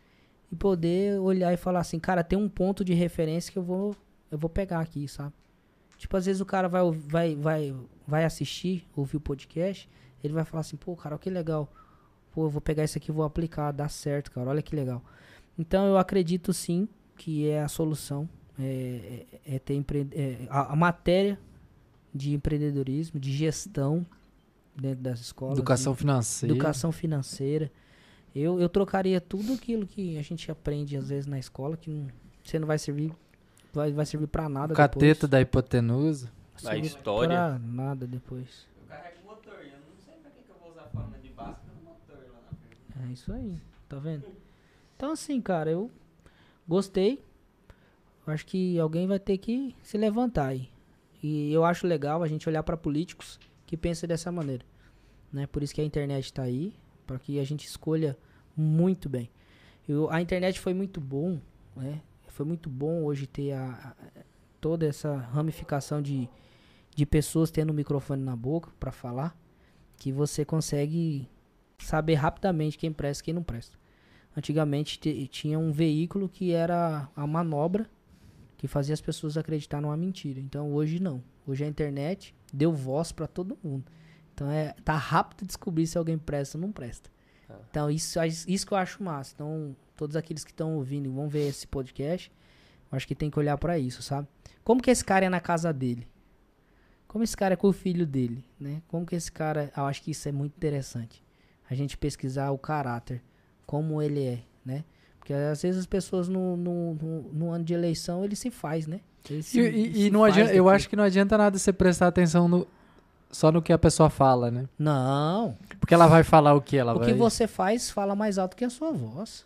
e poder olhar e falar assim, cara, tem um ponto de referência que eu vou eu vou pegar aqui, sabe? Tipo, às vezes o cara vai vai vai vai assistir, ouvir o podcast, ele vai falar assim, pô, cara, que legal. Pô, eu vou pegar isso aqui e vou aplicar, dá certo, cara. Olha que legal. Então eu acredito sim que é a solução é, é- é ter empre... é, a, a matéria de empreendedorismo, de gestão dentro das escolas. Educação de financeira. educação financeira. Eu, eu trocaria tudo aquilo que a gente aprende às vezes na escola, que não, você não vai servir, vai, vai servir pra nada O cateta depois. da hipotenusa. Vai A servir história. Pra nada depois. Eu carrego o motor eu não sei pra que, que eu vou usar a forma de base do motor lá na frente. É isso aí, tá vendo? Então assim, cara, eu gostei. Eu acho que alguém vai ter que se levantar aí. E eu acho legal a gente olhar pra políticos que pensam dessa maneira. Né? Por isso que a internet tá aí, para que a gente escolha muito bem. Eu, a internet foi muito bom, né? Foi muito bom hoje ter a, a- toda essa ramificação de, de pessoas tendo o microfone na boca para falar, que você consegue saber rapidamente quem presta e quem não presta. Antigamente te- tinha um veículo que era a manobra que fazia as pessoas acreditar numa mentira. Então hoje não. Hoje a internet deu voz para todo mundo. Então é tá rápido descobrir se alguém presta ou não presta. Ah. Então isso isso que eu acho massa. Então todos aqueles que estão ouvindo e vão ver esse podcast, eu acho que tem que olhar para isso, sabe? Como que esse cara é na casa dele? Como esse cara é com o filho dele, né? Como que esse cara, eu acho que isso é muito interessante. A gente pesquisar o caráter, como ele é, né? Porque às vezes as pessoas no, no, no, no ano de eleição ele se faz, né? Ele se- E, e- se e não faz adianta, eu acho que não adianta nada você prestar atenção no, só no que a pessoa fala, né? Não. Porque ela vai falar o que? Ela o vai... que você faz fala mais alto que a sua voz.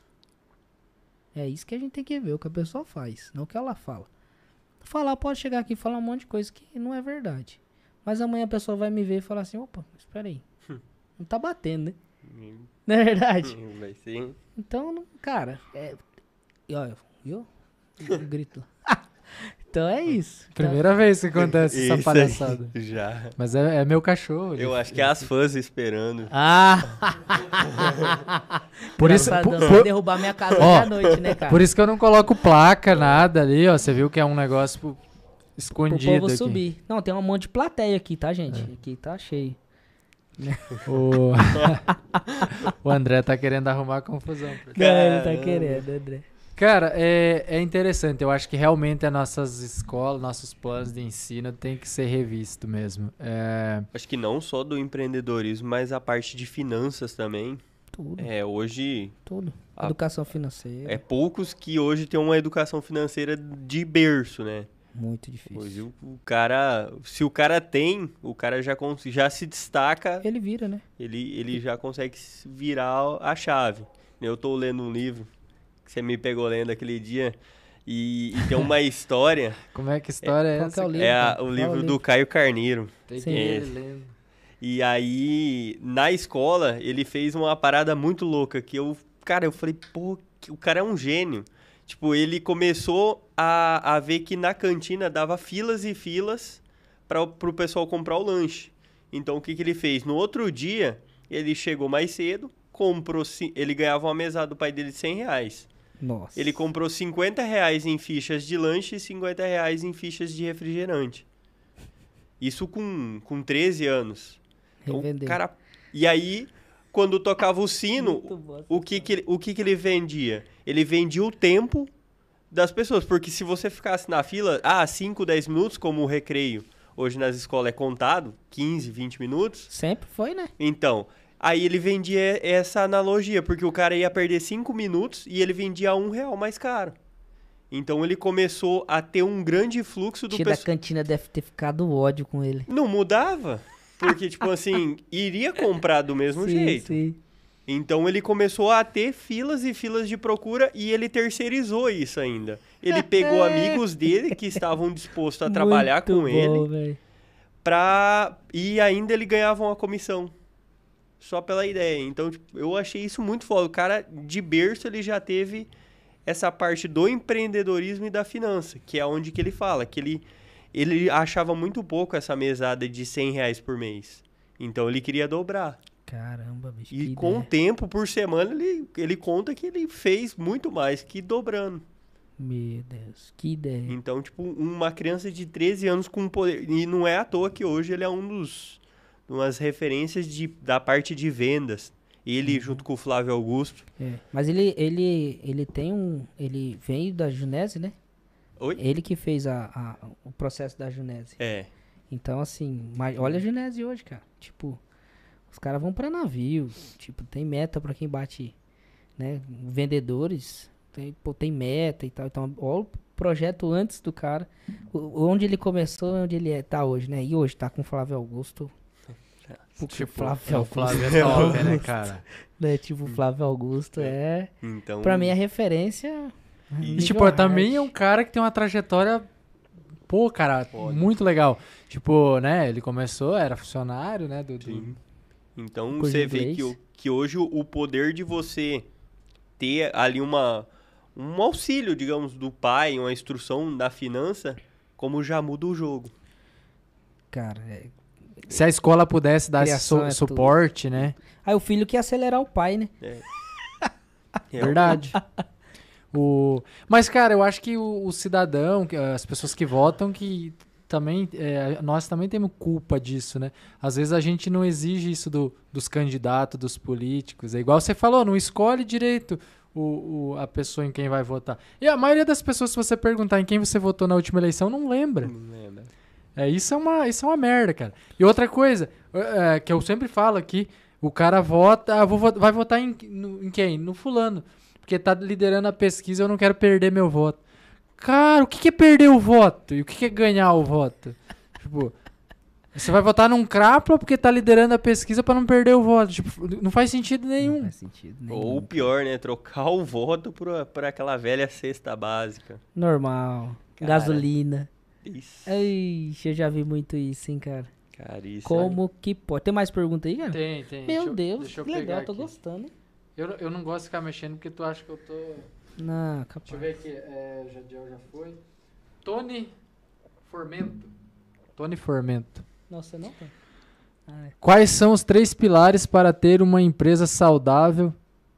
É isso que a gente tem que ver, o que a pessoa faz, não o que ela fala. Falar, pode chegar aqui e falar um monte de coisa que não é verdade. Mas amanhã a pessoa vai me ver e falar assim, opa, espera aí. Não tá batendo, né? Não é verdade? Vai ser. Então, não- cara, é... E olha, viu? Um grito. então é isso. Então, Primeira vez que acontece Isso essa aí, palhaçada. Já. Mas é, é meu cachorro. Eu ele- acho que é as fãs esperando. Ah! Por isso, por, por- derrubar minha casa Ó, noite, né, cara? por isso que eu não coloco placa, nada ali, ó. Você viu que é um negócio pô, Pro escondido povo aqui. subir. Não, tem um monte de plateia aqui, tá, gente? É. Aqui tá cheio. O... o André tá querendo arrumar confusão. Não, ele tá querendo, André. Cara, é, é interessante. Eu acho que realmente as nossas escolas, nossos planos de ensino tem que ser revisto mesmo. É, Acho que não só do empreendedorismo, mas a parte de finanças também. Tudo, É, hoje tudo. a- Educação financeira. é poucos que hoje têm uma educação financeira de berço, né? Muito Hoje difícil. o, o cara, se o cara tem, o cara já, cons- já se destaca, Ele vira, né? ele, ele já consegue se virar a chave. Eu tô lendo um livro que você me pegou lendo aquele dia e, e tem uma história, como é que história é, Qual que essa? é o livro? é a- o livro o do Caio Carneiro. Tem que lendo. E aí, na escola, ele fez uma parada muito louca que eu, cara, eu falei, pô, o cara é um gênio. Tipo, ele começou a, a ver que na cantina dava filas e filas para pro pessoal comprar o lanche. Então, o que, que ele fez? No outro dia, ele chegou mais cedo, comprou, ele ganhava uma mesada do pai dele de 100 reais. Nossa. Ele comprou 50 reais em fichas de lanche e 50 reais em fichas de refrigerante. Isso com, com 13 anos. Então, o Revendeu. cara... E aí, quando tocava o sino, o que que, ele- o que que ele vendia? Ele vendia o tempo das pessoas, porque se você ficasse na fila, ah, 5, 10 minutos, como o recreio, hoje nas escolas é contado, 15, 20 minutos, Sempre foi, né? então, aí ele vendia essa analogia, porque o cara ia perder 5 minutos e ele vendia um real mais caro. Então ele começou a ter um grande fluxo do Tia da pessoal. cantina deve ter ficado ódio com ele. Não mudava. Porque, tipo assim, iria comprar do mesmo Sim, jeito. sim. Então ele começou a ter filas e filas de procura e ele terceirizou isso ainda. Ele pegou amigos dele que estavam dispostos a trabalhar Muito com ele bom, velho. pra. E ainda ele ganhava uma comissão. Só pela ideia. Então, tipo, eu achei isso muito foda. O cara, de berço, ele já teve essa parte do empreendedorismo e da finança, que é onde que ele fala, que ele, ele achava muito pouco essa mesada de 100 reais por mês. Então ele queria dobrar. Caramba, bicho. E com o tempo, por semana, ele, ele conta que ele fez muito mais que dobrando. Meu Deus, que ideia. Então, tipo, uma criança de 13 anos com poder. E não é à toa que hoje ele é um dos. umas referências de, da parte de vendas. Ele, junto com o Flávio Augusto. É. Mas ele, ele, ele tem um. Ele veio da Junese, né? Oi? Ele que fez a, a- o processo da Junese. É. Então, assim, mas olha a Junese hoje, cara. Tipo, os caras vão pra navio. Tipo, tem meta pra quem bate, né? Vendedores. Tem, pô, tem meta e tal. Então, olha o projeto antes do cara. O- onde ele começou onde ele é, tá hoje, né? E hoje tá com o Flávio Augusto. Porque Tipo, o Flávio é, o Augusto, Flávio é top, né, cara? né? Tipo, o Flávio Augusto é... Então. Pra mim é referência... E, E, tipo, também é um cara que tem uma trajetória, pô, cara, Foda. muito legal. Tipo, né, ele começou, era funcionário, né, do... do- Sim. Então você vê que, que hoje o, poder de você ter ali uma, um auxílio, digamos, do pai, uma instrução da finança, como já muda o jogo. Cara, é... Se a escola pudesse dar esse su- é tudo. suporte, né, Aí o filho quer acelerar o pai, né? verdade. o... Mas, cara, eu acho que o, o cidadão, as pessoas que votam, que também, é, nós também temos culpa disso, né? Às vezes a gente não exige isso do- dos candidatos, dos políticos. É igual você falou, não escolhe direito o, o- a pessoa em quem vai votar. E a maioria das pessoas, se você perguntar em quem você votou na última eleição, não lembra. Não lembra. É, isso é uma, isso é uma merda, cara. E outra coisa, é, que eu sempre falo aqui, o cara vota, ah, vou vo- vai votar em, no- em quem? No fulano. Porque tá liderando a pesquisa, eu não quero perder meu voto. Cara, o que que é perder o voto? E o que que é ganhar o voto? tipo, Você vai votar num crápula porque tá liderando a pesquisa pra não perder o voto. Tipo, não faz sentido Não nenhum. faz sentido nenhum. Ou o pior, né? Trocar o voto por, por aquela velha cesta básica. Normal. Cara. Gasolina. Isso. Ixi, eu já vi muito isso, hein, cara. Caríssimo. Como que pode? Tem mais pergunta aí, cara? Tem, tem. Meu Deixa eu- Deus, deixa eu que pegar legal, tô aqui. gostando. hein? Eu, eu não gosto de ficar mexendo porque tu acha que eu tô. Não, Deixa eu capaz. ver aqui. É, Jadiel já foi. Tony Formento. Tony Formento. Nossa, não tem. Ah, é. Quais são os três pilares para ter uma empresa saudável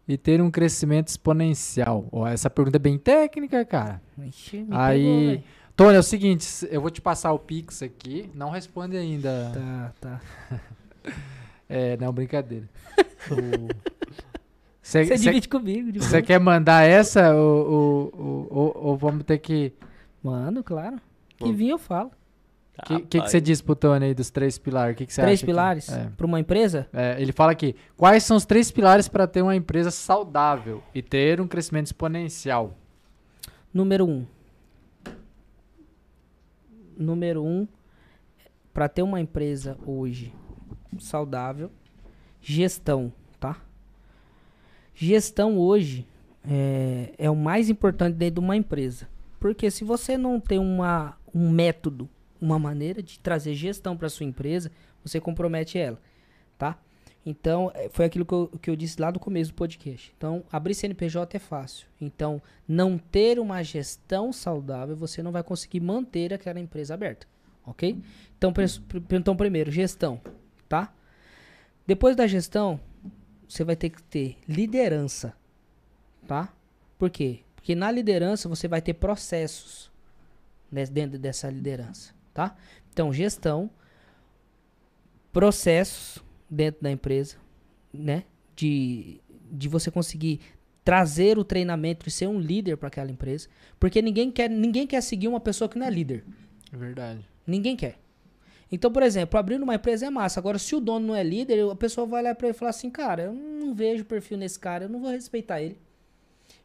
e ter um crescimento exponencial? Ó, essa pergunta é bem técnica, cara. Ixi, me Aí- pegou. Tony, é o seguinte, eu vou te passar o Pix aqui. Não responde ainda. Tá, tá. É, não, brincadeira. Você Você divide comigo, de boa. quer mandar essa ou, ou, ou- ou- vamos ter que. Mano, claro. Que Bom. vinha eu falo. O que, que, que você diz pro Tony aí dos três pilares? Que que você Três acha que- pilares é. pra uma empresa? É, ele fala aqui: quais são os três pilares para ter uma empresa saudável e ter um crescimento exponencial? Número um. Número um, para ter uma empresa hoje saudável, gestão? Gestão hoje é, é o mais importante dentro de uma empresa. Porque se você não tem uma, um método, uma maneira de trazer gestão para sua empresa, você compromete ela, tá? Então, é, foi aquilo que eu, que eu disse lá no começo do podcast. Então, abrir CNPJ é fácil. Então, não ter uma gestão saudável, você não vai conseguir manter aquela empresa aberta, ok? Então, então primeiro, gestão, tá? Depois da gestão, você vai ter que ter liderança, tá? Por quê? Porque na liderança você vai ter processos né, dentro dessa liderança, tá? Então, gestão, processos dentro da empresa, né? De, de você conseguir trazer o treinamento e ser um líder para aquela empresa, porque ninguém quer, ninguém quer seguir uma pessoa que não é líder. É verdade. Ninguém quer. Então, por exemplo, abrir uma empresa é massa. Agora, se o dono não é líder, a pessoa vai olhar pra ele e falar assim, cara, eu não vejo perfil nesse cara, eu não vou respeitar ele.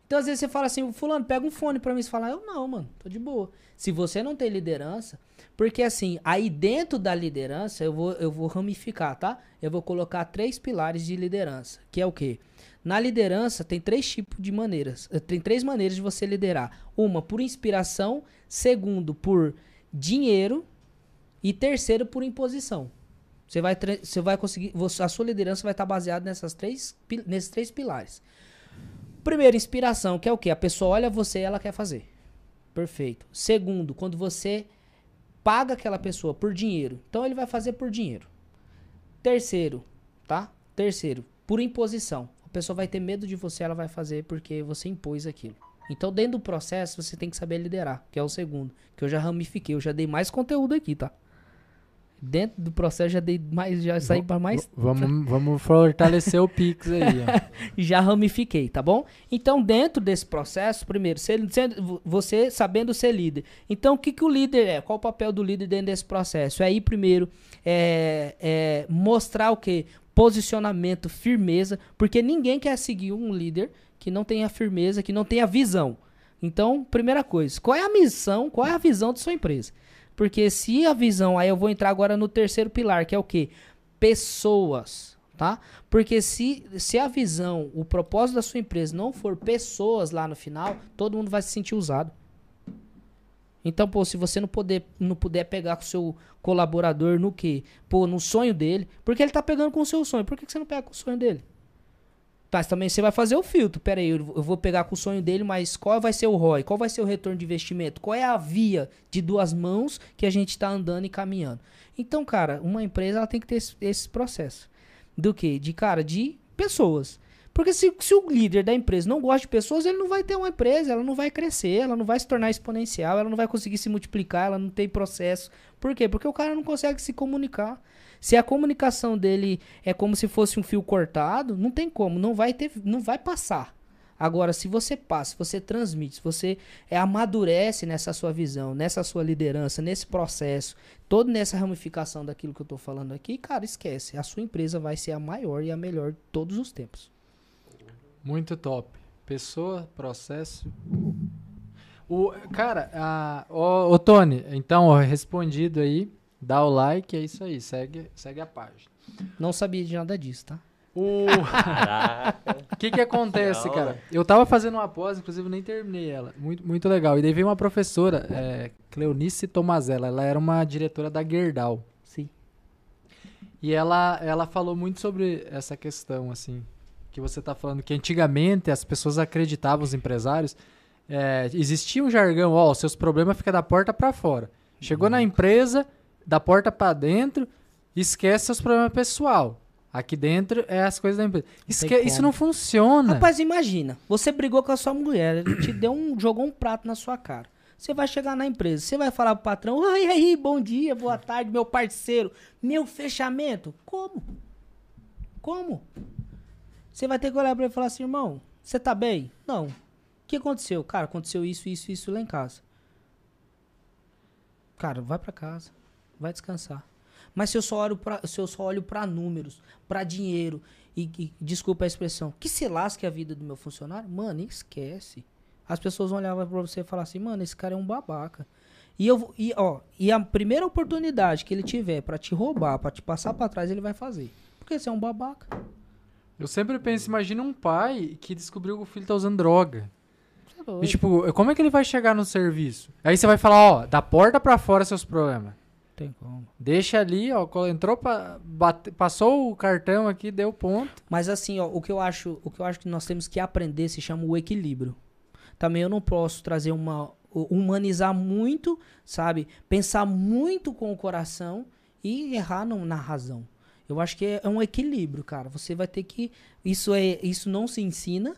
Então, às vezes você fala assim, fulano, pega um fone pra mim e fala, eu não, mano, tô de boa. Se você não tem liderança, porque assim, aí dentro da liderança, eu vou, eu vou ramificar, tá? Eu vou colocar três pilares de liderança, que é o quê? Na liderança tem três tipos de maneiras, eh, tem três maneiras de você liderar. Uma, por inspiração, segundo, por dinheiro e terceiro, por imposição. Você vai, você vai conseguir, você- a sua liderança vai estar baseada nessas três, nesses três pilares. Primeiro, inspiração, que é o quê? A pessoa olha você e ela quer fazer. Perfeito. Segundo, quando você paga aquela pessoa por dinheiro. Então ele vai fazer por dinheiro. Terceiro, tá? Terceiro, por imposição. A pessoa vai ter medo de você, ela vai fazer porque você impôs aquilo. Então, dentro do processo, você tem que saber liderar, que é o segundo. Que eu já ramifiquei, eu já dei mais conteúdo aqui, tá? Dentro do processo, já dei mais, já saí para mais Vamos, vamos fortalecer o Pix aí, já ramifiquei, tá bom? Então, dentro desse processo, primeiro, ser- você sabendo ser líder. Então, o que, que o líder é? Qual o papel do líder dentro desse processo? É aí, primeiro, é, é mostrar o quê? Posicionamento, firmeza, porque ninguém quer seguir um líder que não tenha firmeza, que não tenha visão. Então, primeira coisa, qual é a missão, qual é a visão da sua empresa? Porque se a visão, aí eu vou entrar agora no terceiro pilar, que é o quê? Pessoas, tá? Porque se, se a visão, o propósito da sua empresa não for pessoas lá no final, todo mundo vai se sentir usado. Então, pô, se você não, poder, não puder pegar com o seu colaborador no quê? Pô, no sonho dele, porque ele tá pegando com o seu sonho. Por que, que você não pega com o sonho dele? Mas também você vai fazer o filtro. Pera aí, eu vou pegar com o sonho dele, mas qual vai ser o ROI? Qual vai ser o retorno de investimento? Qual é a via de duas mãos que a gente está andando e caminhando? Então, cara, uma empresa ela tem que ter esse, esse processo. Do que? De, cara, de pessoas. Porque se, se o líder da empresa não gosta de pessoas, ele não vai ter uma empresa, ela não vai crescer, ela não vai se tornar exponencial, ela não vai conseguir se multiplicar, ela não tem processo. Por quê? Porque o cara não consegue se comunicar. Se a comunicação dele é como se fosse um fio cortado, não tem como, não vai ter, não vai passar. Agora, se você passa, se você transmite, se você é, amadurece nessa sua visão, nessa sua liderança, nesse processo, todo nessa ramificação daquilo que eu tô falando aqui, cara, esquece. A sua empresa vai ser a maior e a melhor de todos os tempos. Muito top. Pessoa, processo. O, cara, a, ô, ô, Tony, então, ó, respondido aí. Dá o like, é isso aí, segue, segue a página. Não sabia de nada disso, tá? O que que acontece, Legal, cara? Eu tava fazendo uma pós, inclusive nem terminei ela. Muito, muito legal. E daí veio uma professora, é, Cleonice Tomazella, ela era uma diretora da Gerdau. Sim. E ela, ela falou muito sobre essa questão, assim, que você tá falando, que antigamente as pessoas acreditavam, os empresários, é, existia um jargão, ó, seus problemas ficam da porta pra fora. Chegou na empresa, da porta pra dentro, esquece seus problemas pessoal. Aqui dentro é as coisas da empresa. Esque- isso como. não funciona. Rapaz, imagina, você brigou com a sua mulher, ele te deu um, jogou um prato na sua cara. Você vai chegar na empresa, você vai falar pro patrão, oi aí, bom dia, boa tarde, meu parceiro, meu fechamento. Como? Como? Você vai ter que olhar pra ele e falar assim, irmão, você tá bem? Não. O que aconteceu? Cara, aconteceu isso, isso, isso lá em casa. Cara, vai pra casa, vai descansar. Mas se eu só olho pra, se eu só olho para números, pra dinheiro e, e- desculpa a expressão, que se lasque a vida do meu funcionário, mano, esquece. As pessoas vão olhar pra você e falar assim, mano, esse cara é um babaca. E eu e ó, e a primeira oportunidade que ele tiver pra te roubar, pra te passar pra trás, ele vai fazer. Porque você é um babaca. Eu sempre penso, imagina um pai que descobriu que o filho tá usando droga. É doido. E tipo, como é que ele vai chegar no serviço? Aí você vai falar, ó, da porta pra fora seus problemas. Tem como. Deixa ali, ó, entrou pra, bate- passou o cartão aqui, deu ponto. Mas assim, ó, o que eu acho, o que eu acho que nós temos que aprender se chama o equilíbrio. Também eu não posso trazer uma hu- humanizar muito, sabe? Pensar muito com o coração e errar no- na razão. Eu acho que é, é um equilíbrio, cara. Você vai ter que isso é isso não se ensina,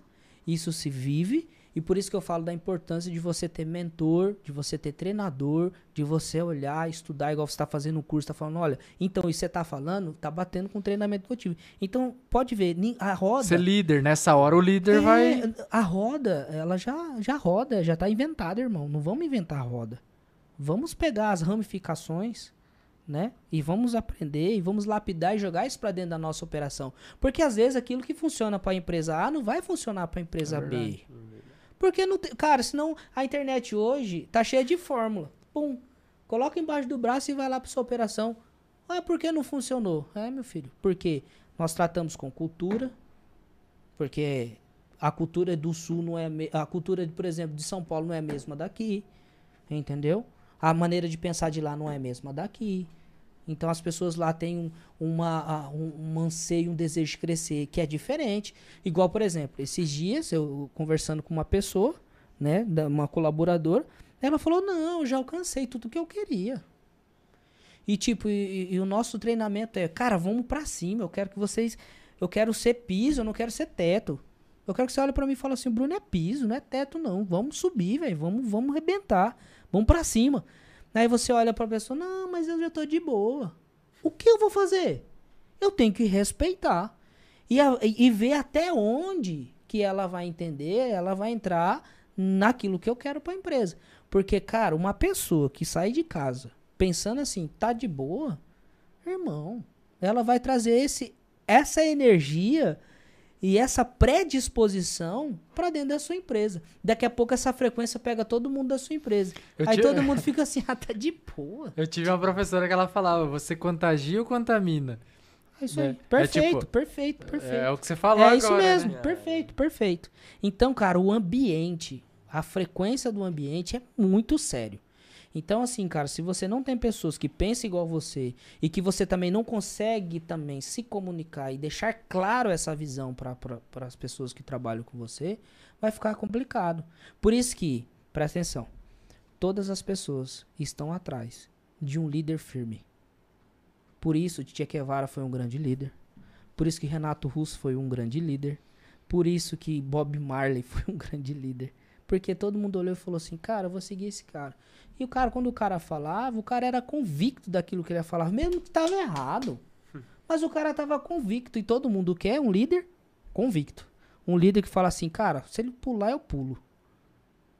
isso se vive. E por isso que eu falo da importância de você ter mentor, de você ter treinador, de você olhar, estudar, igual você está fazendo um curso, tá falando, olha, então isso você tá falando, tá batendo com treinamento que eu tive. Então, pode ver, a roda. Ser líder, nessa hora o líder É, vai. A roda, ela já, já roda, já tá inventada, irmão. Não vamos inventar a roda. Vamos pegar as ramificações, né? E vamos aprender e vamos lapidar e jogar isso pra dentro da nossa operação. Porque às vezes aquilo que funciona pra empresa A não vai funcionar pra empresa É B. Porque não tem, cara, senão a internet hoje tá cheia de fórmula. Pum. Coloca embaixo do braço e vai lá pra sua operação. Ah, por que não funcionou? É, meu filho, porque nós tratamos com cultura, porque a cultura do sul não é a cultura, por exemplo, de São Paulo não é a mesma daqui, entendeu? A maneira de pensar de lá não é a mesma daqui. Então as pessoas lá têm um, uma, um, um anseio, um desejo de crescer que é diferente. Igual, por exemplo, esses dias eu conversando com uma pessoa, né, uma colaboradora, ela falou: Não, já alcancei tudo que eu queria. E tipo, e, e- o nosso treinamento é, cara, vamos pra cima. Eu quero que vocês. Eu quero ser piso, eu não quero ser teto. Eu quero que você olhe pra mim e fale assim, Bruno, é piso, não é teto, não. Vamos subir, velho. Vamos, vamos arrebentar. Vamos pra cima. Aí você olha pra pessoa, não, mas eu já tô de boa. O que eu vou fazer? Eu tenho que respeitar. E, a- e ver até onde que ela vai entender, ela vai entrar naquilo que eu quero pra empresa. Porque, cara, uma pessoa que sai de casa pensando assim, tá de boa, irmão, ela vai trazer esse, essa energia e essa predisposição pra dentro da sua empresa. Daqui a pouco essa frequência pega todo mundo da sua empresa. Eu Aí ti- todo mundo fica assim, ah, tá de boa. Eu tive uma professora que ela falava, você contagia ou contamina? É isso É, aí. é Perfeito, tipo, perfeito, perfeito. É o que você falou É agora, isso mesmo, né? perfeito, perfeito. Então, cara, o ambiente, a frequência do ambiente é muito sério. Então, assim, cara, se você não tem pessoas que pensam igual você e que você também não consegue também se comunicar e deixar claro essa visão para as pessoas que trabalham com você, vai ficar complicado. Por isso que, presta atenção, todas as pessoas estão atrás de um líder firme. Por isso, Tia Guevara foi um grande líder. Por isso que Renato Russo foi um grande líder. Por isso que Bob Marley foi um grande líder. Porque todo mundo olhou e falou assim, cara, eu vou seguir esse cara. E o cara, quando o cara falava, o cara era convicto daquilo que ele ia falar, mesmo que estava errado. Mas o cara estava convicto. E todo mundo quer um líder convicto. Um líder que fala assim, cara, se ele pular, eu pulo.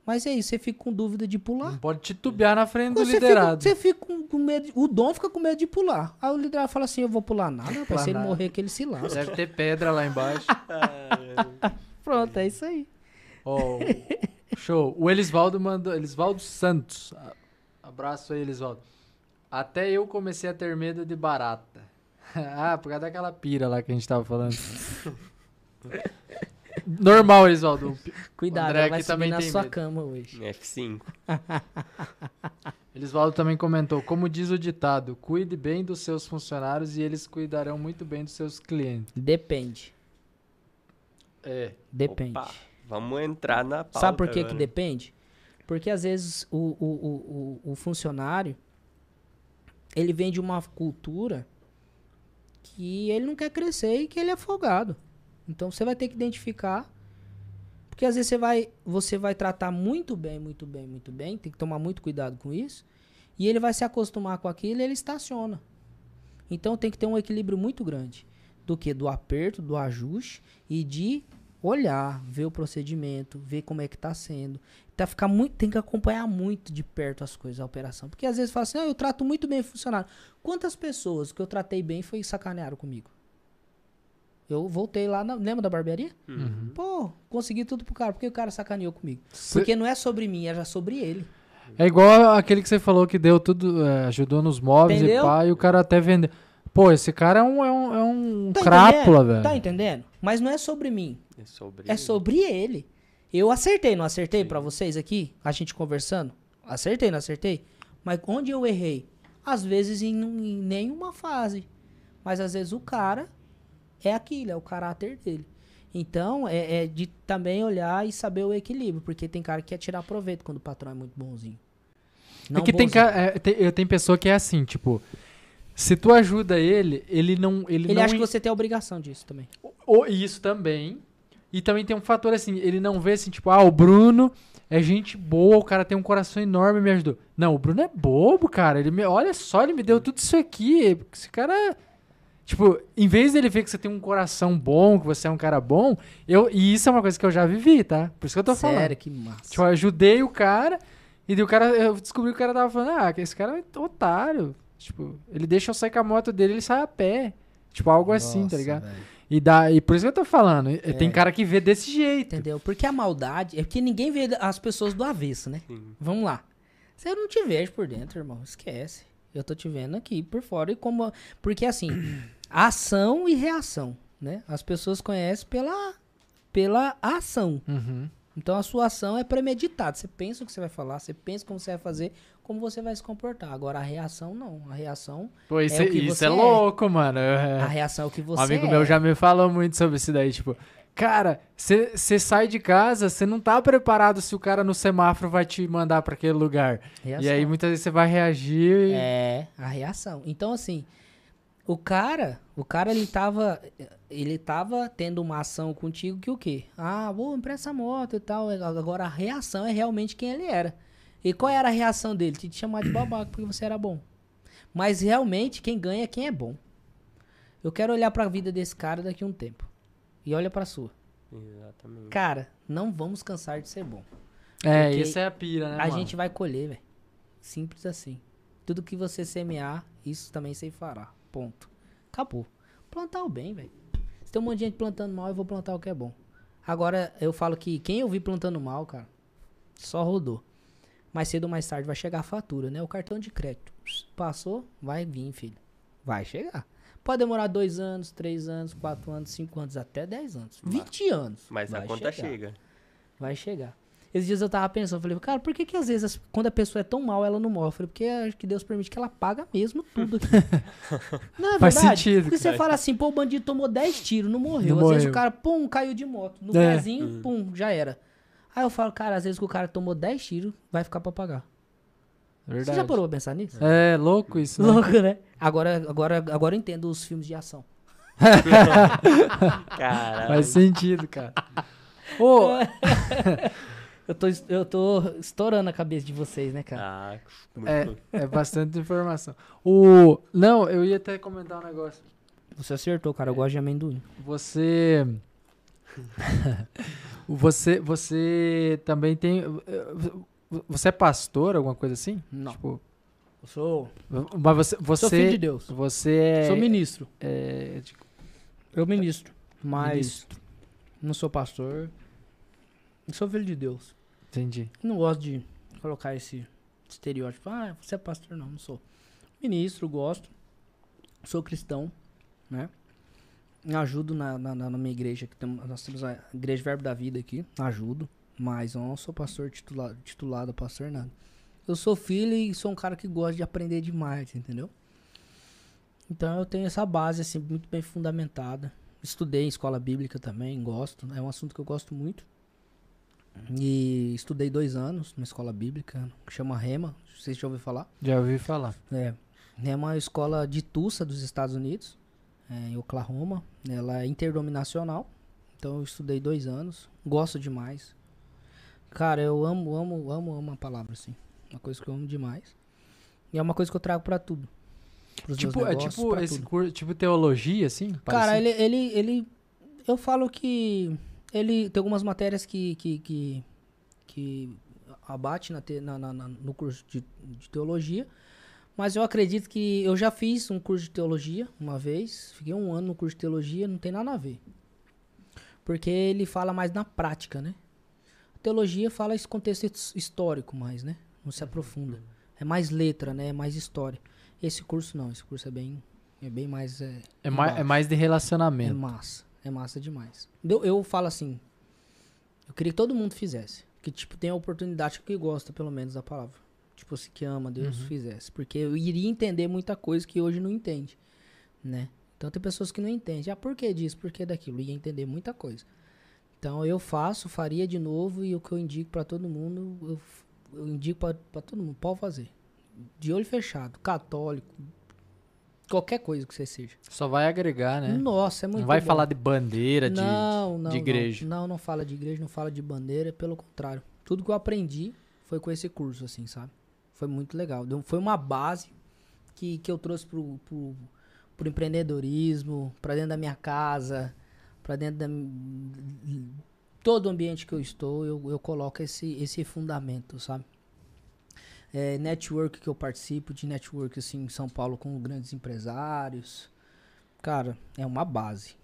Mas é isso, você fica com dúvida de pular. Não pode titubear na frente do Você fica, liderado. você fica com, com medo. de- o Dom fica com medo de pular. Aí o liderado fala assim: Eu vou pular nada, rapaz. Pular Se ele nada. morrer, que ele se lasca. Deve ter pedra lá embaixo. Pronto, é isso aí. Ó, show. O Elisvaldo mandou. Elisvaldo Santos. Abraço aí, Elisvaldo. Até eu comecei a ter medo de barata. ah, por causa daquela pira lá que a gente tava falando. Normal, Elisvaldo. Cuidado, André ela vai aqui subir na sua medo. cama hoje. F5. Elisvaldo também comentou, como diz o ditado, cuide bem dos seus funcionários e eles cuidarão muito bem dos seus clientes. Depende. É. Depende. Opa, vamos entrar na pauta Sabe por que, que depende? Porque às vezes o, o, o, o, o funcionário ele vem de uma cultura que ele não quer crescer e que ele é folgado. Então você vai ter que identificar. Porque às vezes você vai, você vai tratar muito bem, muito bem, muito bem. Tem que tomar muito cuidado com isso. E ele vai se acostumar com aquilo e ele estaciona. Então tem que ter um equilíbrio muito grande. Do que? Do aperto, do ajuste e de olhar, ver o procedimento, ver como é que tá sendo. Tá ficar muito, tem que acompanhar muito de perto as coisas, a operação. Porque às vezes fala assim, ah, eu trato muito bem o funcionário. Quantas pessoas que eu tratei bem foi sacanearam comigo? Eu voltei lá, na, lembra da barbearia? Uhum. Pô, consegui tudo pro cara, porque o cara sacaneou comigo. Cê- Porque não é sobre mim, é já sobre ele. É igual aquele que você falou que deu tudo, é, ajudou nos móveis Entendeu? e pá, e o cara até vendeu. Pô, esse cara é um, é um, é um Tá crápula, entendendo? velho. Tá entendendo? Mas não é sobre mim. É sobre É sobre ele. Eu acertei, não acertei pra vocês aqui? A gente conversando? Acertei, não acertei? Mas onde eu errei? Às vezes em, em nenhuma fase. Mas às vezes o cara é aquilo, é o caráter dele. Então, é, é de também olhar e saber o equilíbrio. Porque tem cara que quer tirar proveito quando o patrão é muito bonzinho. é que tem, bonzinho. ca- é, tem, eu- tem pessoa que é assim, tipo, se tu ajuda ele, ele não. Ele, Ele não acha que você tem a obrigação disso também. O- isso também. E também tem um fator assim, ele não vê assim, tipo, ah, o Bruno é gente boa, o cara tem um coração enorme e me ajudou. Não, o Bruno é bobo, cara. Ele me, olha só, ele me deu tudo isso aqui. Esse cara. Tipo, em vez dele ver que você tem um coração bom, que você é um cara bom, eu, e isso é uma coisa que eu já vivi, tá? Por isso que eu tô falando. Sério, que massa. Tipo, eu ajudei o cara, e o cara, eu descobri que o cara tava falando, ah, que esse cara é otário. Tipo, ele deixa eu sair com a moto dele, ele sai a pé. Tipo, algo assim, tá Nossa, ligado? E, dá, e por isso que eu tô falando, e- tem cara que vê desse jeito. Entendeu? Porque a maldade é porque ninguém vê as pessoas do avesso, né? Sim. Vamos lá. Se eu não te vejo por dentro, irmão, esquece. Eu tô te vendo aqui por fora e como porque assim, ação e reação, né? As pessoas conhecem pela pela ação. Uhum. Então a sua ação é premeditada. Você pensa o que você vai falar, você pensa como você vai fazer, como você vai se comportar. Agora a reação não. A reação, Pô, isso, É o que isso você é é. louco, mano. É. a reação é o que você um amigo é. meu já me falou muito sobre isso daí, tipo, cara, você sai de casa, você não tá preparado se o cara no semáforo vai te mandar pra aquele lugar. Reação. E aí muitas vezes você vai reagir e... É, a reação. Então, assim, o cara, o cara, ele tava, ele tava tendo uma ação contigo que o quê? Ah, vou empresta a moto e tal. Agora, a reação é realmente quem ele era. E qual era a reação dele? Te chamar de babaca porque você era bom. Mas, realmente, quem ganha é quem é bom. Eu quero olhar pra vida desse cara daqui a um tempo. E olha pra sua. Exatamente. Cara, não vamos cansar de ser bom. É, Porque isso é a pira, né, a mano? gente vai colher, velho. Simples assim. Tudo que você semear, isso também você fará. Ponto. Acabou. Plantar o bem, velho. Se tem um monte de gente plantando mal, eu vou plantar o que é bom. Agora, eu falo que quem eu vi plantando mal, cara, só rodou. Mais cedo ou mais tarde vai chegar a fatura, né? O cartão de crédito. Passou, vai vir, filho. Vai chegar. Pode demorar dois anos, três anos, quatro anos, cinco anos, até dez anos. Vinte anos. Mas a conta chegar. chega. Vai chegar. Esses dias eu tava pensando, eu falei, cara, por que que às vezes, quando a pessoa é tão mal, ela não morre? Eu falei, porque acho que Deus permite que ela paga mesmo tudo não é Faz verdade? sentido, Porque você fala assim, pô, o bandido tomou 10 tiros, não morreu. Não às vezes morreu. o cara, pum, caiu de moto. No É. pezinho, pum, já era. Aí eu falo, cara, às vezes que o cara tomou 10 tiros, vai ficar pra pagar. Verdade. Você já parou pra pensar nisso? É, louco isso, né? Louco, né? Agora, agora, agora eu entendo os filmes de ação. Caralho. Faz sentido, cara. Ô, Eu tô, eu tô estourando a cabeça de vocês, né, cara? Ah, muito é, é bastante informação. O... Não, eu ia até comentar um negócio. Você acertou, cara. Eu gosto de amendoim. Você... você, você também tem... Você é pastor, alguma coisa assim? Não. Tipo, Eu sou, mas você... você sou filho de Deus. Você é... Sou ministro. é, de- Eu ministro. Mas Ministro. não sou pastor. Eu sou filho de Deus. Entendi. Não gosto de colocar esse estereótipo. Ah, você é pastor? Não, não sou. Ministro, gosto. Sou cristão, né? Ajudo na, na, na minha igreja, que tem, nós temos a Igreja Verbo da Vida aqui, ajudo, mas eu não sou pastor titulado, titulado pastor, nada. Eu sou filho e sou um cara que gosta de aprender demais, entendeu? Então eu tenho essa base, assim, muito bem fundamentada. Estudei em escola bíblica também, gosto, é um assunto que eu gosto muito. E estudei dois anos numa escola bíblica, que chama Rema, vocês já ouviram falar? Já ouvi falar. É. É uma escola de Tulsa, dos Estados Unidos, em Oklahoma. Ela é interdominacional. Então eu estudei dois anos. Gosto demais. Cara, eu amo, amo, amo, amo a palavra, assim. Uma coisa que eu amo demais. E é uma coisa que eu trago pra tudo. Tipo, é negócios, tipo pra esse curso, tipo teologia, assim? Cara, ele, ele, ele. Eu falo que. Ele tem algumas matérias que. que, que, que abate na, te- na- na- na- no curso de, de teologia. Mas eu acredito que. Eu já fiz um curso de teologia uma vez. Fiquei um ano no curso de teologia, não tem nada a ver. Porque ele fala mais na prática, né? A teologia fala esse contexto his- histórico mais, né? Não se aprofunda. É mais letra, né? É mais história. Esse curso não, esse curso é bem. É bem mais. É, É, mais, é mais de É relacionamento. massa. É massa demais. Eu, eu falo assim. Eu queria que todo mundo fizesse. Que, tipo, tem a oportunidade que gosta, pelo menos, da palavra. Tipo, assim, que ama Deus, Uhum. fizesse. Porque eu iria entender muita coisa que hoje não entende. Né? Então tem pessoas que não entendem. Ah, por que disso? Por que daquilo? Ia entender muita coisa. Então eu faço, faria de novo. E o que eu indico pra todo mundo, eu, eu indico pra pra todo mundo. Pode fazer. De olho fechado. Católico. Qualquer coisa que você seja. Só vai agregar, né? Nossa, é muito não vai bom. falar de bandeira, de, não, não, de não. igreja. Não, não fala de igreja, não fala de bandeira, pelo contrário. Tudo que eu aprendi foi com esse curso, assim, sabe? Foi muito legal. Foi uma base que, que eu trouxe pro, pro, pro empreendedorismo, pra dentro da minha casa, pra dentro da. Todo o ambiente que eu estou, eu, eu coloco esse, esse fundamento, sabe? É, network que eu participo, de network assim, em São Paulo com grandes empresários. Cara, é uma base.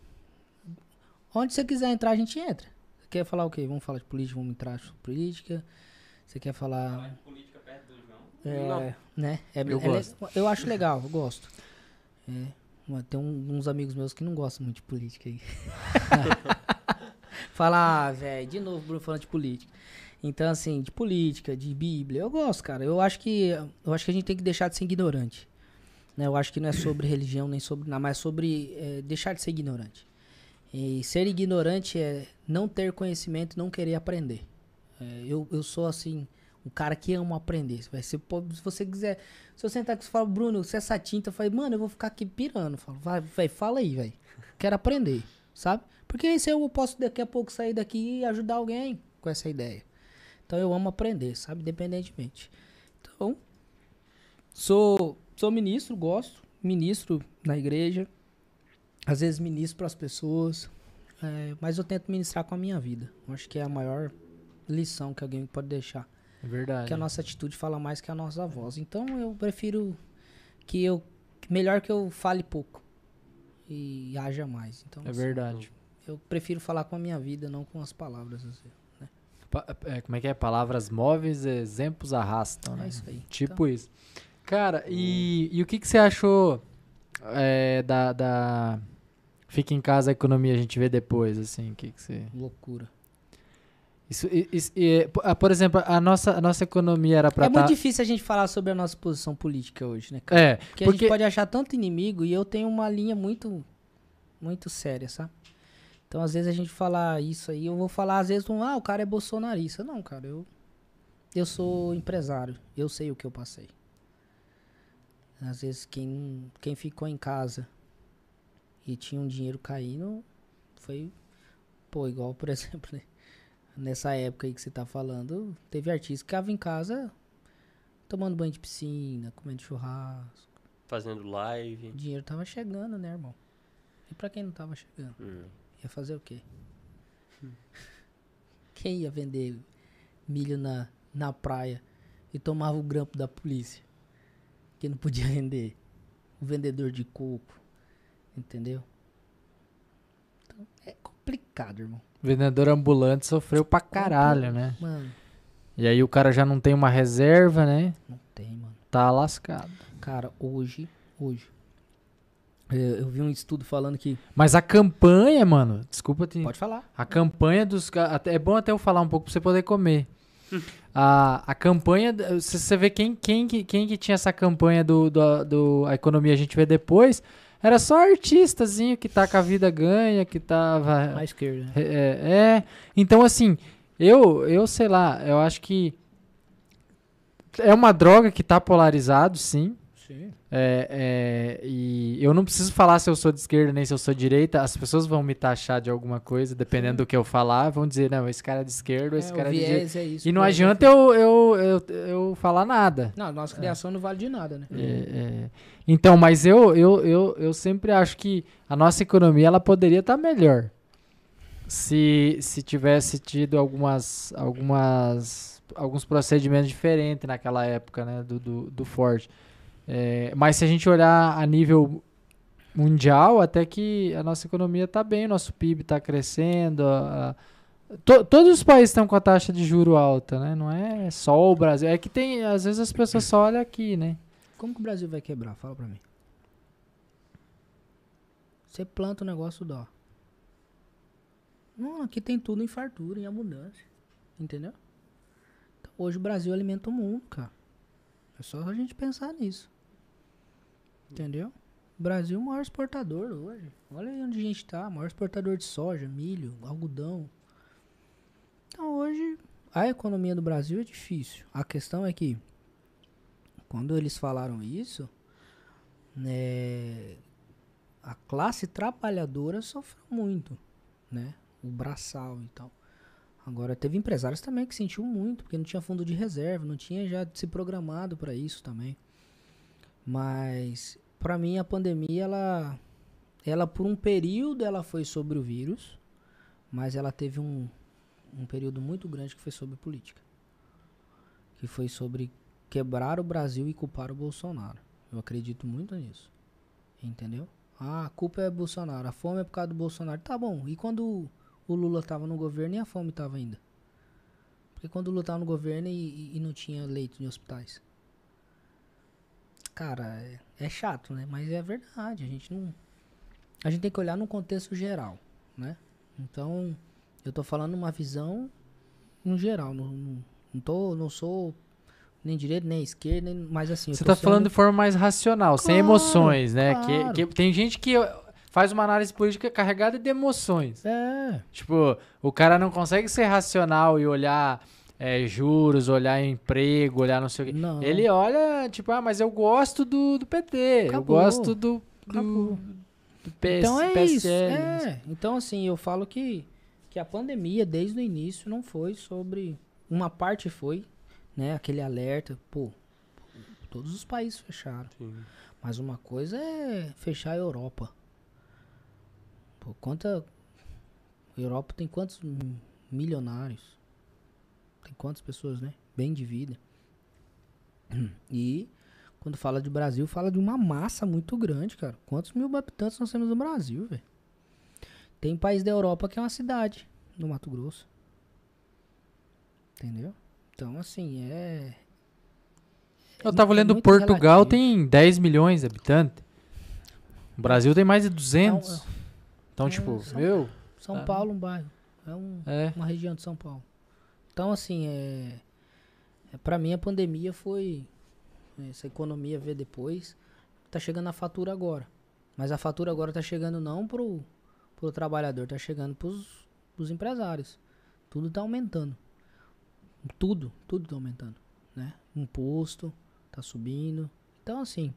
Onde você quiser entrar, a gente entra. Você quer falar o quê? Vamos falar de política, vamos entrar sobre política. Você quer falar. Falar de política. É, né? É, Eu é eu acho legal, eu gosto. É, mas tem um- uns amigos meus que não gostam muito de política aí. Fala, ah, velho, de novo, Bruno falando de política. Então, assim, de política, de Bíblia, eu gosto, cara. Eu acho que eu acho que a gente tem que deixar de ser ignorante. Né? Eu acho que não é sobre religião, nem sobre nada, mas é sobre é, deixar de ser ignorante. E ser ignorante é não ter conhecimento e não querer aprender. É, eu, eu sou, assim, um cara que ama aprender. Vai ser, se você quiser. Se eu sentar aqui e você fala, Bruno, você é essa tinta, eu falei, mano, eu vou ficar aqui pirando. Falo, vai, vai, fala aí, velho. Quero aprender, sabe? Porque se eu posso daqui a pouco sair daqui e ajudar alguém com essa ideia. Então eu amo aprender, sabe? Independentemente. Então, sou, sou ministro, gosto. Ministro na igreja. Às vezes ministro para as pessoas. é, mas eu tento ministrar com a minha vida. Acho que é a maior lição que alguém pode deixar verdade. que a nossa atitude fala mais que a nossa voz. Então eu prefiro que eu melhor que eu fale pouco e haja mais. Então É assim, verdade. eu prefiro falar com a minha vida, não com as palavras. assim. Pa- é, como é que é? Palavras móveis, exemplos arrastam, né? É isso aí. Tipo isso. Cara, e, e o que, que você achou é, da, da Fica em Casa a Economia, a gente vê depois, assim, o que, que você... Então, loucura. Isso, isso- e, ah, por exemplo, a nossa, a nossa economia era pra é muito tá... difícil a gente falar sobre a nossa posição política hoje, né, cara? É, Porque, a porque... gente pode achar tanto inimigo e eu tenho uma linha muito, muito séria, sabe? Então, às vezes a gente fala isso aí, eu vou falar às vezes, um, ah, o cara é bolsonarista. Não, cara, eu, eu sou empresário, eu sei o que eu passei. Às vezes quem, quem ficou em casa e tinha um dinheiro caindo foi, pô, igual, por exemplo, né? Nessa época aí que você tá falando, teve artista que ficava em casa tomando banho de piscina, comendo churrasco. Fazendo live. O dinheiro tava chegando, né, irmão? E pra quem não tava chegando? Hum. Ia fazer o quê? Quem ia vender milho na, na praia e tomava o grampo da polícia? Que não podia vender. O vendedor de coco. Entendeu? Complicado, irmão. Vendedor ambulante sofreu pra caralho, né? Mano, E aí o cara já não tem uma reserva, né? não tem, mano. Tá lascado. Cara, hoje, hoje. é, Eu vi um estudo falando que. Mas a campanha, mano, desculpa te. Pode falar. A campanha dos. É bom até eu falar um pouco pra você poder comer. A, a campanha. Se você vê quem, quem, que- quem que tinha essa campanha do, do, do A Economia a gente vê depois, era só artistazinho que tá com a vida ganha, que tava. À esquerda. né? É, é. Então, assim, eu, eu sei lá, eu acho que. É uma droga que tá polarizado, sim. Sim. É, é, e eu não preciso falar se eu sou de esquerda nem se eu sou de direita. As pessoas vão me taxar de alguma coisa, dependendo do que eu falar, vão dizer, não, esse cara é de esquerda, esse É, cara o é de direita. é isso. E não adianta eu, eu, eu, eu falar nada. Não, nossa criação não vale de nada, né? É, é. Então, mas eu, eu, eu, eu sempre acho que a nossa economia ela poderia estar melhor se, se tivesse tido algumas, algumas, alguns procedimentos diferentes naquela época né, do, do, do Ford. É, mas se a gente olhar a nível mundial, até que a nossa economia está bem, o nosso PIB está crescendo. a- a- to- todos os países estão com a taxa de juro alta, né? Não é só o Brasil. É que tem, às vezes as pessoas só olham aqui, né? Como que o Brasil vai quebrar? Fala pra mim. Você planta o negócio dó. Não, aqui tem tudo em fartura, em abundância. Entendeu? Então, hoje o Brasil alimenta o mundo, cara. É só a gente pensar nisso. Entendeu? O Brasil é o maior exportador hoje. Olha aí onde a gente tá. Maior exportador de soja, milho, algodão. Então hoje a economia do Brasil é difícil. A questão é que quando eles falaram isso, né, a classe trabalhadora sofreu muito, né? O braçal e tal. Agora teve empresários também que sentiu muito, porque não tinha fundo de reserva, não tinha já se programado para isso também. Mas para mim a pandemia ela ela por um período ela foi sobre o vírus, mas ela teve um um período muito grande que foi sobre política. Que foi sobre quebrar o Brasil e culpar o Bolsonaro. Eu acredito muito nisso. Entendeu? Ah, a culpa é Bolsonaro, a fome é por causa do Bolsonaro. Tá bom, e quando o Lula tava no governo e a fome tava ainda? Porque quando o Lula tava no governo e, e- não tinha leito em hospitais. Cara, é, é chato, né? Mas é verdade, a gente não... A gente tem que olhar num contexto geral, né? Então, eu tô falando uma visão no geral, não, não, não, tô, não sou nem direita, nem esquerda, nem, mas assim... eu Você tá falando sendo- de forma mais racional, sem Claro, emoções, né? claro. Que, que tem gente que faz uma análise política carregada de emoções. É, Tipo, o cara não consegue ser racional e olhar é, juros, olhar emprego, olhar não sei o quê. não. Ele olha, tipo, ah, mas eu gosto do, do PT, eu Acabou. gosto do, do, do PS, Então é PSL. isso. É. Então, assim, eu falo que, que a pandemia, desde o início, não foi sobre. Uma parte foi, né? Aquele alerta. Pô, todos os países fecharam. Sim. Mas uma coisa é fechar a Europa. Pô, quanta. Europa tem quantos milionários? Tem quantas pessoas, né? Bem de vida. E quando fala de Brasil, fala de uma massa muito grande, cara. Quantos mil habitantes nós temos no Brasil, velho? Tem país da Europa que é uma cidade, no Mato Grosso. Entendeu? Então, assim, é. Eu tava é lendo muito Portugal relativo. tem 10 milhões de habitantes. O Brasil tem mais de 200. Não, então, é, tipo, São- meu, São Tá. Paulo, um bairro. É um, é. uma região de São Paulo. Então, assim, é, é para mim a pandemia foi essa economia ver depois. Tá chegando a fatura agora. Mas a fatura agora tá chegando não pro, pro trabalhador, tá chegando pros, pros empresários. Tudo tá aumentando. Tudo, tudo tá aumentando, né? Imposto tá subindo. Então, assim,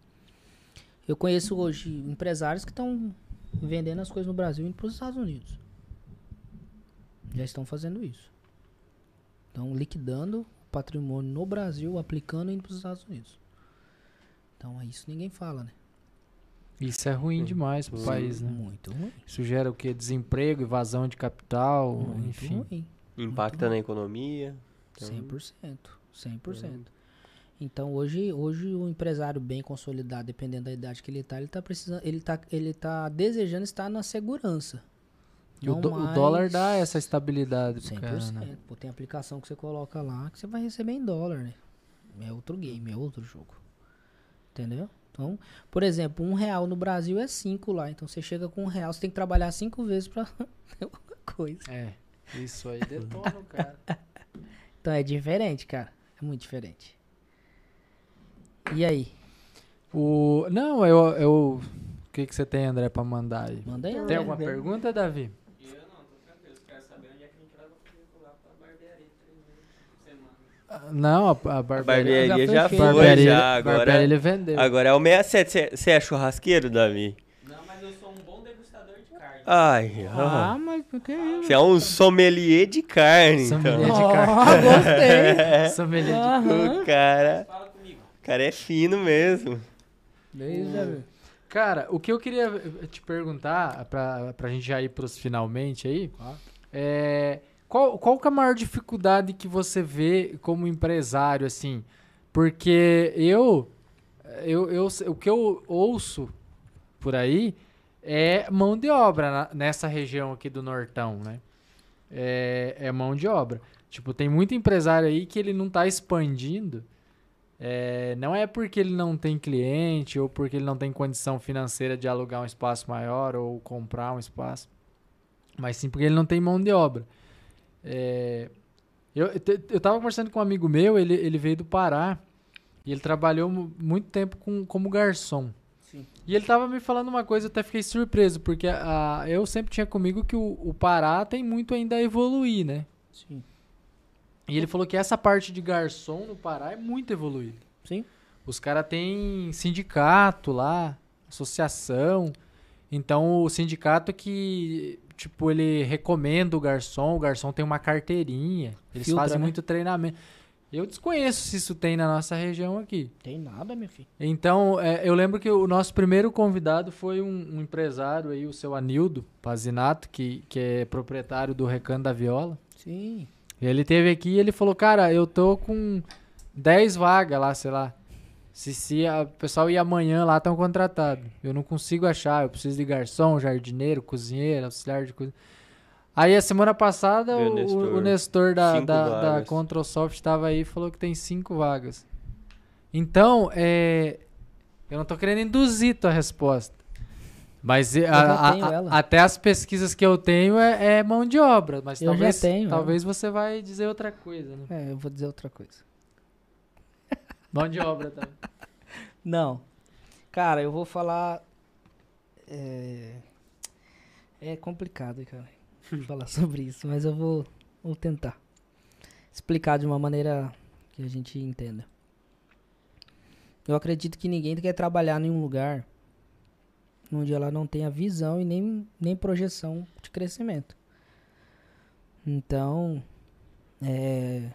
eu conheço hoje empresários que estão vendendo as coisas no Brasil e indo pros Estados Unidos. Já estão fazendo isso. Estão liquidando o patrimônio no Brasil, aplicando e indo para os Estados Unidos. Então, é isso ninguém fala, né? Isso é ruim demais pro Sim. país, né? Muito ruim. Isso gera o quê? Desemprego, evasão de capital, Muito enfim. ruim. Impacta na economia. Então, 100%. 100%. Então, hoje, hoje o empresário bem consolidado, dependendo da idade que ele tá, ele tá precisando, ele tá, ele tá desejando estar na segurança. E o, do- o mais dólar dá essa estabilidade pro 100%. cara, né? Pô, tem aplicação que você coloca lá que você vai receber em dólar, né? É outro game, é outro jogo. Entendeu? Então, por exemplo, um real no Brasil é cinco lá. Então você chega com um real, você tem que trabalhar cinco vezes pra ter alguma coisa. É, isso aí detona o cara. Então é diferente, cara. É muito diferente. E aí? O... Não, eu, eu... O que, que você tem, André, pra mandar aí? Manda aí. Tem André. alguma pergunta, Davi? Eu não, tô tranquilo. Você quer saber onde é que a gente leva o lá pra barbearia três vezes por semana. Ah, Não, a, a A barbearia... barbearia já já foi foi, feita. barbearia, já. Agora, barbearia ele vendeu. agora é o 67. Você- Você é churrasqueiro, Davi? Não, mas eu sou um bom degustador de carne. Ai, Ah, ah. mas que isso? Você é um sommelier de carne, Sommelier então. de carne. Oh, gostei. Sommelier de Aham. O cara, o cara é fino mesmo. Beijo, Davi. Cara, o que eu queria te perguntar, pra, pra gente já ir pros finalmente aí, é qual, qual que é a maior dificuldade que você vê como empresário, assim? Porque eu, eu, eu o que eu ouço por aí é mão de obra na- nessa região aqui do Nortão, né? É, é mão de obra. Tipo, tem muito empresário aí que ele não tá expandindo é, não é porque ele não tem cliente ou porque ele não tem condição financeira de alugar um espaço maior ou comprar um espaço, mas sim porque ele não tem mão de obra. É, eu, eu tava conversando com um amigo meu, ele, ele veio do Pará e ele trabalhou mu- muito tempo com, como garçom. E ele tava me falando uma coisa, eu até fiquei surpreso, porque a, eu sempre tinha comigo que o, o Pará tem muito ainda a evoluir, né? Sim. E ele falou que essa parte de garçom no Pará é muito evoluída. Sim. Os caras têm sindicato lá, associação. Então o sindicato que, tipo, ele recomenda o garçom, o garçom tem uma carteirinha. Eles Filtra, fazem né? muito treinamento. Eu desconheço se isso tem na nossa região aqui. Tem nada, meu filho. Então, é, eu lembro que o nosso primeiro convidado foi um, um empresário aí, o seu Anildo Pazinato, que, que é proprietário do Recanto da Viola. Sim. Ele teve aqui e ele falou, cara, eu tô com 10 vagas lá, sei lá. Se, se a- o pessoal ir amanhã lá, estão contratados. Eu não consigo achar, eu preciso de garçom, jardineiro, cozinheiro, auxiliar de cozinha. Aí a semana passada o, o Nestor. o Nestor da, da, da vagas. Controlsoft estava aí e falou que tem cinco vagas. Então, é, eu não tô querendo induzir tua resposta. Mas a- a- até as pesquisas que eu tenho é, é mão de obra. Mas Eu já talvez, tenho ela. talvez você vai dizer outra coisa, né? É, eu vou dizer outra coisa. Mão de obra também. Não. Cara, eu vou falar. É, é complicado, cara, falar sobre isso, mas eu vou, vou tentar explicar de uma maneira que a gente entenda. Eu acredito que ninguém quer trabalhar em um lugar onde ela não tenha visão e nem, nem projeção de crescimento. Então, é,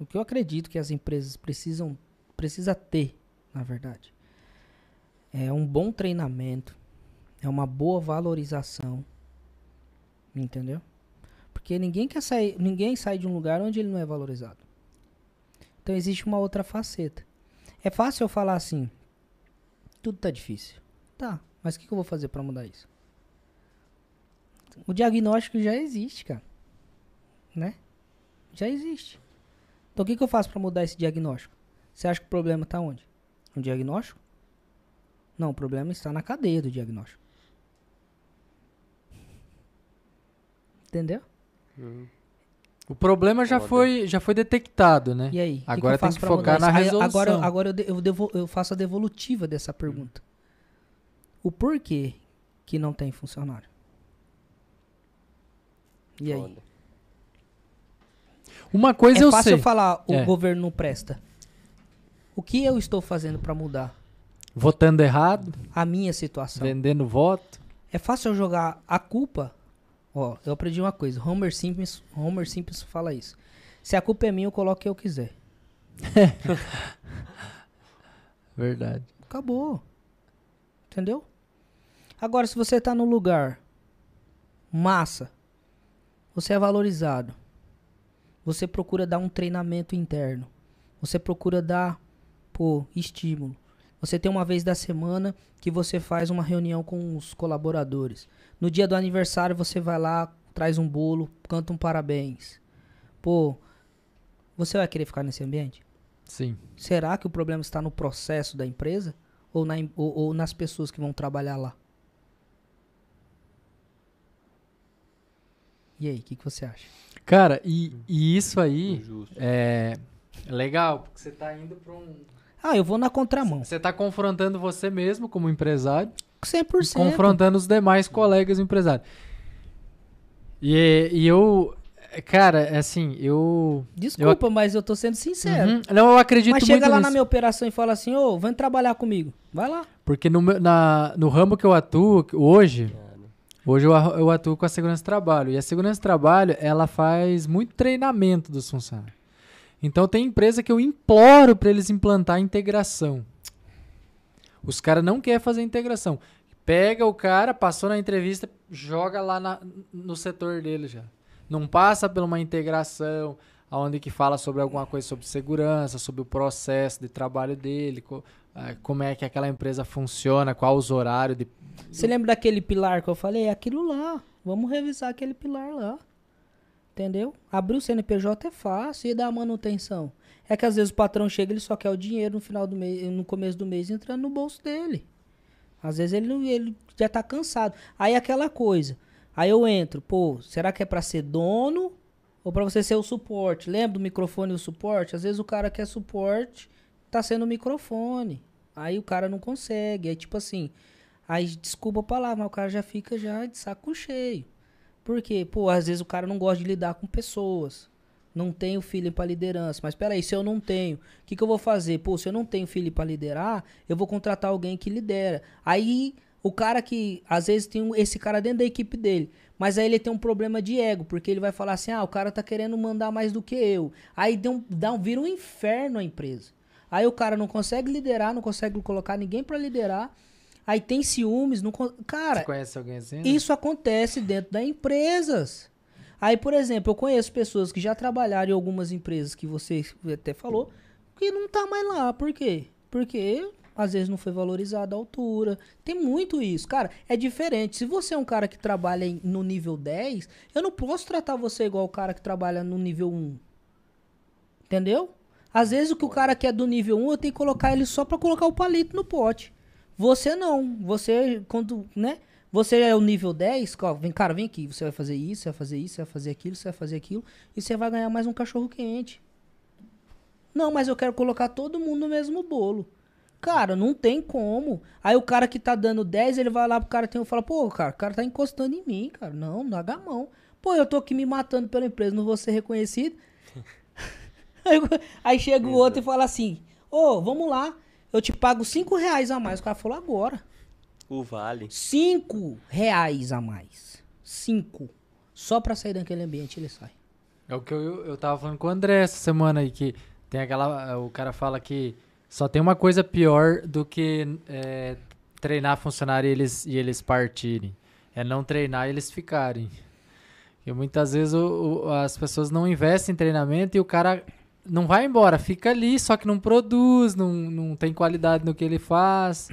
o que eu acredito que as empresas precisam precisa ter, na verdade, é um bom treinamento, é uma boa valorização, entendeu? Porque ninguém quer sair, ninguém sai de um lugar onde ele não é valorizado. Então existe uma outra faceta. É fácil eu falar assim, tudo tá difícil. Tá, mas o que, que eu vou fazer pra mudar isso? O diagnóstico já existe, cara. Né? Já existe. Então o que, que eu faço pra mudar esse diagnóstico? Você acha que o problema tá onde? No diagnóstico? Não, o problema está na cadeia do diagnóstico. Entendeu? O problema já foi, já foi detectado, né? E aí? que Agora eu faço tem que focar mudar na? Aí, Agora, resolução. agora eu, eu, devo- eu faço a devolutiva dessa pergunta. O porquê que não tem funcionário? E aí? Uma coisa é eu fácil sei. eu falar o É. governo não presta. O que eu estou fazendo para mudar Votando errado, a minha situação? vendendo voto. É fácil eu jogar a culpa. Ó, eu aprendi uma coisa. Homer Simpson, Homer Simpson fala isso. Se a culpa é minha, eu coloco o que eu quiser. Verdade. Acabou. Entendeu? Agora, se você tá no lugar massa, você é valorizado. Você procura dar um treinamento interno. Você procura dar, pô, estímulo. Você tem uma vez da semana que você faz uma reunião com os colaboradores. No dia do aniversário você vai lá, traz um bolo, canta um parabéns. Pô, você vai querer ficar nesse ambiente? Sim. Será que o problema está no processo da empresa? Ou, na ou- ou nas pessoas que vão trabalhar lá? E aí, o que, que você acha? Cara, e, e isso aí Justo. é legal, porque você tá indo pra um. Ah, eu vou na contramão. Você tá confrontando você mesmo como empresário, 100%. confrontando os demais colegas empresários. E, e eu. Cara, é assim, eu. Desculpa, mas eu tô sendo sincero. Uhum. Não, eu acredito Mas muito chega lá nisso. na minha operação e fala assim, ô, vem trabalhar comigo. Vai lá. Porque no, na, no ramo que eu atuo hoje, hoje eu, eu atuo com a segurança do trabalho. E a segurança do trabalho, ela faz muito treinamento dos funcionários. Então tem empresa que eu imploro para eles implantar integração. Os caras não querem fazer integração. Pega o cara, passou na entrevista, joga lá na- no setor dele já. Não passa por uma integração, onde que fala sobre alguma coisa sobre segurança, sobre o processo de trabalho dele, co- ah, como é que aquela empresa funciona, qual os horários de Você lembra daquele pilar que eu falei? É aquilo lá. Vamos revisar aquele pilar lá. Entendeu? Abrir o CNPJ é fácil e dar manutenção. É que às vezes o patrão chega, ele só quer o dinheiro no final do mês, no começo do mês entrando no bolso dele. Às vezes ele, ele já tá cansado. Aí aquela coisa. Aí eu entro, pô, será que é pra ser dono ou pra você ser o suporte? Lembra do microfone e o suporte? Às vezes o cara quer suporte, tá sendo o microfone. Aí o cara não consegue. Aí tipo assim, aí desculpa a palavra, mas o cara já fica já de saco cheio. Por quê? Pô, às vezes o cara não gosta de lidar com pessoas. Não tem o feeling pra liderança. Mas peraí, se eu não tenho, o que, que eu vou fazer? Pô, se eu não tenho feeling pra liderar, eu vou contratar alguém que lidera. Aí o cara que, às vezes, tem esse cara dentro da equipe dele. Mas aí ele tem um problema de ego, porque ele vai falar assim: ah, o cara tá querendo mandar mais do que eu. Aí dá um, dá um, vira um inferno a empresa. Aí o cara não consegue liderar, não consegue colocar ninguém pra liderar. Aí tem ciúmes, não Cara, Você conhece alguém assim? né? isso acontece dentro das empresas. Aí, por exemplo, eu conheço pessoas que já trabalharam em algumas empresas que você até falou, que não tá mais lá. Por quê? Porque às vezes não foi valorizado a altura. Tem muito isso. Cara, é diferente. Se você é um cara que trabalha no nível 10, eu não posso tratar você igual o cara que trabalha no nível 1. Entendeu? Às vezes o que o cara quer do nível 1, eu tenho que colocar ele só pra colocar o palito no pote. Você não. Você, quando, né? Você é o nível 10, ó, vem, cara, vem aqui. Você vai fazer isso, você vai fazer isso, você vai fazer aquilo, você vai fazer aquilo. E você vai ganhar mais um cachorro quente. Não, mas eu quero colocar todo mundo no mesmo bolo. Cara, não tem como. Aí o cara que tá dando 10, ele vai lá pro cara tem e fala, pô, cara, o cara tá encostando em mim, cara. Não, não dá a mão. Pô, eu tô aqui me matando pela empresa, não vou ser reconhecido. aí, aí chega o outro e fala assim, ô, vamos lá, eu te pago 5 reais a mais. O cara falou agora. O Vale. 5 reais a mais. 5. Só pra sair daquele ambiente ele sai. É o que eu, eu tava falando com o André essa semana aí, que tem aquela. O cara fala que só tem uma coisa pior do que é, treinar funcionário e eles, e eles partirem. É não treinar e eles ficarem. E muitas vezes o- o- as pessoas não investem em treinamento e o cara não vai embora, fica ali, só que não produz, não, não tem qualidade no que ele faz.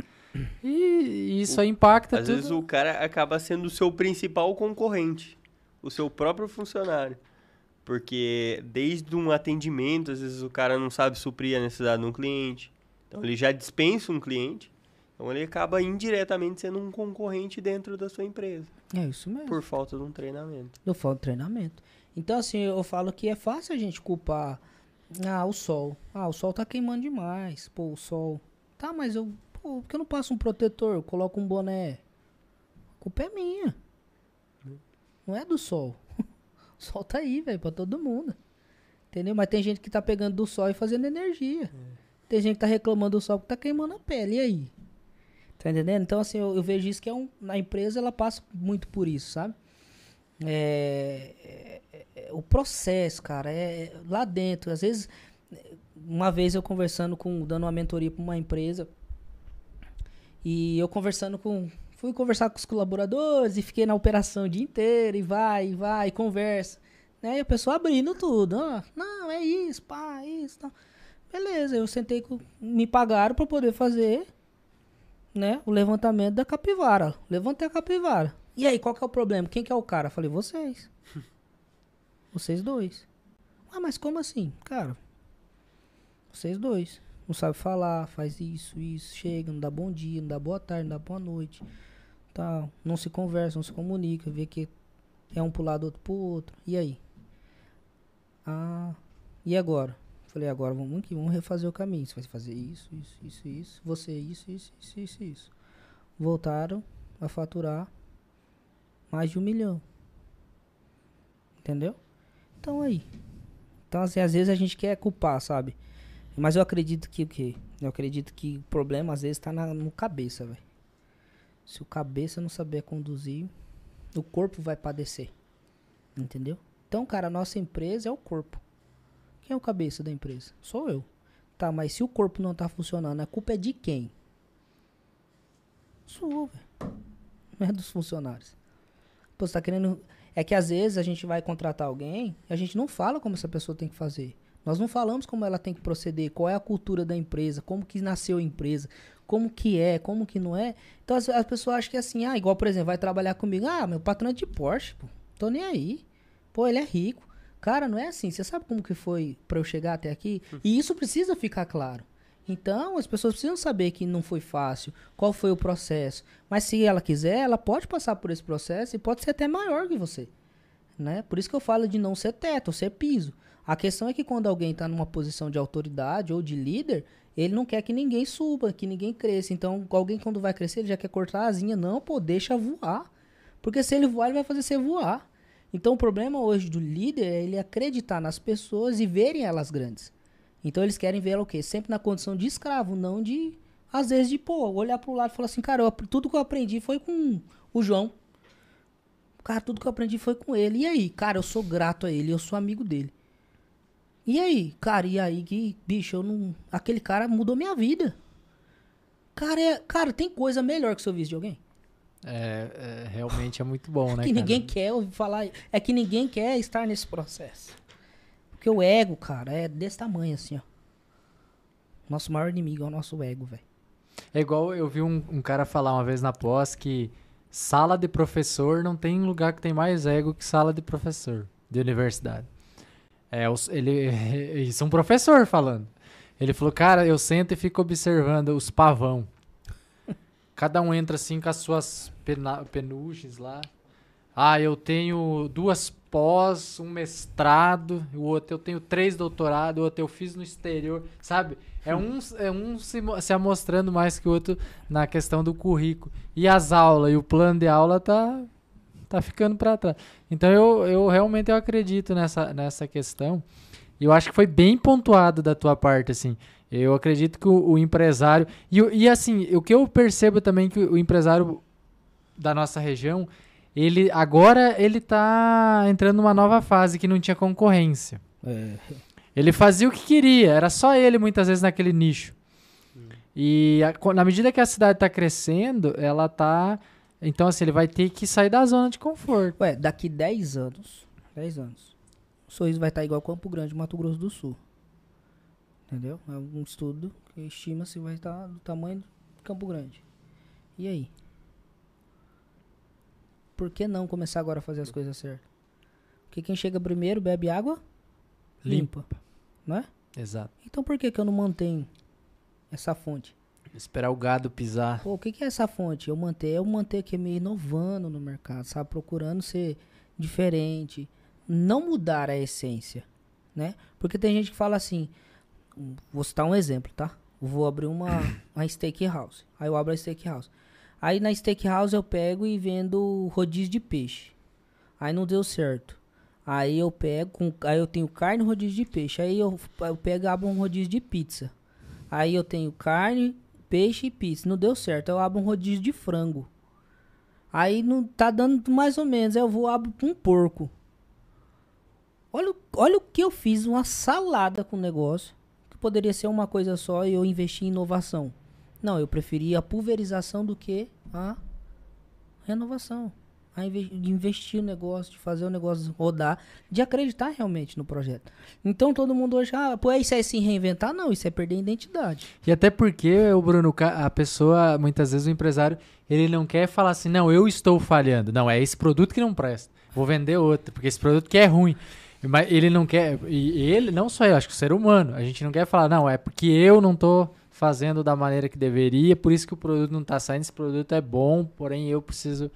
E, isso aí impacta Às tudo. vezes o cara acaba sendo o seu principal concorrente, o seu próprio funcionário. Porque desde um atendimento, às vezes o cara não sabe suprir a necessidade de um cliente. Então ele já dispensa um cliente. Então ele acaba indiretamente sendo um concorrente dentro da sua empresa, É isso mesmo. por falta de um treinamento. Eu falo treinamento. Então, assim, eu falo que é fácil a gente culpar. Ah, o sol. Ah, o sol tá queimando demais. Pô, o sol. Tá, mas eu. Pô, por que eu não passo um protetor? Eu coloco um boné. A culpa é minha. Não é do sol. O sol tá aí, velho, pra todo mundo. Entendeu? Mas tem gente que tá pegando do sol e fazendo energia. Tem gente que tá reclamando do sol porque tá queimando a pele. E aí? Tá entendendo? Então, assim, eu, eu vejo isso que é um. Na empresa ela passa muito por isso, sabe? É, é- é- o processo, cara, é lá dentro. Às vezes, uma vez eu conversando com, dando uma mentoria para uma empresa, e eu conversando com, fui conversar com os colaboradores e fiquei na operação o dia inteiro e vai, e vai, e conversa, né? E a pessoa abrindo tudo, ó, não, é isso, pá, é isso, tal. Beleza, eu sentei com, me pagaram para poder fazer, né, o levantamento da capivara. Levantei a capivara. E aí, qual que é o problema? Quem que é o cara? Falei, vocês. Vocês dois. Ah, mas como assim? Cara, vocês dois. não sabe falar, faz isso, isso, chega, não dá bom dia, não dá boa tarde, não dá boa noite, tal, não se conversa, não se comunica, vê que é um pro lado, outro pro outro. E aí? Ah, e agora? Falei, agora vamos aqui, vamos refazer o caminho. Você vai fazer isso, isso, isso, isso, você isso, isso, isso, isso, isso. Voltaram a faturar mais de um milhão. Entendeu? Então aí. Então, assim, às vezes a gente quer culpar, sabe? Mas eu acredito que o quê? Eu acredito que o problema às vezes tá na, no cabeça, velho. Se o cabeça não saber conduzir, o corpo vai padecer. Entendeu? Então, cara, a nossa empresa é o corpo. Quem é o cabeça da empresa? Sou eu. Tá, mas se o corpo não tá funcionando, a culpa é de quem? Sua, velho. Não é dos funcionários. Pô, você tá querendo. É que às vezes a gente vai contratar alguém e a gente não fala como essa pessoa tem que fazer. Nós não falamos como ela tem que proceder, qual é a cultura da empresa, como que nasceu a empresa, como que é, como que não é. Então as, as pessoas acham que é assim, ah, igual, por exemplo, vai trabalhar comigo, ah, meu patrão é de Porsche, pô, tô nem aí. Pô, ele é rico. Cara, não é assim. Você sabe como que foi para eu chegar até aqui? E isso precisa ficar claro. Então, as pessoas precisam saber que não foi fácil, qual foi o processo. Mas se ela quiser, ela pode passar por esse processo e pode ser até maior que você. Né? Por isso que eu falo de não ser teto, ser piso. A questão é que quando alguém está numa posição de autoridade ou de líder, ele não quer que ninguém suba, que ninguém cresça. Então, alguém quando vai crescer, ele já quer cortar a asinha. Não, pô, deixa voar. Porque se ele voar, ele vai fazer você voar. Então, o problema hoje do líder é ele acreditar nas pessoas e verem elas grandes. Então, eles querem ver ela o quê? Sempre na condição de escravo, não de, às vezes, de, pô, olhar pro lado e falar assim, cara, eu, tudo que eu aprendi foi com o João. Cara, tudo que eu aprendi foi com ele. E aí? Cara, eu sou grato a ele, eu sou amigo dele. E aí, cara, e aí que, bicho, eu não. Aquele cara mudou minha vida. Cara, é, cara, tem coisa melhor que o serviço de alguém? É, é, realmente é muito bom, né? que cara? ninguém quer ouvir falar. É que ninguém quer estar nesse processo. Porque o ego, cara, é desse tamanho assim, ó. Nosso maior inimigo é o nosso ego, velho. É igual eu vi um, um cara falar uma vez na pós que sala de professor não tem lugar que tem mais ego que sala de professor de universidade. É, ele, isso é um professor falando. Ele falou, cara, eu sento e fico observando os pavão. Cada um entra assim com as suas penugens lá. Ah, eu tenho duas pós, um mestrado, o outro eu tenho três doutorados, o outro eu fiz no exterior, sabe? É um, é um se, se amostrando mais que o outro na questão do currículo. E as aulas, e o plano de aula tá, tá ficando para trás. Então eu, eu realmente eu acredito nessa, nessa questão. E eu acho que foi bem pontuado da tua parte, assim. Eu acredito que o, o empresário. E, o- e assim, o que eu percebo também que o empresário da nossa região, ele agora ele tá entrando numa nova fase que não tinha concorrência. É. Ele fazia o que queria, era só ele muitas vezes naquele nicho. E a- na medida que a cidade está crescendo, ela tá. Então, assim, ele vai ter que sair da zona de conforto. Ué, daqui 10 anos, 10 anos, o sorriso vai estar igual Campo Grande, Mato Grosso do Sul. Entendeu? É um estudo que estima-se vai estar do tamanho de Campo Grande. E aí? Por que não começar agora a fazer as coisas certas? Porque quem chega primeiro bebe água limpa, não é? Exato. Então por que, que eu não mantenho essa fonte? Esperar o gado pisar. Pô, o que, que é essa fonte? Eu manter, eu manter aqui me inovando no mercado, sabe? Procurando ser diferente, não mudar a essência, né? Porque tem gente que fala assim, vou citar um exemplo, tá? Vou abrir uma, uma steakhouse. Aí eu abro a steakhouse. Aí na steakhouse eu pego e vendo rodízio de peixe. Aí não deu certo. Aí eu pego, com, aí eu tenho carne rodízio de peixe. Aí eu, eu pego e abro um rodízio de pizza. Aí eu tenho carne, peixe e pizza. Não deu certo. Eu abro um rodízio de frango. Aí não tá dando mais ou menos. Aí eu vou abro um porco. Olha, olha o que eu fiz, uma salada com o negócio. Que poderia ser uma coisa só e eu investi em inovação. Não, eu preferi a pulverização do que a renovação. A de investir no negócio, de fazer o negócio rodar, de acreditar realmente no projeto. Então todo mundo hoje, ah, pô, isso é se reinventar? Não, isso é perder a identidade. E até porque, o Bruno, a pessoa, muitas vezes o empresário, ele não quer falar assim, não, eu estou falhando. Não, é esse produto que não presta. Vou vender outro, porque esse produto que é ruim. Mas ele não quer. E ele, não só eu, acho que o ser humano. A gente não quer falar, não, é porque eu não tô fazendo da maneira que deveria, por isso que o produto não tá saindo. Esse produto é bom, porém eu preciso.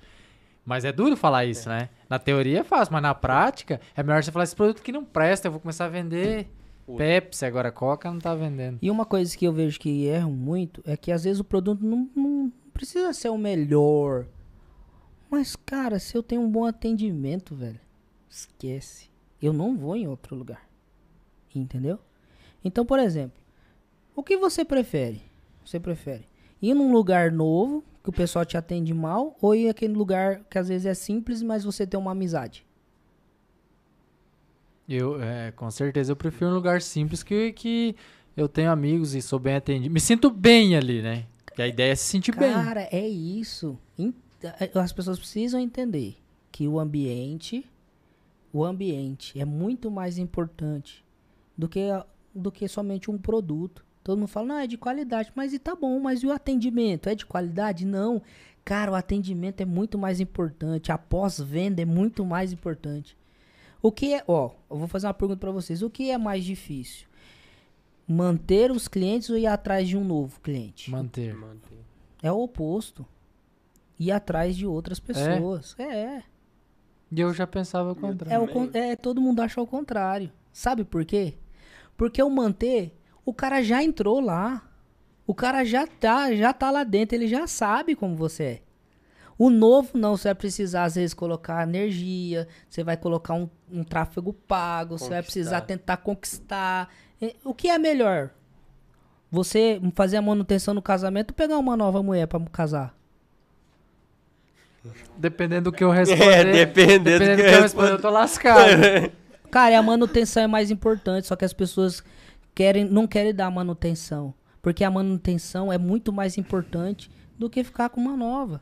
Mas é duro falar isso, né? Na teoria é fácil, mas na prática é melhor você falar esse produto que não presta, eu vou começar a vender. Pepsi, agora Coca não tá vendendo. E uma coisa que eu vejo que erram muito é que às vezes o produto não, não precisa ser o melhor. Mas, cara, se eu tenho um bom atendimento, velho, esquece. Eu não vou em outro lugar. Entendeu? Então, por exemplo, o que você prefere? Você prefere ir num lugar novo, que o pessoal te atende mal, ou ir aquele lugar que às vezes é simples, mas você tem uma amizade? Eu, é, com certeza, eu prefiro um lugar simples que, que eu tenho amigos e sou bem atendido. Me sinto bem ali, né? A ideia é se sentir bem. Cara, é isso. As pessoas precisam entender que o ambiente, o ambiente é muito mais importante do que, do que somente um produto. Todo mundo fala, não, é de qualidade, mas e tá bom, mas e o atendimento? É de qualidade? Não. Cara, o atendimento é muito mais importante. A pós-venda é muito mais importante. O que é, ó, eu vou fazer uma pergunta pra vocês. O que é mais difícil? Manter os clientes ou ir atrás de um novo cliente? Manter. Manter. É o oposto. Ir atrás de outras pessoas. É. E eu já pensava o É, contrário. o, con- é, todo mundo acha o contrário. Sabe por quê? Porque o manter, o cara já entrou lá. O cara já tá, já tá lá dentro, ele já sabe como você é. O novo não, você vai precisar às vezes colocar energia, você vai colocar um, um tráfego pago, você vai Conquistar. precisar tentar conquistar. É, O que é melhor? Você fazer a manutenção no casamento ou pegar uma nova mulher pra casar? Dependendo do que eu responder. É, dependendo do dependendo que do eu que eu responder, eu tô lascado. Cara, e a manutenção é mais importante, só que as pessoas querem, não querem dar manutenção. Porque a manutenção é muito mais importante do que ficar com uma nova.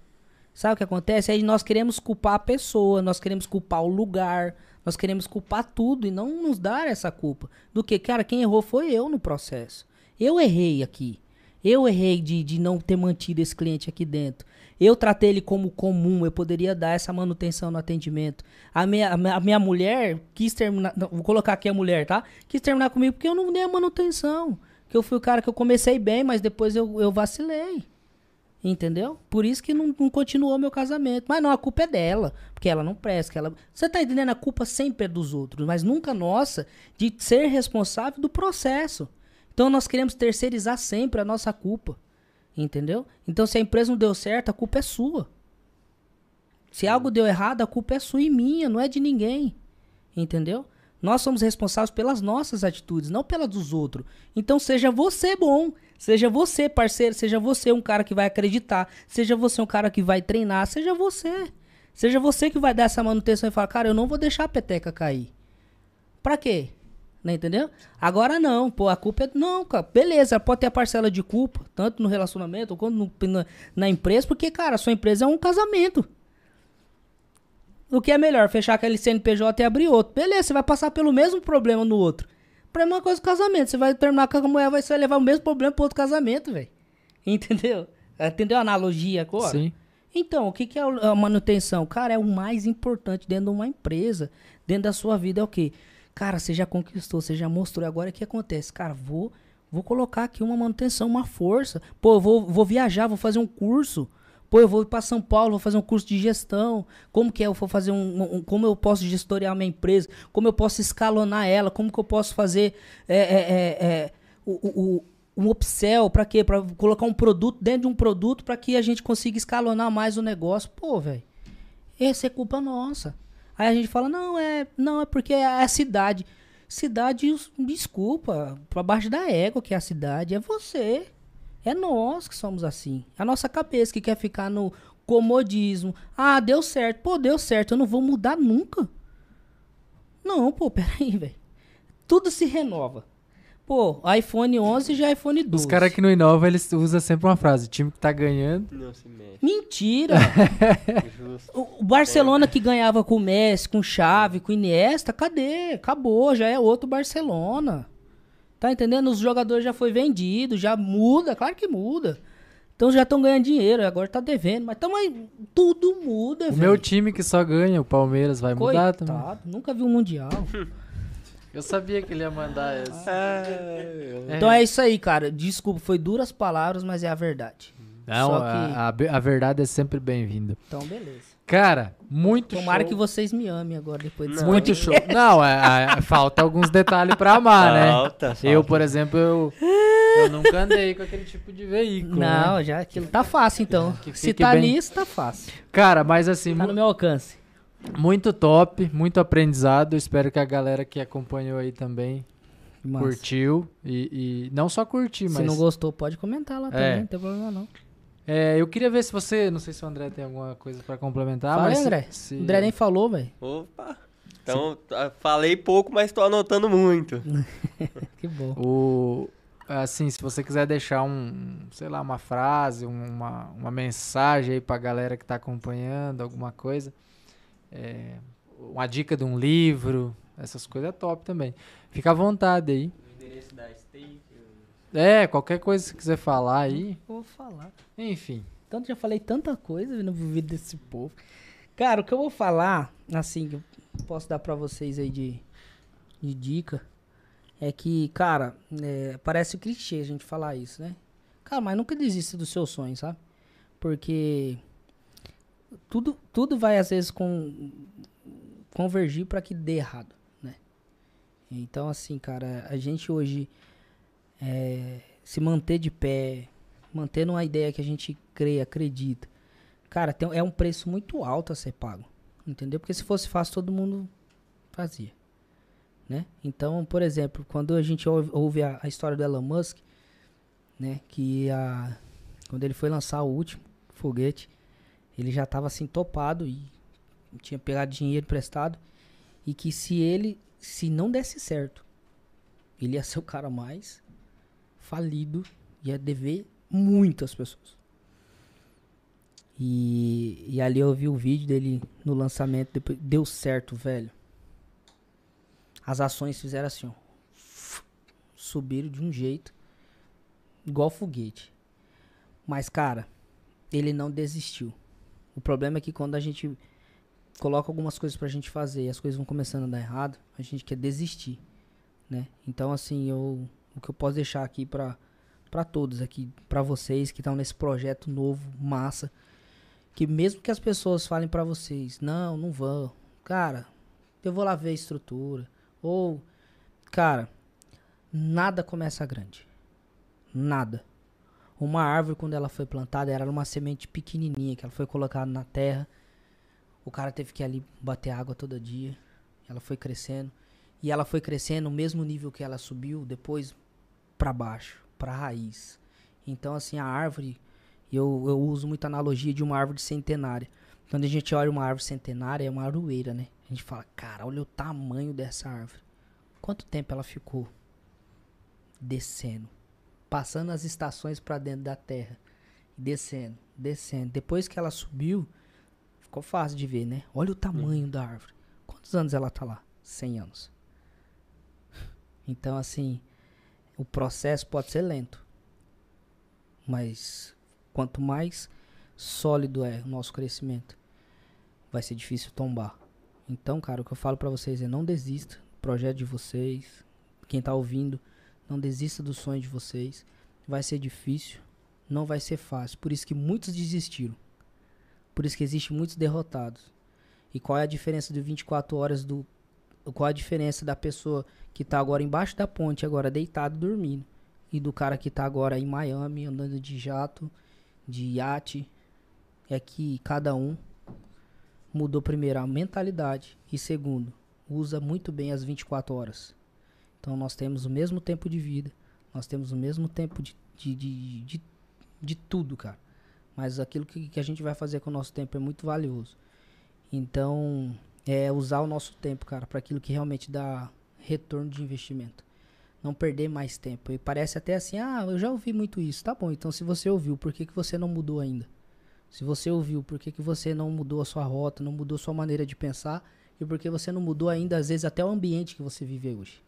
Sabe o que acontece? Aí nós queremos culpar a pessoa, nós queremos culpar o lugar, nós queremos culpar tudo e não nos dar essa culpa. Do que, cara, quem errou foi eu no processo. Eu errei aqui. Eu errei de, de não ter mantido esse cliente aqui dentro. Eu tratei ele como comum, eu poderia dar essa manutenção no atendimento. A minha, a minha, mulher quis terminar. não, vou colocar aqui a mulher, tá? Quis terminar comigo porque eu não dei a manutenção. Que eu fui o cara que eu comecei bem, mas depois eu, eu vacilei. Entendeu? Por isso que não, não continuou meu casamento. Mas não, a culpa é dela. Porque ela não presta. Ela... Você tá entendendo? A culpa sempre é dos outros, mas nunca nossa de ser responsável do processo. Então nós queremos terceirizar sempre a nossa culpa. Entendeu? Então se a empresa não deu certo, a culpa é sua. Se algo deu errado, a culpa é sua e minha, não é de ninguém. Entendeu? Nós somos responsáveis pelas nossas atitudes, não pelas dos outros. Então seja você bom, seja você parceiro, seja você um cara que vai acreditar, seja você um cara que vai treinar, seja você. Seja você que vai dar essa manutenção e falar, cara, eu não vou deixar a peteca cair. Pra quê? Não entendeu? Agora não, pô, a culpa é. Não, cara, beleza, pode ter a parcela de culpa, tanto no relacionamento quanto no- na, na empresa, porque, cara, a sua empresa é um casamento. O que é melhor? Fechar aquele CNPJ e abrir outro. Beleza, você vai passar pelo mesmo problema no outro. Pra mesma coisa do casamento. Você vai terminar com a mulher, vai- você vai levar o mesmo problema pro outro casamento, velho. Entendeu? Entendeu a analogia agora? Sim. Então, o que, que é a manutenção? Cara, é o mais importante dentro de uma empresa. Dentro da sua vida é o quê? Cara, você já conquistou, você já mostrou. Agora o que acontece? Cara, vou, vou colocar aqui uma manutenção, uma força. Pô, eu vou, vou viajar, vou fazer um curso. Pô, eu vou para São Paulo, vou fazer um curso de gestão. Como que é? Eu vou fazer um, um- como eu posso gestoriar minha empresa? Como eu posso escalonar ela? Como que eu posso fazer é, é, é, é, o, o, um upsell para quê? Para colocar um produto dentro de um produto para que a gente consiga escalonar mais o negócio. Pô, velho, essa é culpa nossa. Aí a gente fala, não, é, não, é porque é a cidade. Cidade, desculpa, pra baixo da égua que é a cidade, é você. É nós que somos assim. É a nossa cabeça que quer ficar no comodismo. Ah, deu certo. Pô, deu certo. Eu não vou mudar nunca. Não, pô, peraí, velho. Tudo se renova. Pô, iPhone 11 já é iPhone 12. Os caras que não inovam, eles usam sempre uma frase: time que tá ganhando. Não se mexe. Mentira. Justo. O Barcelona que ganhava com o Messi, com o Xavi, com o Iniesta, cadê? Acabou, já é outro Barcelona. Tá entendendo? Os jogadores já foi vendido, já muda, claro que muda. Então já estão ganhando dinheiro, agora tá devendo, mas também tudo muda, O velho. meu time que só ganha, o Palmeiras, vai mudar também. Coitado, nunca vi um mundial. Eu sabia que ele ia mandar essa. Então é isso aí, cara. Desculpa, foi duras palavras, mas é a verdade. Não, Só a, que- a be- a verdade é sempre bem-vinda. Então, beleza. Cara, muito Tomara show. que vocês me amem agora, depois desse Muito show. Não, é- é- falta alguns detalhes pra amar, né? Falta, Eu, por exemplo, eu, eu nunca andei com aquele tipo de veículo. né? Não, já aquilo tá fácil, então. Que Se tá bem- nisso, tá fácil. Cara, mas assim, Tá no meu alcance. Muito top, muito aprendizado. Espero que a galera que acompanhou aí também Massa. curtiu. E, e não só curtir, Se mas. não gostou, pode comentar lá É. também, não tem problema não. É, eu queria ver se você. Não sei se o André tem alguma coisa pra complementar. Fala mas se- André. se- O André nem falou, velho. Opa. Então, tá- falei pouco, mas tô anotando muito. Que bom. O, assim, se você quiser deixar um, sei lá, uma frase, uma, uma mensagem aí pra galera que tá acompanhando, alguma coisa, é, uma dica de um livro, essas coisas é top também. Fica à vontade aí. O endereço da Steak. É, qualquer coisa que você quiser falar aí, Eu vou falar. enfim. Tanto já falei tanta coisa no vídeo desse povo. Cara, o que eu vou falar, assim, que eu posso dar pra vocês aí de, de dica, é que, cara, é, parece clichê a gente falar isso, né? Cara, mas nunca desista dos seus sonhos, sabe? Porque tudo, tudo vai, às vezes, com, convergir pra que dê errado, né? Então, assim, cara, a gente hoje é, se manter de pé, mantendo uma ideia que a gente crê, acredita. Cara, tem- é um preço muito alto a ser pago. Entendeu? Porque se fosse fácil, todo mundo fazia. Né? Então, por exemplo, quando a gente ouve, ouve a, a história do Elon Musk, né? Que a, quando ele foi lançar o último foguete, ele já estava assim topado e tinha pegado dinheiro emprestado. E que se ele, se não desse certo, ele ia ser o cara mais falido, ia dever muito às pessoas. E, e ali eu vi o vídeo dele no lançamento, depois deu certo, velho. As ações fizeram assim, ó. Subiram de um jeito, igual foguete. Mas, cara, ele não desistiu. O problema é que quando a gente coloca algumas coisas pra gente fazer e as coisas vão começando a dar errado, a gente quer desistir, né? Então, assim, eu, o que eu posso deixar aqui pra, pra todos aqui, pra vocês que estão nesse projeto novo, massa, que mesmo que as pessoas falem pra vocês, não, não vão, cara, eu vou lá ver a estrutura, ou, cara, nada começa grande, nada. Uma árvore, quando ela foi plantada, era uma semente pequenininha, que ela foi colocada na terra, o cara teve que ir ali bater água todo dia, ela foi crescendo, e ela foi crescendo no mesmo nível que ela subiu, depois pra baixo, pra raiz. Então, assim, a árvore, eu, eu uso muita analogia de uma árvore centenária. Quando a gente olha uma árvore centenária, é uma aroeira, né? A gente fala, cara, olha o tamanho dessa árvore. Quanto tempo ela ficou descendo? Passando as estações pra dentro da terra. Descendo, descendo. Depois que ela subiu, ficou fácil de ver, né? Olha o tamanho da árvore. Quantos anos ela tá lá? 100 anos. Então, assim, o processo pode ser lento. Mas quanto mais sólido é o nosso crescimento, vai ser difícil tombar. Então, cara, o que eu falo pra vocês é não desista do projeto de vocês. Quem tá ouvindo, não desista do sonho de vocês. Vai ser difícil, não vai ser fácil. Por isso que muitos desistiram. Por isso que existem muitos derrotados. E qual é a diferença de 24 horas do qual a diferença da pessoa que tá agora embaixo da ponte, agora deitado dormindo, e do cara que tá agora em Miami andando de jato, de iate, é que cada um mudou primeiro a mentalidade e segundo, usa muito bem as 24 horas. Então nós temos o mesmo tempo de vida, nós temos o mesmo tempo de, de, de, de, de tudo, cara. Mas aquilo que, que a gente vai fazer com o nosso tempo é muito valioso. Então, é usar o nosso tempo, cara, para aquilo que realmente dá retorno de investimento. Não perder mais tempo. E parece até assim, ah, eu já ouvi muito isso. Tá bom, então se você ouviu, por que, que você não mudou ainda? Se você ouviu, por que, que você não mudou a sua rota, não mudou a sua maneira de pensar? E por que você não mudou ainda, às vezes, até o ambiente que você vive hoje?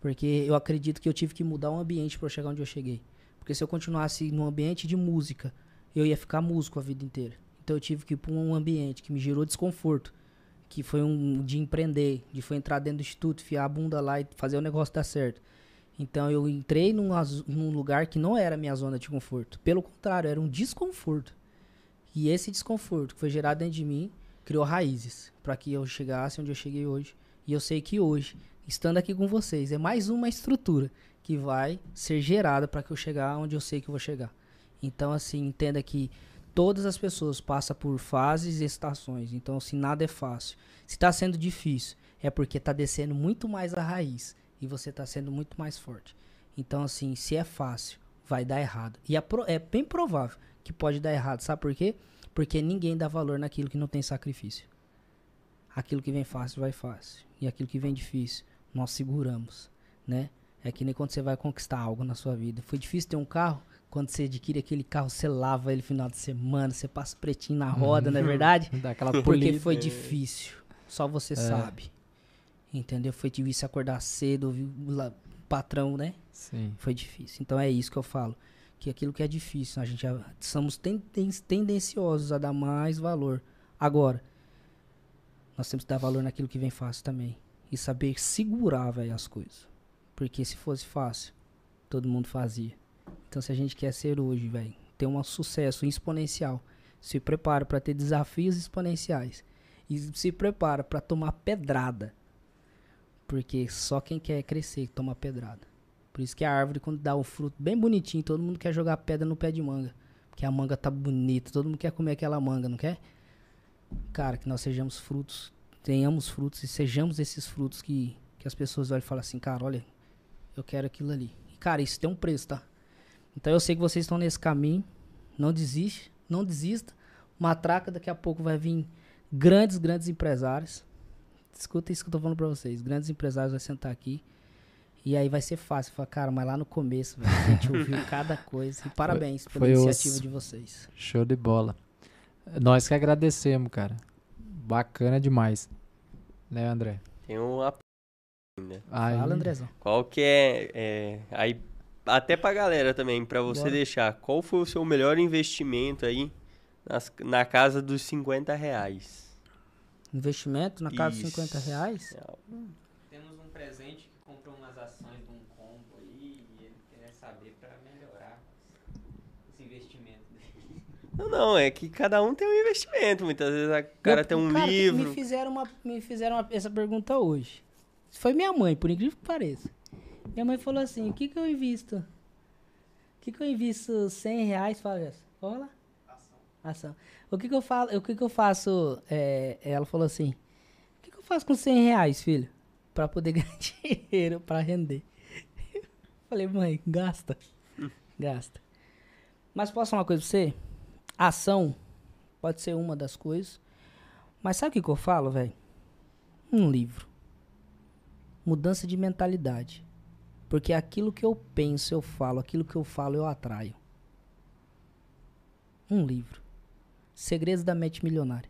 Porque eu acredito que eu tive que mudar o ambiente para chegar onde eu cheguei. Porque se eu continuasse num ambiente de música, eu ia ficar músico a vida inteira. Então eu tive que ir para um ambiente que me gerou desconforto, que foi um de empreender, de foi entrar dentro do instituto, fiar a bunda lá e fazer o negócio dar certo. Então eu entrei num, num lugar que não era minha zona de conforto. Pelo contrário, era um desconforto. E esse desconforto que foi gerado dentro de mim criou raízes para que eu chegasse onde eu cheguei hoje. E eu sei que hoje, estando aqui com vocês, é mais uma estrutura que vai ser gerada para que eu chegar onde eu sei que eu vou chegar. Então, assim, entenda que todas as pessoas passam por fases e estações. Então, assim, nada é fácil. Se está sendo difícil, é porque está descendo muito mais a raiz e você está sendo muito mais forte. Então, assim, se é fácil, vai dar errado. E é, pro- é bem provável que pode dar errado. Sabe por quê? Porque ninguém dá valor naquilo que não tem sacrifício. Aquilo que vem fácil, vai fácil. E aquilo que vem difícil, nós seguramos, né? É que nem quando você vai conquistar algo na sua vida. Foi difícil ter um carro? Quando você adquire aquele carro, você lava ele no final de semana, você passa pretinho na roda, não é verdade? Dá aquela Porque polida. foi difícil. Só você É. sabe. Entendeu? Foi difícil acordar cedo, ouvir o patrão, né? Sim. Foi difícil. Então é isso que eu falo. Que aquilo que é difícil, a gente já somos tenden- tendenciosos a dar mais valor. Agora, nós temos que dar valor naquilo que vem fácil também. E saber segurar, velho, as coisas. Porque se fosse fácil, todo mundo fazia. Então se a gente quer ser hoje, velho, ter um sucesso exponencial, se prepara para ter desafios exponenciais. E se prepara para tomar pedrada. Porque só quem quer crescer toma pedrada. Por isso que a árvore, quando dá um fruto bem bonitinho, todo mundo quer jogar pedra no pé de manga. Porque a manga tá bonita, todo mundo quer comer aquela manga, não quer? Cara, que nós sejamos frutos, tenhamos frutos e sejamos esses frutos que, que as pessoas olham e falam assim, cara, olha, eu quero aquilo ali. E, cara, isso tem um preço, tá? Então eu sei que vocês estão nesse caminho. Não desiste, não desista. Matraca, daqui a pouco vai vir grandes, grandes empresários. Escuta isso que eu tô falando pra vocês. Grandes empresários vão sentar aqui. E aí vai ser fácil. Falar, cara, mas lá no começo, velho, a gente ouviu cada coisa. E parabéns pela foi os- iniciativa de vocês. Show de bola. Nós que agradecemos, cara. Bacana demais. Né, André? Tem uma p- ainda. Aí, Fala, Andrezão. Qual que é, é, aí até pra galera também, pra você Bora. deixar, qual foi o seu melhor investimento aí nas- na casa dos 50 reais? Investimento na casa Isso. 50 reais? Temos um presente que comprou umas ações de um combo aí e ele quer saber pra melhorar esse investimento dele. Não, não, é que cada um tem um investimento. Muitas vezes a cara Eu- tem um cara, livro. Me fizeram, uma, me fizeram uma- essa pergunta hoje. Foi minha mãe, por incrível que pareça. Minha mãe falou assim: o que, que eu invisto? O que, que eu invisto 100 reais? Fala, Jéssica. Fala lá. Ação. O que, que eu falo? O que, que eu faço? é, ela falou assim: o que, que eu faço com 100 reais, filho? Pra poder ganhar dinheiro, pra render. Falei, mãe, gasta. Gasta. Mas posso falar uma coisa pra você? Ação pode ser uma das coisas. Mas sabe o que, que eu falo, velho? Um livro. Mudança de mentalidade. Porque aquilo que eu penso, eu falo. Aquilo que eu falo, eu atraio. Um livro. Segredos da Mente Milionária.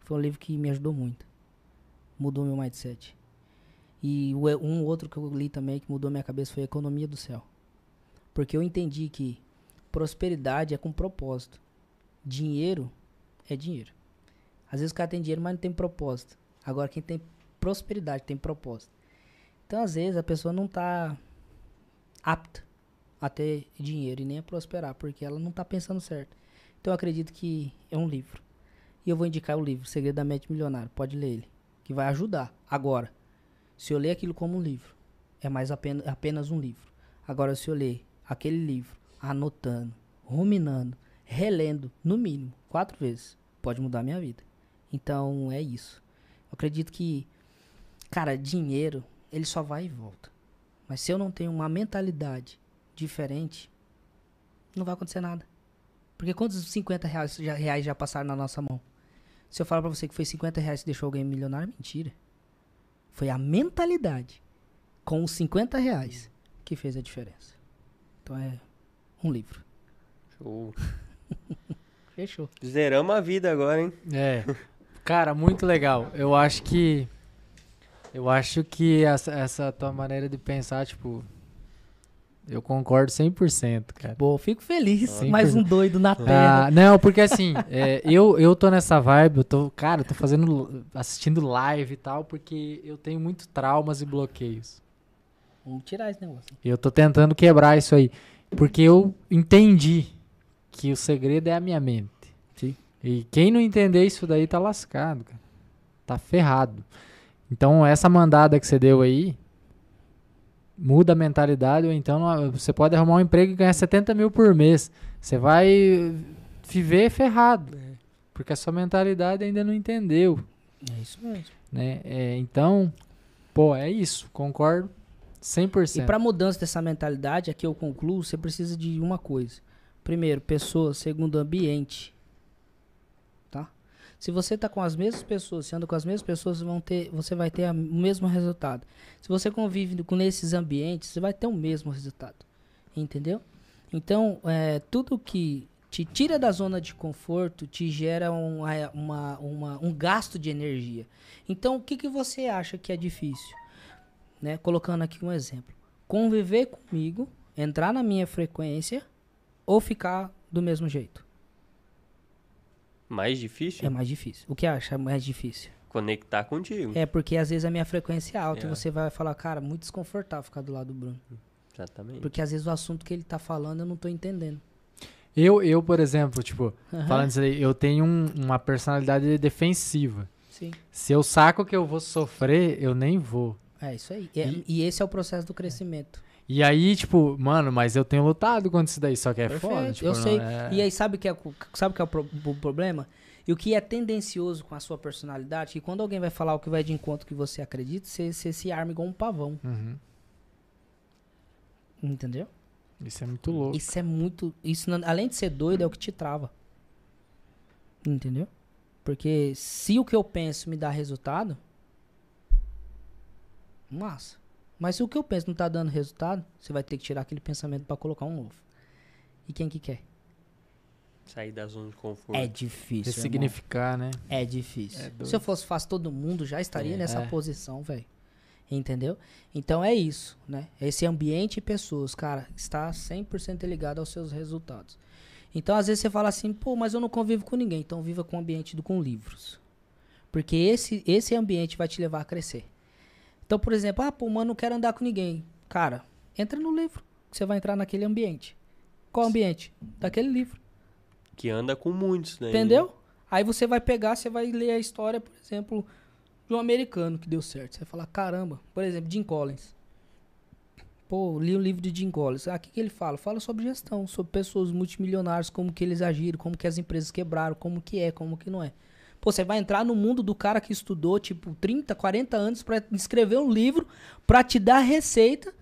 Foi um livro que me ajudou muito. Mudou meu mindset. E um outro que eu li também que mudou minha cabeça foi Economia do Céu. Porque eu entendi que prosperidade é com propósito. Dinheiro é dinheiro. Às vezes o cara tem dinheiro, mas não tem propósito. Agora quem tem prosperidade tem propósito. Então, às vezes, a pessoa não tá apta a ter dinheiro e nem a prosperar, porque ela não tá pensando certo. Então, eu acredito que é um livro. E eu vou indicar o livro, Segredo da Mente Milionária. Pode ler ele, que vai ajudar. Agora, se eu ler aquilo como um livro, é mais apenas, apenas um livro. Agora, se eu ler aquele livro, anotando, ruminando, relendo, no mínimo, quatro vezes, pode mudar a minha vida. Então, é isso. Eu acredito que, cara, dinheiro, ele só vai e volta. Mas se eu não tenho uma mentalidade diferente, não vai acontecer nada. Porque quantos 50 reais já, reais já passaram na nossa mão? Se eu falar pra você que foi 50 reais que deixou alguém milionário, mentira. Foi a mentalidade com os 50 reais que fez a diferença. Então é um livro. Show. Fechou. Zeramos a vida agora, hein? É. Cara, muito legal. Eu acho que. Eu acho que essa, essa tua maneira de pensar, tipo. Eu concordo 100%, cara. Pô, fico feliz. Sim, Mais por- um doido na terra. Ah, não, porque assim, é, eu, eu tô nessa vibe, eu tô, cara, eu tô fazendo, assistindo live e tal, porque eu tenho muito traumas e bloqueios. Vamos tirar esse negócio. Eu tô tentando quebrar isso aí. Porque eu entendi que o segredo é a minha mente. Sim. E quem não entender isso daí tá lascado, cara. Tá ferrado. Então, essa mandada que você deu aí, muda a mentalidade, ou então ah, você pode arrumar um emprego e ganhar 70 mil por mês. Você vai viver ferrado. Porque a sua mentalidade ainda não entendeu É isso mesmo. né? É, então, pô, é isso, concordo 100%. E para mudança dessa mentalidade, aqui eu concluo, você precisa de uma coisa. Primeiro, pessoas. Segundo, ambiente. Tá? Se você tá com as mesmas pessoas, se anda com as mesmas pessoas, vão ter, você vai ter o mesmo resultado. Se você convive com esses ambientes, você vai ter o mesmo resultado. Entendeu? Então, é, tudo que te tira da zona de conforto te gera um, é, uma- uma- um gasto de energia. Então, o que, que você acha que é difícil? né? Colocando aqui um exemplo. Conviver comigo, entrar na minha frequência ou ficar do mesmo jeito. Mais difícil? É mais difícil. O que acha mais difícil? Conectar contigo. É porque às vezes a minha frequência é alta e É. você vai falar, cara, muito desconfortável ficar do lado do Bruno. Exatamente. Porque às vezes o assunto que ele tá falando eu não tô entendendo. Eu, eu, por exemplo, tipo, falando isso aí, eu tenho um- uma personalidade defensiva. Sim. Se eu saco que eu vou sofrer, eu nem vou. É isso aí. E, E- e esse é o processo do crescimento. E aí, tipo, mano, mas eu tenho lutado contra isso daí, só que é Perfeito, foda. Tipo, eu não sei. é- E aí, sabe o que é, o- sabe que é o, pro- o problema? E o que é tendencioso com a sua personalidade, que quando alguém vai falar o que vai de encontro que você acredita, você, você se arma igual um pavão. Uhum. Entendeu? Isso é muito louco. Isso é muito. Isso, não- além de ser doido, é o que te trava. Entendeu? Porque se o que eu penso me dá resultado, massa. Mas se o que eu penso não tá dando resultado, você vai ter que tirar aquele pensamento pra colocar um novo. E quem que quer? Sair da zona de conforto. É difícil. irmão. Ressignificar, né? É difícil. É. Se eu fosse fácil, todo mundo já estaria É. nessa É. posição, velho. Entendeu? Então é isso, né? Esse ambiente e pessoas, cara, está 100% ligado aos seus resultados. Então, às vezes você fala assim, pô, mas eu não convivo com ninguém. Então, viva com o ambiente do, com livros. Porque esse, esse ambiente vai te levar a crescer. Então, por exemplo, ah, pô, mano, não quero andar com ninguém. Cara, entra no livro, que você vai entrar naquele ambiente. Qual ambiente? Daquele livro. Que anda com muitos, né? Entendeu? Aí você vai pegar, você vai ler a história, por exemplo, de um americano que deu certo. Você vai falar, caramba, por exemplo, Jim Collins. Pô, li o livro de Jim Collins. Ah, o que, que ele fala? Fala sobre gestão, sobre pessoas multimilionárias, como que eles agiram, como que as empresas quebraram, como que é, como que não é. Pô, você vai entrar no mundo do cara que estudou, tipo, 30, 40 anos pra escrever um livro pra te dar receita.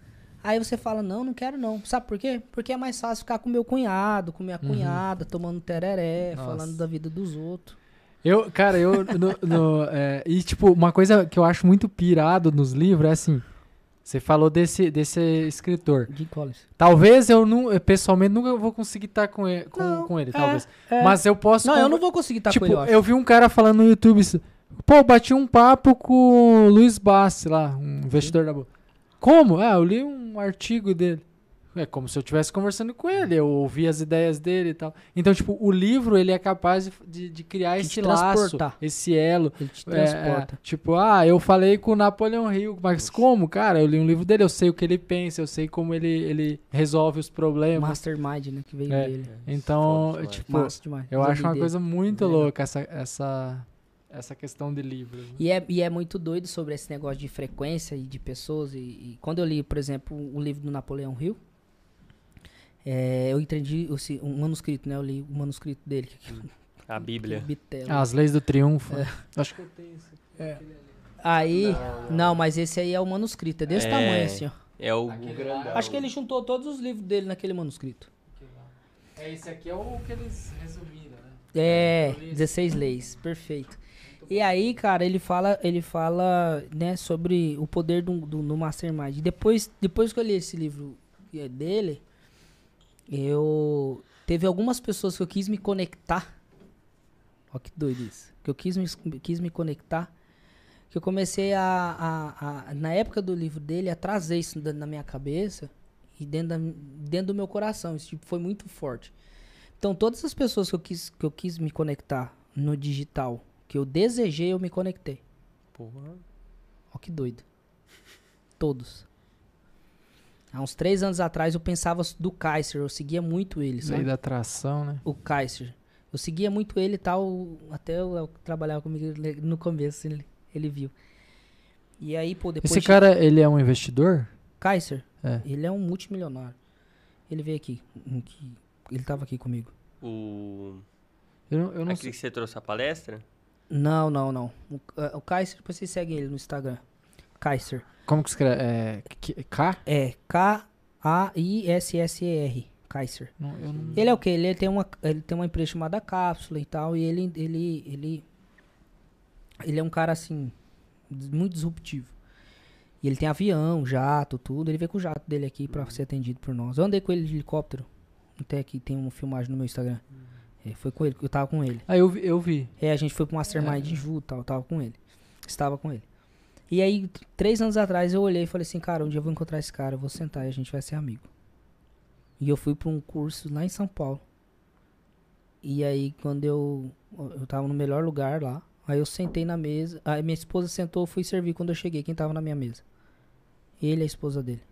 Aí você fala, não, não quero não. Sabe por quê? Porque é mais fácil ficar com meu cunhado, com minha cunhada, tomando tereré, Nossa. falando da vida dos outros. Eu, cara, eu. no- no, é, e, tipo, uma coisa que eu acho muito pirado nos livros é assim. Você falou desse, desse escritor. Jim Collins. Talvez eu, não, eu, pessoalmente nunca vou conseguir estar com ele, com, Não, com ele é, talvez. é. Mas eu posso. Não, eu não vou conseguir estar tipo, com ele, eu acho. eu vi um cara falando no YouTube isso. Pô, bati um papo com o Luiz Bassi lá, um investidor da bolsa. Como? Ah, eu li um artigo dele. É como se eu estivesse conversando com ele, eu ouvi as ideias dele e tal. Então, tipo, o livro, ele é capaz de, de, criar De esse te laço, transportar. esse elo. Ele te É, transporta. é, tipo, ah, eu falei com o Napoleão Hill, mas como, cara? Eu li um livro dele, eu sei o que ele pensa, eu sei como ele, ele resolve os problemas. Mastermind, né, que veio É. dele. Então, Foda demais. tipo, Massa demais. eu acho uma dele. coisa muito louca essa, essa, essa questão de livros. né? E é, e é muito doido sobre esse negócio de frequência e de pessoas. E, e quando eu li, por exemplo, o livro do Napoleão Hill, é, eu entendi esse, um manuscrito, né? Eu li o manuscrito dele. que- A Bíblia. Ah, as leis do triunfo. É. Acho que eu tenho isso. Aí, não, mas esse aí é o manuscrito, é desse É. tamanho assim, ó. É o grandão. lá. Acho que ele juntou todos os livros dele naquele manuscrito. É, esse aqui é o que eles resumiram, né? É, Eu li esse. 16 leis, perfeito. E aí, cara, ele fala, ele fala, né, sobre o poder do, do, do Mastermind. E depois, depois que eu li esse livro dele, eu teve algumas pessoas que eu quis me conectar. Ó que doido isso. Que eu quis me, quis me conectar. Que eu comecei a, a, a- na época do livro dele, a trazer isso na minha cabeça. e dentro, da- dentro do meu coração. Isso tipo, foi muito forte. Então, todas as pessoas que eu, quis, que eu quis me conectar no digital, que eu desejei, eu me conectei. Porra. Ó, que doido. Todos. Há uns três anos atrás eu pensava do Kaiser, eu seguia muito ele, Lei sabe? da atração, né? O Kaiser. Eu seguia muito ele e tal, até eu, eu trabalhava comigo no começo, ele, ele viu. E aí, pô, depois. Esse de- cara, ele é um investidor? Kaiser, É. ele é um multimilionário. Ele veio aqui. um Ele tava aqui comigo. O... Eu não, eu não Aquele sei. que você trouxe a palestra? Não, não, não. O, eh, o Kaiser, depois vocês seguem ele no Instagram. Kaiser. Como que escreve? É, K-? É K-A-I-S-S-E-R. Kaiser. Não, não... Ele é o quê? Ele tem uma, ele tem uma empresa chamada Cápsula e tal, e ele, ele, ele, ele é um cara assim, muito disruptivo. E ele tem avião, jato, tudo. Ele veio com o jato dele aqui pra ser atendido por nós. Eu andei com ele de helicóptero. Até aqui tem uma filmagem no meu Instagram. É, foi com ele, eu tava com ele. Ah, eu vi. Eu vi. É, a gente foi pra um mastermind de Ju e tal, tava com ele. Estava com ele. E aí, três anos atrás, eu olhei e falei assim, cara, um dia eu vou encontrar esse cara, eu vou sentar e a gente vai ser amigo. E eu fui pra um curso lá em São Paulo. E aí, quando eu, eu tava no melhor lugar lá, aí eu sentei na mesa, aí minha esposa sentou, eu fui servir quando eu cheguei, quem tava na minha mesa? Ele e a esposa dele.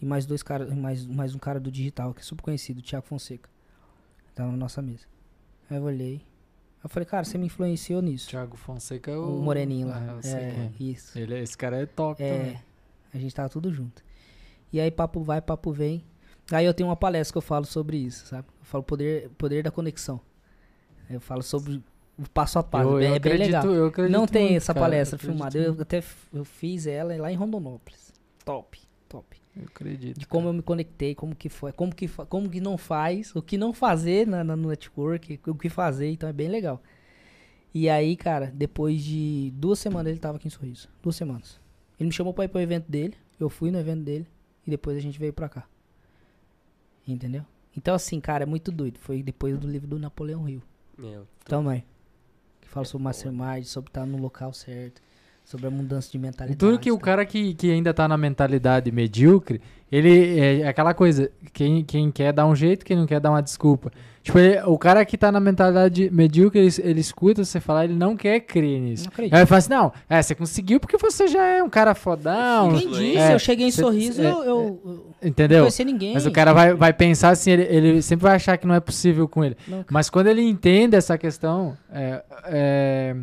E mais dois caras, mais, mais um cara do digital, que é super conhecido, o Thiago Fonseca. Tava na nossa mesa. Aí eu olhei. Eu falei, cara, você me influenciou nisso. Thiago Fonseca é O o... moreninho lá. Ah, eu sei é, quem é. isso. Ele, esse cara é top É, também. a gente tava tudo junto. E aí papo vai, papo vem. Aí eu tenho uma palestra que eu falo sobre isso, sabe? Eu falo poder, poder da conexão. Eu falo sobre o passo a passo. Eu, é eu bem acredito, legal. eu acredito Não tem muito, essa cara, palestra eu filmada. Eu até eu fiz ela lá em Rondonópolis. Top, top. Eu acredito. De como eu me conectei, como que foi, como que, como que não faz, o que não fazer na, na- no network, o que fazer, então é bem legal. E aí, cara, depois de duas semanas ele tava aqui em Sorriso. Duas semanas. Ele me chamou pra ir pro evento dele, eu fui no evento dele, e depois a gente veio pra cá. Entendeu? Então, assim, cara, é muito doido. Foi depois do livro do Napoleão Hill. Meu, Também. Que fala É sobre mastermind, sobre estar no local certo, sobre a mudança de mentalidade. Tudo que o tá? cara que, que ainda tá na mentalidade medíocre, ele é aquela coisa, quem, quem quer dar um jeito, quem não quer dar uma desculpa. Tipo, ele- o cara que tá na mentalidade medíocre, ele, ele escuta você falar, ele não quer crer nisso. Não Aí acredito. ele fala assim, não, é, você conseguiu porque você já é um cara fodão, influência. disse? É, eu cheguei em cê- Sorriso, é, eu, eu, não entendeu? conhecia ninguém. Mas o cara vai, vai pensar assim, ele, ele sempre vai achar que não é possível com ele. Não, Mas quando ele entende essa questão, é, é,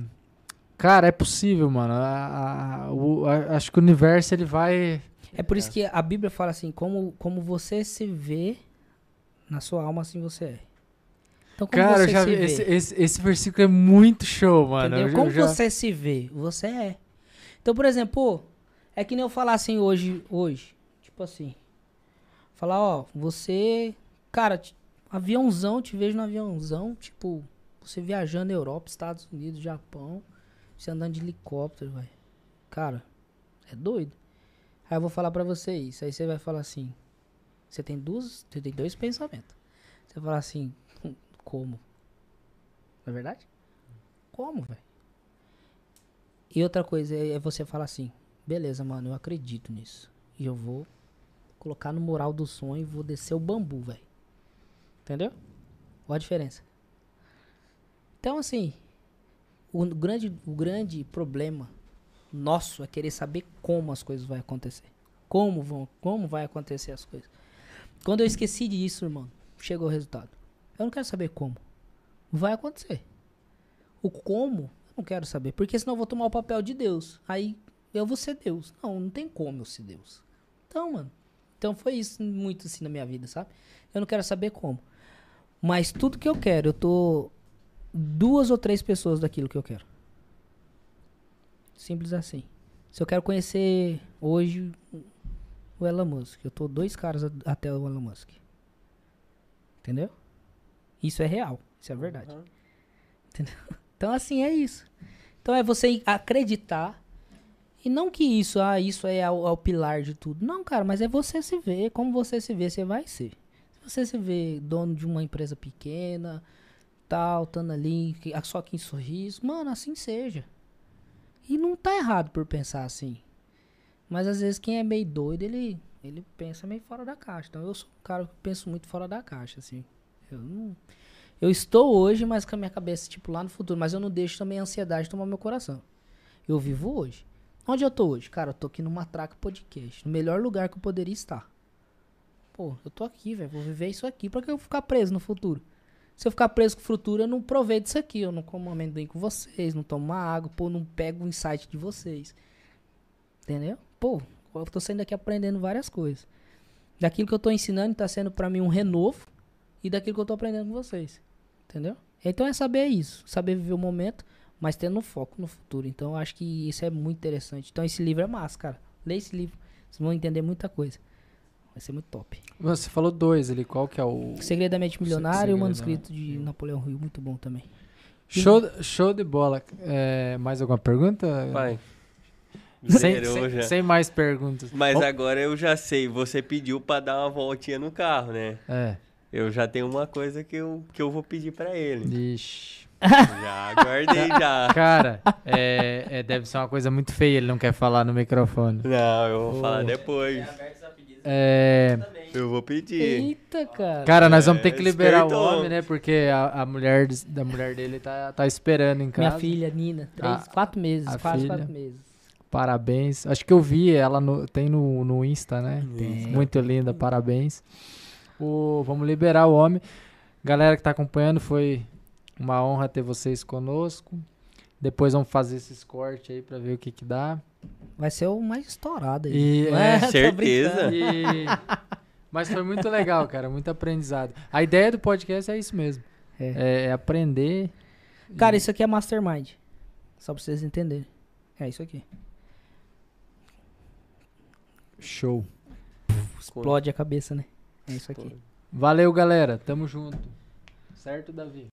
cara, é possível, mano. A- a- o- a- acho que o universo ele vai. É por isso que a Bíblia fala assim, como, como você se vê na sua alma, assim você é. Então, como Cara, você já se vi. vê, Esse, esse, esse versículo é muito show, mano. Eu, como eu já- você se vê, você é. Então, por exemplo, pô, é que nem eu falar assim hoje, hoje, tipo assim, falar, ó, você, cara, aviãozão, te vejo no aviãozão, tipo, você viajando na Europa, Estados Unidos, Japão, você andando de helicóptero, velho. Cara, é doido. Aí eu vou falar pra você isso, aí você vai falar assim, você tem duas, você tem dois pensamentos. Você vai falar assim, "Hum, como? Não é verdade? Como, velho? E outra coisa é é você falar assim, beleza, mano, eu acredito nisso. E eu vou colocar no moral do sonho e vou descer o bambu, velho. Entendeu? Qual a diferença? Então, assim, o grande, o grande problema nosso é querer saber como as coisas vão acontecer. Como vão, como vai acontecer as coisas. Quando eu esqueci disso, irmão, chegou o resultado. Eu não quero saber como. Vai acontecer. O como, eu não quero saber. Porque senão eu vou tomar o papel de Deus. Aí eu vou ser Deus. Não, não tem como eu ser Deus. Então, mano. Então foi isso muito assim na minha vida, sabe? Eu não quero saber como. Mas tudo que eu quero, eu tô duas ou três pessoas daquilo que eu quero. Simples assim. Se eu quero conhecer hoje o Elon Musk, eu tô dois caras a- até o Elon Musk. Entendeu? Isso é real. Isso é verdade. Entendeu? Então, assim, é isso. Então, é você acreditar. E não que isso, ah, isso é o, é o pilar de tudo. Não, cara, mas é você se ver. Como você se vê, você vai ser. Se você se vê dono de uma empresa pequena, tal, estando ali, que- só aqui em sorriso, mano, assim seja. E não tá errado por pensar assim. Mas às vezes quem é meio doido, ele ele pensa meio fora da caixa. Então eu sou um cara que penso muito fora da caixa, assim. Eu não. Eu estou hoje, mas com a minha cabeça, tipo, lá no futuro. Mas eu não deixo também a ansiedade tomar meu coração. Eu vivo hoje. Onde eu tô hoje? Cara, eu tô aqui no Matraca Podcast. No melhor lugar que eu poderia estar. Pô, eu tô aqui, velho. Vou viver isso aqui. Pra que eu ficar preso no futuro? Se eu ficar preso com o futuro, eu não provei disso aqui. Eu não como amendoim com vocês, não tomo água, pô, não pego o insight de vocês. Entendeu? Pô, eu tô saindo aqui aprendendo várias coisas. Daquilo que eu tô ensinando tá sendo pra mim um renovo e daquilo que eu tô aprendendo com vocês. Entendeu? Então é saber isso, saber viver o momento, mas tendo foco no futuro. Então eu acho que isso é muito interessante. Então esse livro é massa, cara. Lê esse livro, vocês vão entender muita coisa. Vai ser muito top. Você falou dois ali, qual que é o... Segredamente Milionário e o Segredo, manuscrito de Napoleão Rio, muito bom também. Show, show de bola. É, mais alguma pergunta? Pai. Sem, sem- já. sem mais perguntas. Mas Ó, agora eu já sei, você pediu pra dar uma voltinha no carro, né? É, Eu já tenho uma coisa que eu, que eu vou pedir pra ele. ixi. Já aguardei já. Cara, é, é, deve ser uma coisa muito feia, ele não quer falar no microfone. Não, eu vou Ô. falar depois. É, Eu vou pedir. Eita, cara. cara, nós vamos ter É, que liberar o homem, né? Porque a, a mulher da mulher dele tá, tá esperando em casa. Minha filha, Nina, três, A- quatro meses, quase filha. quatro meses. Parabéns. Acho que eu vi ela no, tem no, no Insta, né? Tem. Muito linda, parabéns. O, vamos liberar o homem. Galera que tá acompanhando, foi uma honra ter vocês conosco. Depois vamos fazer esses cortes aí pra ver o que que dá. Vai ser o mais estourado aí. E, é, Tô certeza. E- Mas foi muito legal, cara. Muito aprendizado. A ideia do podcast é isso mesmo. É. É, é aprender. Cara, isso aqui é mastermind. Só pra vocês entenderem. É isso aqui. Show. Explode a cabeça, né? É isso aqui. Valeu, galera. Tamo junto. Certo, Davi?